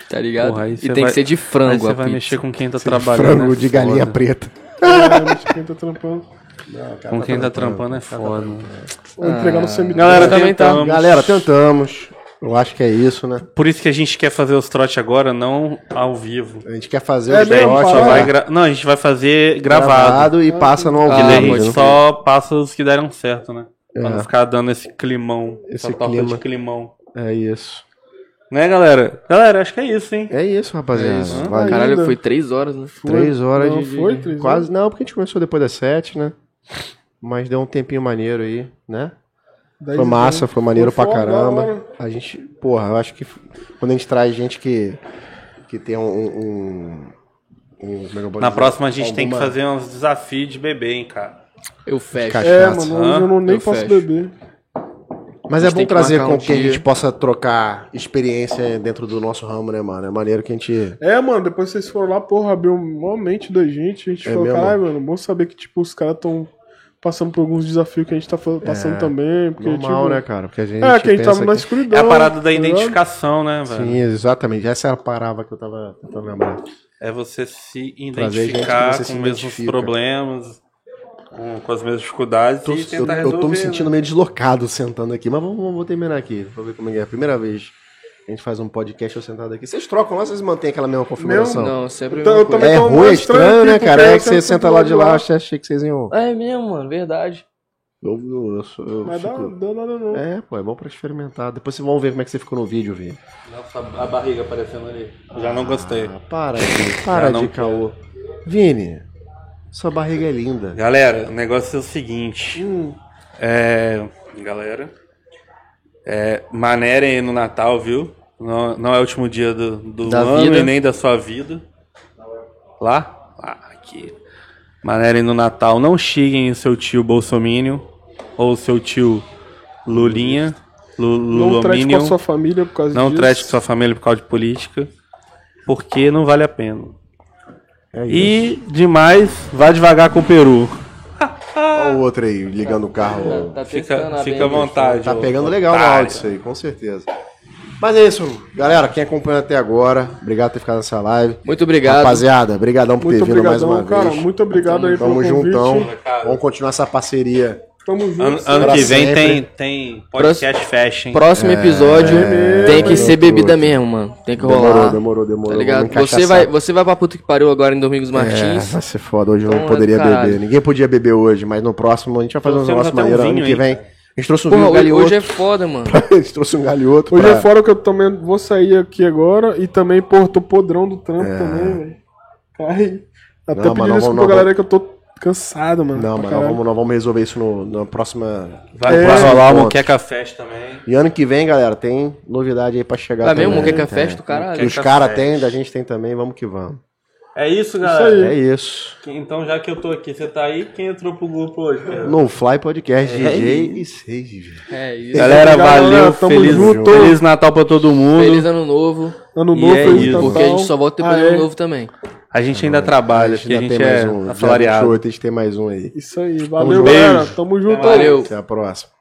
Tá ligado? Porra, e tem vai- que ser de Aí frango você vai pizza. mexer com quem tá trabalhando. Frango é de galinha foda. preta. Caralho, quem tá trampando. Com quem tá trampando é foda. Vou entregar no cemitério. Galera, também tá. tentamos. Galera, tentamos. Eu acho que é isso, né? Por isso que a gente quer fazer os trotes agora, não ao vivo. A gente quer fazer É os mesmo, ó, Vai gra- Não, a gente vai fazer gravado. gravado e passa no ao Ah, vivo. daí a gente crer. só passa os que deram certo, né? Pra É. não ficar dando esse climão. Esse essa torta clima. de climão. É isso. Né, galera? Galera, acho que é isso, hein? É isso, rapaziada. É isso. Valeu. Caralho, foi três horas, né? Três horas Não de. foi três Quase. Não, porque a gente começou depois das sete, né? Mas deu um tempinho maneiro aí, né? Dez Foi massa, foi maneiro pra foda, da caramba. A gente, porra, eu acho que quando a gente traz gente que, que tem um. um, um- é Na dizer? próxima a gente tem que Alguma- fazer uns desafios de bebê, hein, cara. Eu fecho. É, mano, hoje eu não, nem Eu posso fecho. beber. Mas é bom trazer com um que a gente possa trocar experiência dentro do nosso ramo, né, mano? É maneiro que a gente. É, mano, depois vocês foram lá, porra, abriu uma mente da gente. A gente É falou, caralho, mano, bom saber que, tipo, os caras tão passando por alguns desafios que a gente tá fa- passando também. Porque, Normal, tipo, né, cara? Porque a gente. É, que a gente tava na que- escuridão. É a parada da tá identificação, né, velho? Sim, exatamente. Essa é a palavra que eu tava tentando lembrar. É você se identificar você com os mesmos problemas, com, com as mesmas dificuldades Tô- e eu, tentar eu resolver. tô me né? sentindo meio deslocado sentando aqui, mas vamos, vamos terminar aqui. Pra ver como é que é. A primeira vez que a gente faz um podcast eu sentado aqui. Vocês trocam lá, vocês mantêm aquela mesma configuração? Não, sempre a Então, eu É ruim, é estranho, né, cara? porque É eu que você sempre senta lá de lá, eu achei que vocês iam. É mesmo, mano, verdade. Eu, eu, eu, eu Mas dá, fico- dá nada não. É, pô, é bom pra experimentar. Depois vocês vão ver como é que você ficou no vídeo, Vi. Nossa, a barriga aparecendo ali. Já não gostei. Ah, para, de, para não de caô. Vini, sua barriga é linda. Galera, o negócio é o seguinte. Hum. É. Galera. É. Manerem no Natal, viu? Não, não é o último dia do, do Da ano vida. e nem da sua vida. Lá? Lá, aqui. Manerem no Natal. Não xinguem o seu tio Bolsominion ou o seu tio Lulinha. Lu, Não trate com a sua família por causa Não disso. trate com sua família por causa de política. Porque não vale a pena. É isso. E demais, vá devagar com o Peru. Olha o outro aí, ligando o carro. Tá Fica, testando a fica à vontade. Tá pegando legal no otário. áudio isso aí, com certeza. Mas é isso, galera. Quem acompanha até agora, obrigado por ter ficado nessa live. Muito obrigado. Rapaziada, brigadão por Muito ter vindo mais obrigadão, uma cara. vez. Muito obrigado aí pelo Tamo convite. juntão. Vamos continuar essa parceria. Tamo junto. Ano, ano Pra que vem sempre. tem, tem podcast fashion. Próximo episódio tem que é, ser bebida mesmo, mano. Tem que Demorou, rolar. demorou, demorou. Tá ligado? Você vai, você vai pra puta que pariu agora em Domingos É, Martins. vai ser foda. Hoje eu não Então, poderia caralho. beber. Ninguém podia beber hoje, mas no próximo a gente vai fazer um Trouxemos negócio um maneiro. vinho ano que aí. vem. A gente trouxe um Porra, hoje, galhoto. hoje é foda, mano. A gente trouxe um galhoto. Hoje pra- é fora que eu também vou sair aqui agora e também, pô, tô podrão do trampo também, velho. Cai. Até Não, pedindo desculpa pra galera que eu tô cansado, mano. Não, mas nós vamos, nós vamos resolver isso no, na próxima. Vai, É. vai rolar um Moqueca Fest também. E ano que vem, galera, tem novidade aí pra chegar. Vai mesmo, também. Moqueca Fest do caralho. Os caras têm, da gente tem também, vamos que vamos. É isso, Isso galera. aí. É isso. Então, já que eu tô aqui, você tá aí, quem entrou pro grupo hoje? Pedro? No Fly Podcast, É DJ e Sage. É isso. Galera, valeu. galera. Tamo Feliz, junto. Feliz Natal pra todo mundo. Feliz ano novo. Ano E novo, é feliz isso. Natal. Porque a gente só volta depois Ah, do ano é? novo também. A gente ainda trabalha, a ainda gente tem é mais um. Dia assalariado. 28, a gente tem mais um aí. Isso aí. Valeu, galera. Tamo junto. Valeu. Até a próxima.